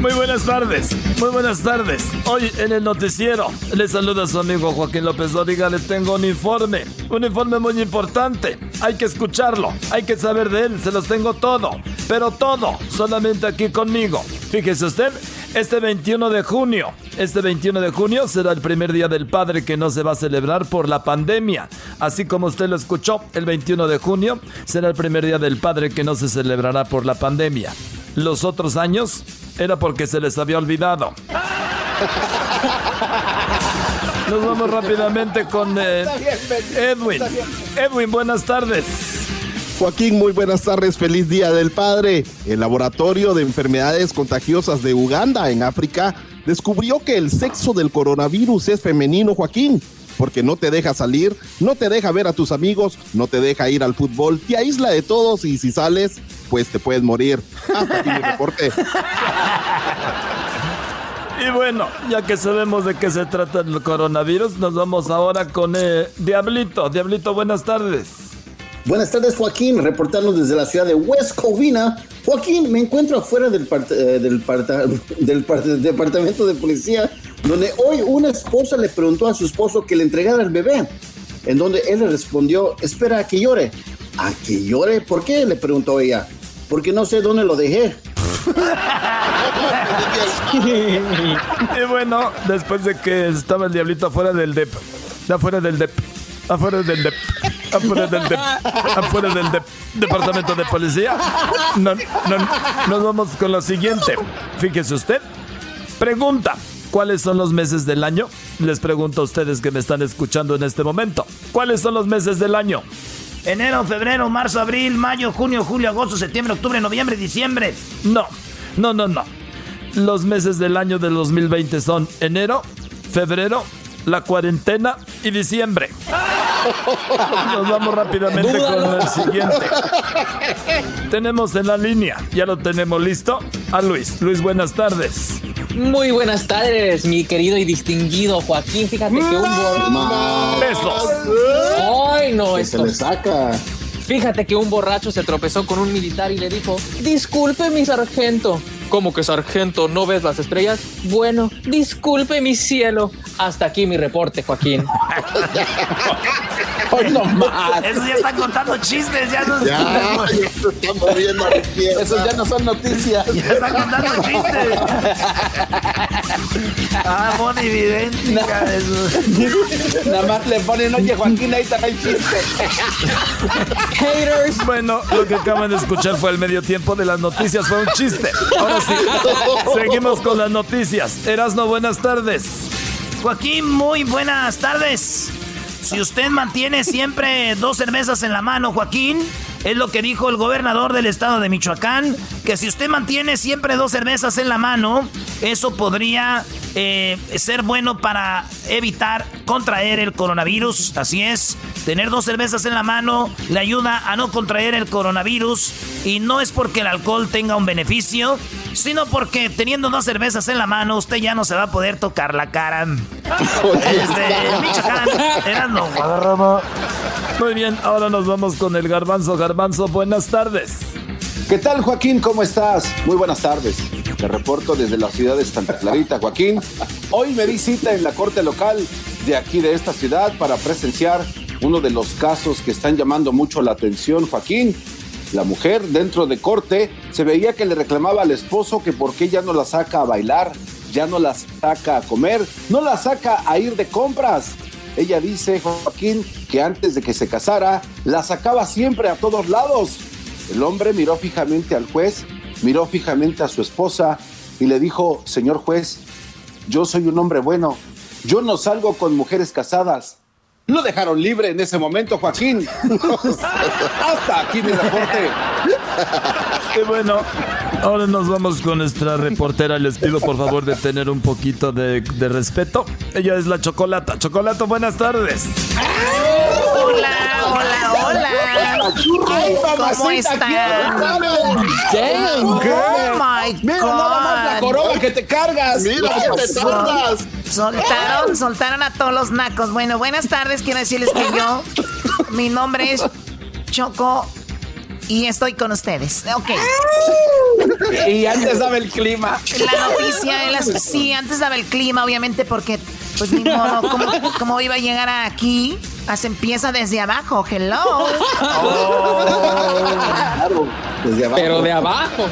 Muy buenas tardes, muy buenas tardes. Hoy en el noticiero le saluda su amigo Joaquín López Dóriga. Le tengo un informe, un informe muy importante. Hay que escucharlo, hay que saber de él. Se los tengo todo, pero todo solamente aquí conmigo. Fíjese usted, este 21 de junio, este 21 de junio será el primer día del padre que no se va a celebrar por la pandemia. Así como usted lo escuchó, el 21 de junio será el primer día del padre que no se celebrará por la pandemia. Los otros años era porque se les había olvidado. Nos vamos rápidamente con eh, Edwin. Edwin, buenas tardes. Joaquín, muy buenas tardes, feliz Día del Padre. El Laboratorio de Enfermedades Contagiosas de Uganda, en África, descubrió que el sexo del coronavirus es femenino, Joaquín, porque no te deja salir, no te deja ver a tus amigos, no te deja ir al fútbol, te aísla de todos y si sales, pues te puedes morir. Hasta aquí mi reporte. Y bueno, ya que sabemos de qué se trata el coronavirus, nos vamos ahora con eh, Diablito. Diablito, buenas tardes. Buenas tardes, Joaquín, reportando desde la ciudad de West Covina. Joaquín, me encuentro afuera del, part- eh, del, parta- del part- departamento de policía, donde hoy una esposa le preguntó a su esposo que le entregara el bebé, en donde él le respondió, espera a que llore. ¿A que llore? ¿Por qué? le preguntó ella. Porque no sé dónde lo dejé. Y bueno, después de que estaba el diablito afuera del DEP, afuera del DEP, afuera del DEP, afuera del DEP, afuera del DEP, departamento de policía, no, no, nos vamos con lo siguiente. Fíjese usted, pregunta, ¿cuáles son los meses del año? Les pregunto a ustedes que me están escuchando en este momento, ¿cuáles son los meses del año? Enero, febrero, marzo, abril, mayo, junio, julio, agosto, septiembre, octubre, noviembre, diciembre. No, no, no, no. Los meses del año del 2020 son enero, febrero, la cuarentena y diciembre. Nos vamos rápidamente con el siguiente. Tenemos en la línea, ya lo tenemos listo, a Luis. Luis, buenas tardes. Muy buenas tardes, mi querido y distinguido Joaquín. Fíjate que un borracho. Besos. Ay, no, se esto. le saca. Fíjate que un borracho se tropezó con un militar y le dijo: Disculpe, mi sargento. ¿Cómo que sargento? ¿No ves las estrellas? Bueno, disculpe, mi cielo. Hasta aquí mi reporte, Joaquín. Hoy no más. Esos ya están contando chistes, ya no Ya, están moviendo. Esos ya no son noticias. Ya están contando chistes. Ah, Moni idéntica de su- Nada más le ponen, oye, Joaquín, ahí está el chiste. Haters. Bueno, lo que acaban de escuchar fue el medio tiempo de las noticias, fue un chiste. Ahora seguimos con las noticias. Erasno, buenas tardes. Joaquín, muy buenas tardes. Si usted mantiene siempre dos cervezas en la mano, Joaquín, es lo que dijo el gobernador del estado de Michoacán, que si usted mantiene siempre dos cervezas en la mano, eso podría eh, ser bueno para evitar contraer el coronavirus. Así es, tener dos cervezas en la mano le ayuda a no contraer el coronavirus y no es porque el alcohol tenga un beneficio, sino porque teniendo dos cervezas en la mano usted ya no se va a poder tocar la cara. Desde Michoacán, Erasmo. Muy bien, ahora nos vamos con el garbanzo. Garbanzo, buenas tardes. ¿Qué tal, Joaquín? ¿Cómo estás? Muy buenas tardes. Te reporto desde la ciudad de Santa Clarita, Joaquín. Hoy me di cita en la corte local de aquí de esta ciudad para presenciar uno de los casos que están llamando mucho la atención, Joaquín. La mujer dentro de corte se veía que le reclamaba al esposo que por qué ya no la saca a bailar, ya no la saca a comer, no la saca a ir de compras. Ella dice, Joaquín, que antes de que se casara, la sacaba siempre a todos lados. El hombre miró fijamente al juez, miró fijamente a su esposa y le dijo, señor juez, yo soy un hombre bueno, yo no salgo con mujeres casadas. Lo dejaron libre en ese momento, Joaquín. Hasta aquí mi reporte. y bueno, ahora nos vamos con nuestra reportera. Les pido por favor de tener un poquito de, de respeto. Ella es la Chocolata. Chocolata, buenas tardes. Hola, hola, hola. ¿Cómo están? Damn, Oh my God. Mira nada más la corona que te cargas. Mira que te tardas. Soltaron, soltaron a todos los nacos. Bueno, buenas tardes. Quiero decirles que yo, mi nombre es Choco y estoy con ustedes. Ok. Y antes daba el clima. La noticia, las- sí, antes daba el clima, obviamente, porque, pues ni modo, ¿cómo, cómo iba a llegar aquí? Se empieza desde abajo, hello. Claro, desde abajo. Pero de abajo.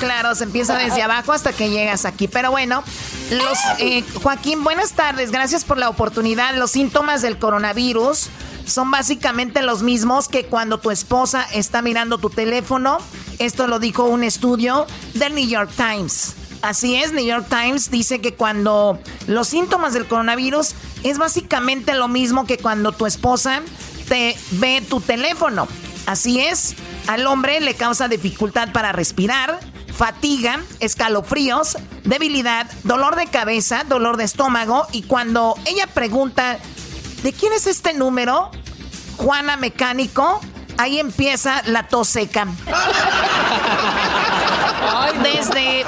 Claro, se empieza desde abajo hasta que llegas aquí. Pero bueno, los eh, Joaquín, buenas tardes. Gracias por la oportunidad. Los síntomas del coronavirus son básicamente los mismos que cuando tu esposa está mirando tu teléfono. Esto lo dijo un estudio del New York Times. Así es, New York Times dice que cuando los síntomas del coronavirus es básicamente lo mismo que cuando tu esposa te ve tu teléfono. Así es, al hombre le causa dificultad para respirar, fatiga, escalofríos, debilidad, dolor de cabeza, dolor de estómago y cuando ella pregunta, ¿de quién es este número? Juana Mecánico, ahí empieza la tos seca. Desde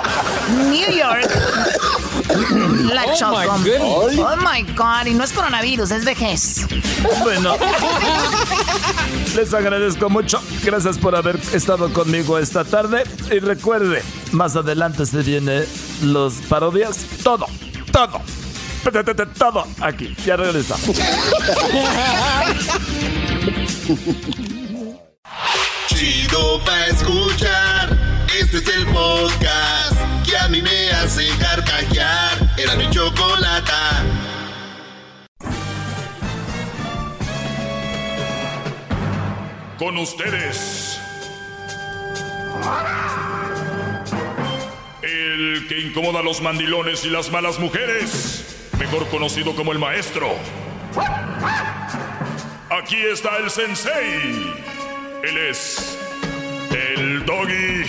New York, la Oh, Choco. my. Oh my God, y no es coronavirus, es vejez. Bueno, les agradezco mucho. Gracias por haber estado conmigo esta tarde. Y recuerde, más adelante se viene los parodias. Todo, todo, todo aquí. Ya regresamos. Chido pa' escuchar. Este es el podcast que a mí me hace carcajear. Era mi chocolata. Con ustedes. El que incomoda a los mandilones y las malas mujeres. Mejor conocido como el maestro. Aquí está el sensei. Él es el doggy.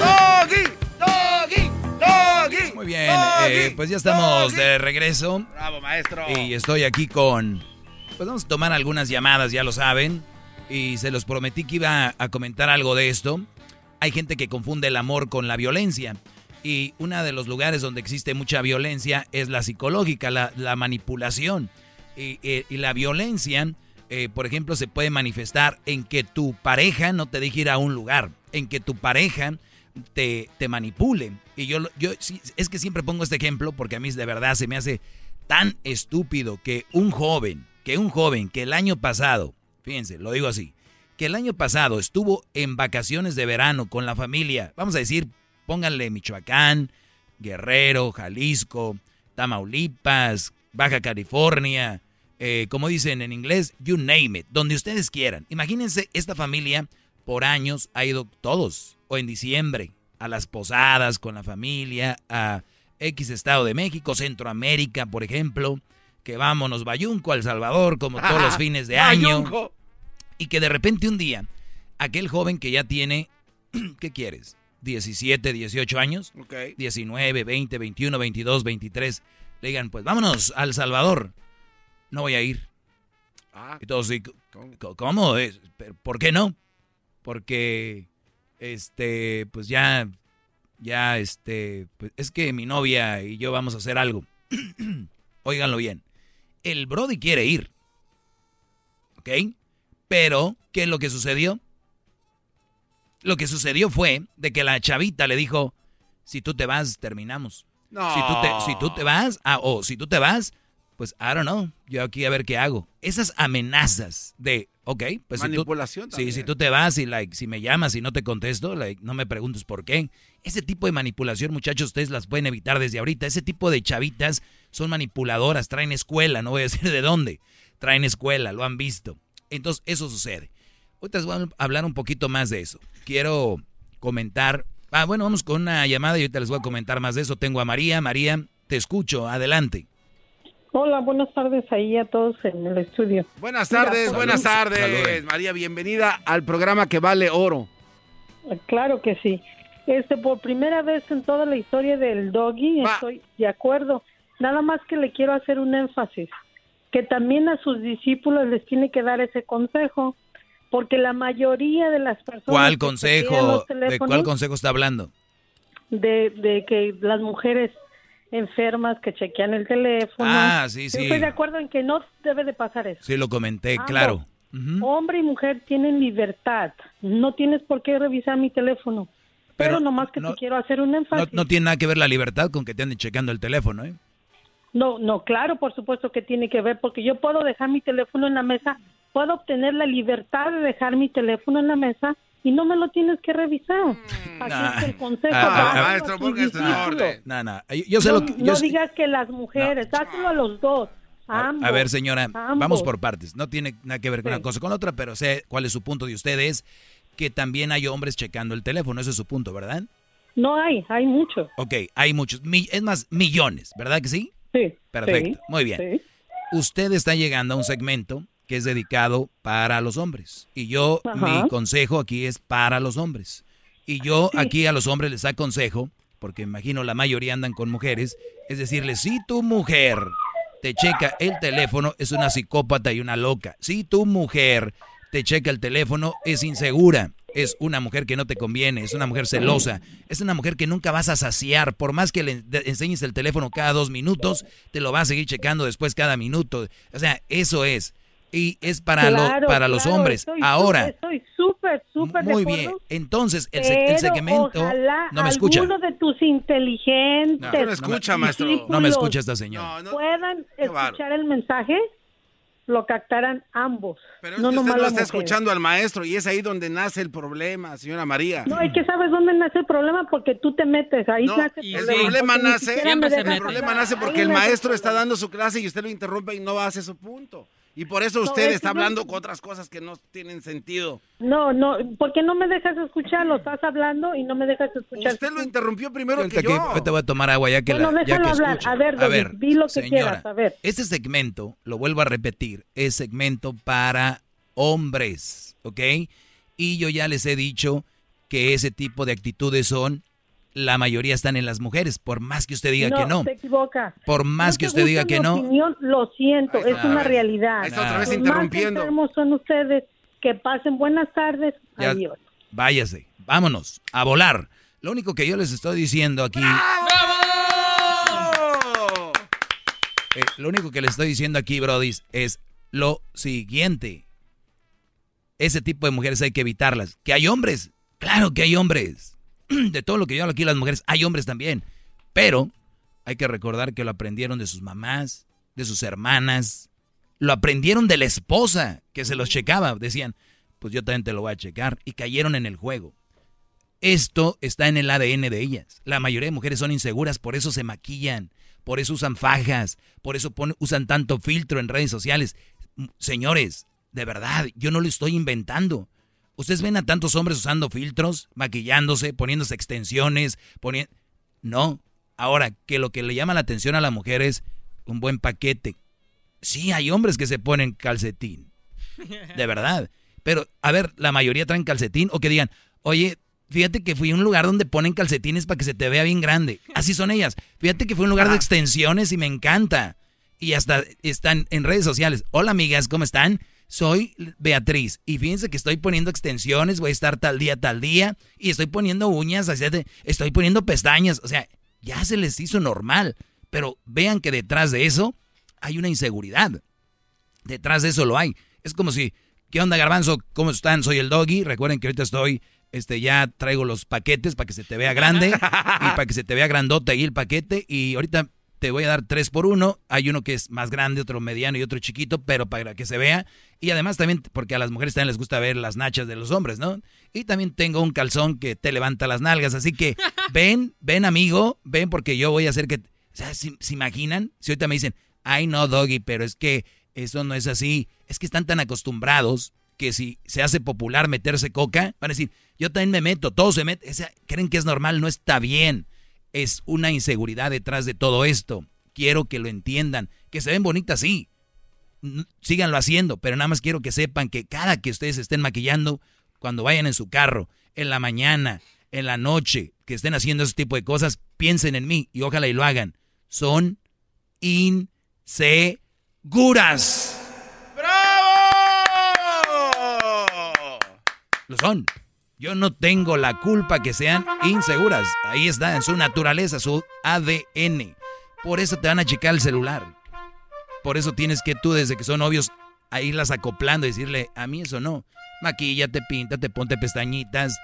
¡Doggy! ¡Doggy! ¡Doggy! Muy bien, eh, pues ya estamos de regreso. Bravo, maestro. Y estoy aquí con. Pues vamos a tomar algunas llamadas, ya lo saben. Y se los prometí que iba a comentar algo de esto. Hay gente que confunde el amor con la violencia. Y uno de los lugares donde existe mucha violencia es la psicológica, la, la manipulación. Y, eh, y la violencia, eh, por ejemplo, se puede manifestar en que tu pareja no te deje ir a un lugar, en que tu pareja te, te manipule. Y yo, yo es que siempre pongo este ejemplo porque a mí de verdad se me hace tan estúpido que un joven, que un joven que el año pasado, fíjense, lo digo así, que el año pasado estuvo en vacaciones de verano con la familia, vamos a decir, pónganle Michoacán, Guerrero, Jalisco, Tamaulipas, Baja California, eh, como dicen en inglés, you name it, donde ustedes quieran. Imagínense, esta familia por años ha ido todos, o en diciembre, a las posadas con la familia, a X Estado de México, Centroamérica, por ejemplo, que vámonos Bayunco, El Salvador, como todos los fines de año. Y que de repente un día, aquel joven que ya tiene, ¿qué quieres? 17, 18 años, Ok. 19, 20, 21, 22, 23, le digan, pues vámonos al Salvador. No voy a ir. Ah, Y todos, ¿cómo? es? ¿Pero ¿Por qué no? Porque, este, pues ya, ya, este, pues es que mi novia y yo vamos a hacer algo. Óiganlo bien. El Brody quiere ir. ¿Ok? Pero, ¿qué es lo que sucedió? Lo que sucedió fue de que la chavita le dijo, si tú te vas, terminamos. No. Si tú te, si tú te vas, ah, o si tú te vas, pues I don't know, yo aquí a ver qué hago. Esas amenazas de, ok, pues si tú- Manipulación Sí, también. si tú te vas y like, si me llamas y no te contesto, like, no me preguntes por qué. Ese tipo de manipulación, muchachos, ustedes las pueden evitar desde ahorita. Ese tipo de chavitas son manipuladoras, traen escuela, no voy a decir de dónde. Traen escuela, lo han visto. Entonces, eso sucede. Ahorita les voy a hablar un poquito más de eso. Quiero comentar. Ah, bueno, vamos con una llamada y ahorita les voy a comentar más de eso. Tengo a María. María, te escucho. Adelante. Hola, buenas tardes ahí a todos en el estudio. Buenas tardes, buenas tardes. Saludos. María, bienvenida al programa que vale oro. Claro que sí. Este, por primera vez en toda la historia del doggy, estoy de acuerdo. Nada más que le quiero hacer un énfasis, que también a sus discípulos les tiene que dar ese consejo, porque la mayoría de las personas ¿Cuál consejo? ¿De cuál consejo está hablando? de, de que las mujeres enfermas que chequean el teléfono. Ah, sí, Yo sí. Estoy de acuerdo en que no debe de pasar eso. Sí, lo comenté, Ambos. claro. Hombre y mujer tienen libertad. No tienes por qué revisar mi teléfono. Pero, Pero nomás que te quiero hacer un No, énfasis. no tiene nada que ver la libertad con que te anden checando el teléfono, ¿eh? No, no, claro, por supuesto que tiene que ver, porque yo puedo dejar mi teléfono en la mesa, puedo obtener la libertad de dejar mi teléfono en la mesa y no me lo tienes que revisar. Así es que el consejo Ah, ah, ah, discípulos. No, no, yo, yo sé no, lo que... no yo sé- digas que las mujeres, dáselo a los dos. a ambos, A ver, señora, ambos. vamos por partes. No tiene nada que ver con Sí. una cosa con la otra, pero sé cuál es su punto de ustedes, que también hay hombres checando el teléfono. Ese es su punto, ¿verdad? No hay, hay muchos. Ok, hay muchos, mi- es más, millones, ¿verdad que sí? Sí. Perfecto, sí, muy bien. Usted está llegando a un segmento que es dedicado para los hombres. Y yo, Ajá. mi consejo aquí es para los hombres. Y yo aquí a los hombres les aconsejo, porque imagino la mayoría andan con mujeres, es decirles, si tu mujer te checa el teléfono, es una psicópata y una loca. Si tu mujer te checa el teléfono, es insegura. Es una mujer que no te conviene, es una mujer celosa, es una mujer que nunca vas a saciar. Por más que le enseñes el teléfono cada dos minutos, te lo va a seguir checando después cada minuto. O sea, eso es. Y es para, lo- Claro, para los claro, hombres. estoy Ahora, Estoy súper, súper de muy acuerdo, bien. Entonces, el, se- el pero segmento... ojalá No me escucha. alguno de tus inteligentes No, no escucha, maestro. No me escucha esta señora. puedan escuchar el mensaje, lo captaran ambos. Pero no es que nomás usted no las está escuchando al maestro y es ahí donde nace el problema, señora María. No, es que sabes dónde nace el problema porque tú te metes, ahí No, nace el problema nace, me el problema nace porque Ahí el maestro está dando su clase y usted lo interrumpe y no hace su punto. Y por eso No, usted es está hablando con otras cosas que no tienen sentido. No, no, ¿por qué no me dejas escucharlo? Estás hablando y no me dejas escuchar. Usted lo interrumpió primero que que- yo. ahorita voy a tomar agua ya que Bueno, la, ya déjalo que hablar. A ver, David, di lo que señora, quieras, a ver. Este segmento, lo vuelvo a repetir, es segmento para hombres, ¿ok? Y yo ya les he dicho que ese tipo de actitudes son, la mayoría están en las mujeres, por más que usted diga que no. se equivoca. Por más No que te usted diga que no. opinión, lo siento, es una realidad. Está otra vez Los interrumpiendo. Más son ustedes. Que pasen buenas tardes. Ya- Adiós. váyase, vámonos, a volar. Lo único que yo les estoy diciendo aquí... Eh, lo único que les estoy diciendo aquí, Brody, es lo siguiente. Ese tipo de mujeres hay que evitarlas. Que hay hombres, claro que hay hombres. De todo lo que yo hablo aquí, las mujeres, hay hombres también. Pero hay que recordar que lo aprendieron de sus mamás, de sus hermanas. Lo aprendieron de la esposa que se los checaba. Decían, pues yo también te lo voy a checar. Y cayeron en el juego. Esto está en el ADN de ellas. La mayoría de mujeres son inseguras, por eso se maquillan, por eso usan fajas, por eso usan tanto filtro en redes sociales. Señores, de verdad, yo no lo estoy inventando. Ustedes ven a tantos hombres usando filtros, maquillándose, poniéndose extensiones, poniendo... No. Ahora, que lo que le llama la atención a la mujer es un buen paquete. Sí, hay hombres que se ponen calcetín. De verdad. Pero, a ver, la mayoría traen calcetín o que digan, oye, fíjate que fui a un lugar donde ponen calcetines para que se te vea bien grande. Así son ellas. Fíjate que fui a un lugar de extensiones y me encanta. Y hasta están en redes sociales. Hola, amigas, ¿cómo están? Soy Beatriz. Y fíjense que estoy poniendo extensiones, voy a estar tal día, tal día. Y estoy poniendo uñas, estoy poniendo pestañas. O sea, ya se les hizo normal. Pero vean que detrás de eso hay una inseguridad. Detrás de eso lo hay. Es como si, ¿qué onda garbanzo? ¿Cómo están? Soy el doggy. Recuerden que ahorita estoy, este, ya traigo los paquetes para que se te vea grande y para que se te vea grandote ahí el paquete. Y ahorita te voy a dar tres por uno. Hay uno que es más grande, otro mediano y otro chiquito, pero para que se vea. Y además también, porque a las mujeres también les gusta ver las nachas de los hombres, ¿no? Y también tengo un calzón que te levanta las nalgas. Así que ven, ven amigo, ven porque yo voy a hacer que... O sea, ¿se, se imaginan? Si ahorita me dicen, ay no, doggy, pero es que eso no es así. Es que están tan acostumbrados que si se hace popular meterse coca, van a decir, yo también me meto, todos se meten. O sea, creen que es normal, no está bien. Es una inseguridad detrás de todo esto. quiero que lo entiendan. Que se ven bonitas, sí. Síganlo haciendo, pero nada más quiero que sepan que cada que ustedes estén maquillando, cuando vayan en su carro, en la mañana, en la noche, que estén haciendo ese tipo de cosas, piensen en mí y ojalá y lo hagan. Son inseguras. Lo son. Yo no tengo la culpa que sean inseguras. Ahí está, en su naturaleza, su ADN. Por eso te van a checar el celular. Por eso tienes que tú, desde que son novios, a irlas acoplando y decirle, a mí eso no. Maquíllate, píntate, ponte pestañitas,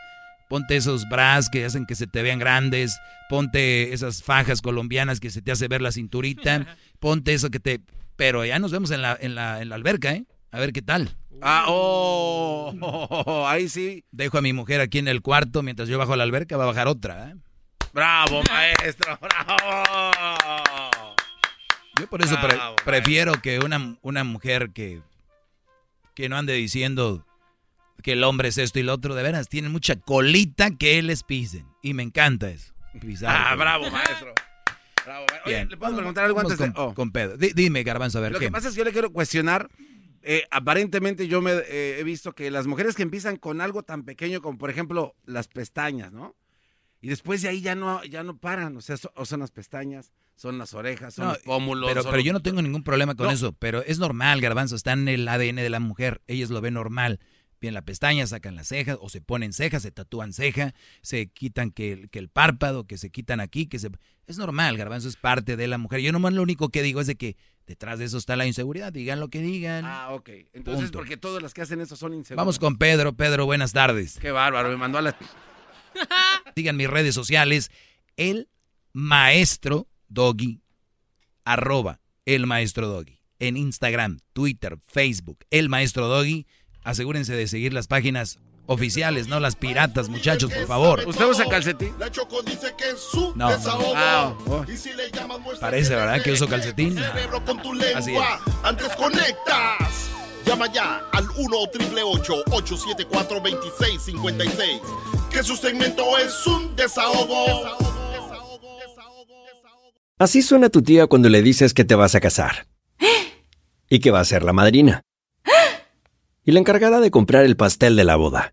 ponte esos bras que hacen que se te vean grandes, ponte esas fajas colombianas que se te hace ver la cinturita, ponte eso que te... Pero ya nos vemos en la, en la, en la alberca, ¿eh? A ver qué tal. Ah, oh, ahí sí. Dejo a mi mujer aquí en el cuarto mientras yo bajo a la alberca, va a bajar otra. ¿eh? Bravo, maestro, bravo. Yo por eso prefiero que una, una mujer que, que no ande diciendo que el hombre es esto y lo otro, de veras, tiene mucha colita que les pisen. Y me encanta eso. ah, bravo, maestro. Bravo. Oye, ¿le puedo preguntar algo antes con, de...? Oh. con Pedro. dime, Garbanzo, a ver Lo qué. que pasa es que yo le quiero cuestionar eh, aparentemente yo me eh, he visto que las mujeres que empiezan con algo tan pequeño como por ejemplo las pestañas, ¿no? Y después de ahí ya no, ya no paran, o sea, o son las pestañas, son las orejas, son los pómulos. Pero, son pero los- yo no tengo ningún problema con No. eso, pero es normal, Garbanzo, está en el ADN de la mujer, ellos lo ven normal. Bien la pestaña, sacan las cejas, o se ponen cejas, se tatúan ceja, se quitan que, el- que el párpado, que se quitan aquí, que se... Es normal, Garbanzo, es parte de la mujer. Yo nomás lo único que digo es de que detrás de eso está la inseguridad, digan lo que digan. Ah, ok. Entonces, Punto. porque todas las que hacen eso son inseguras. Vamos con Pedro. Pedro, buenas tardes. Qué bárbaro, me mandó a la... Sigan mis redes sociales, el maestro Doggy, arroba el maestro Doggy. En Instagram, Twitter, Facebook, el maestro Doggy. Asegúrense de seguir las páginas oficiales, no las piratas, muchachos, por favor. ¿Usted usa calcetín? La Choco dice que es su No, desahogo. Ah, oh. Y si le llamas, muestra Parece, que ¿verdad? Que uso calcetín. cerebro con tu Así lengua. Antes conectas. Llama ya al 1 874 2656 Que su segmento es un desahogo. Así suena tu tía cuando le dices que te vas a casar. Y que va a ser la madrina. Y la encargada de comprar el pastel de la boda.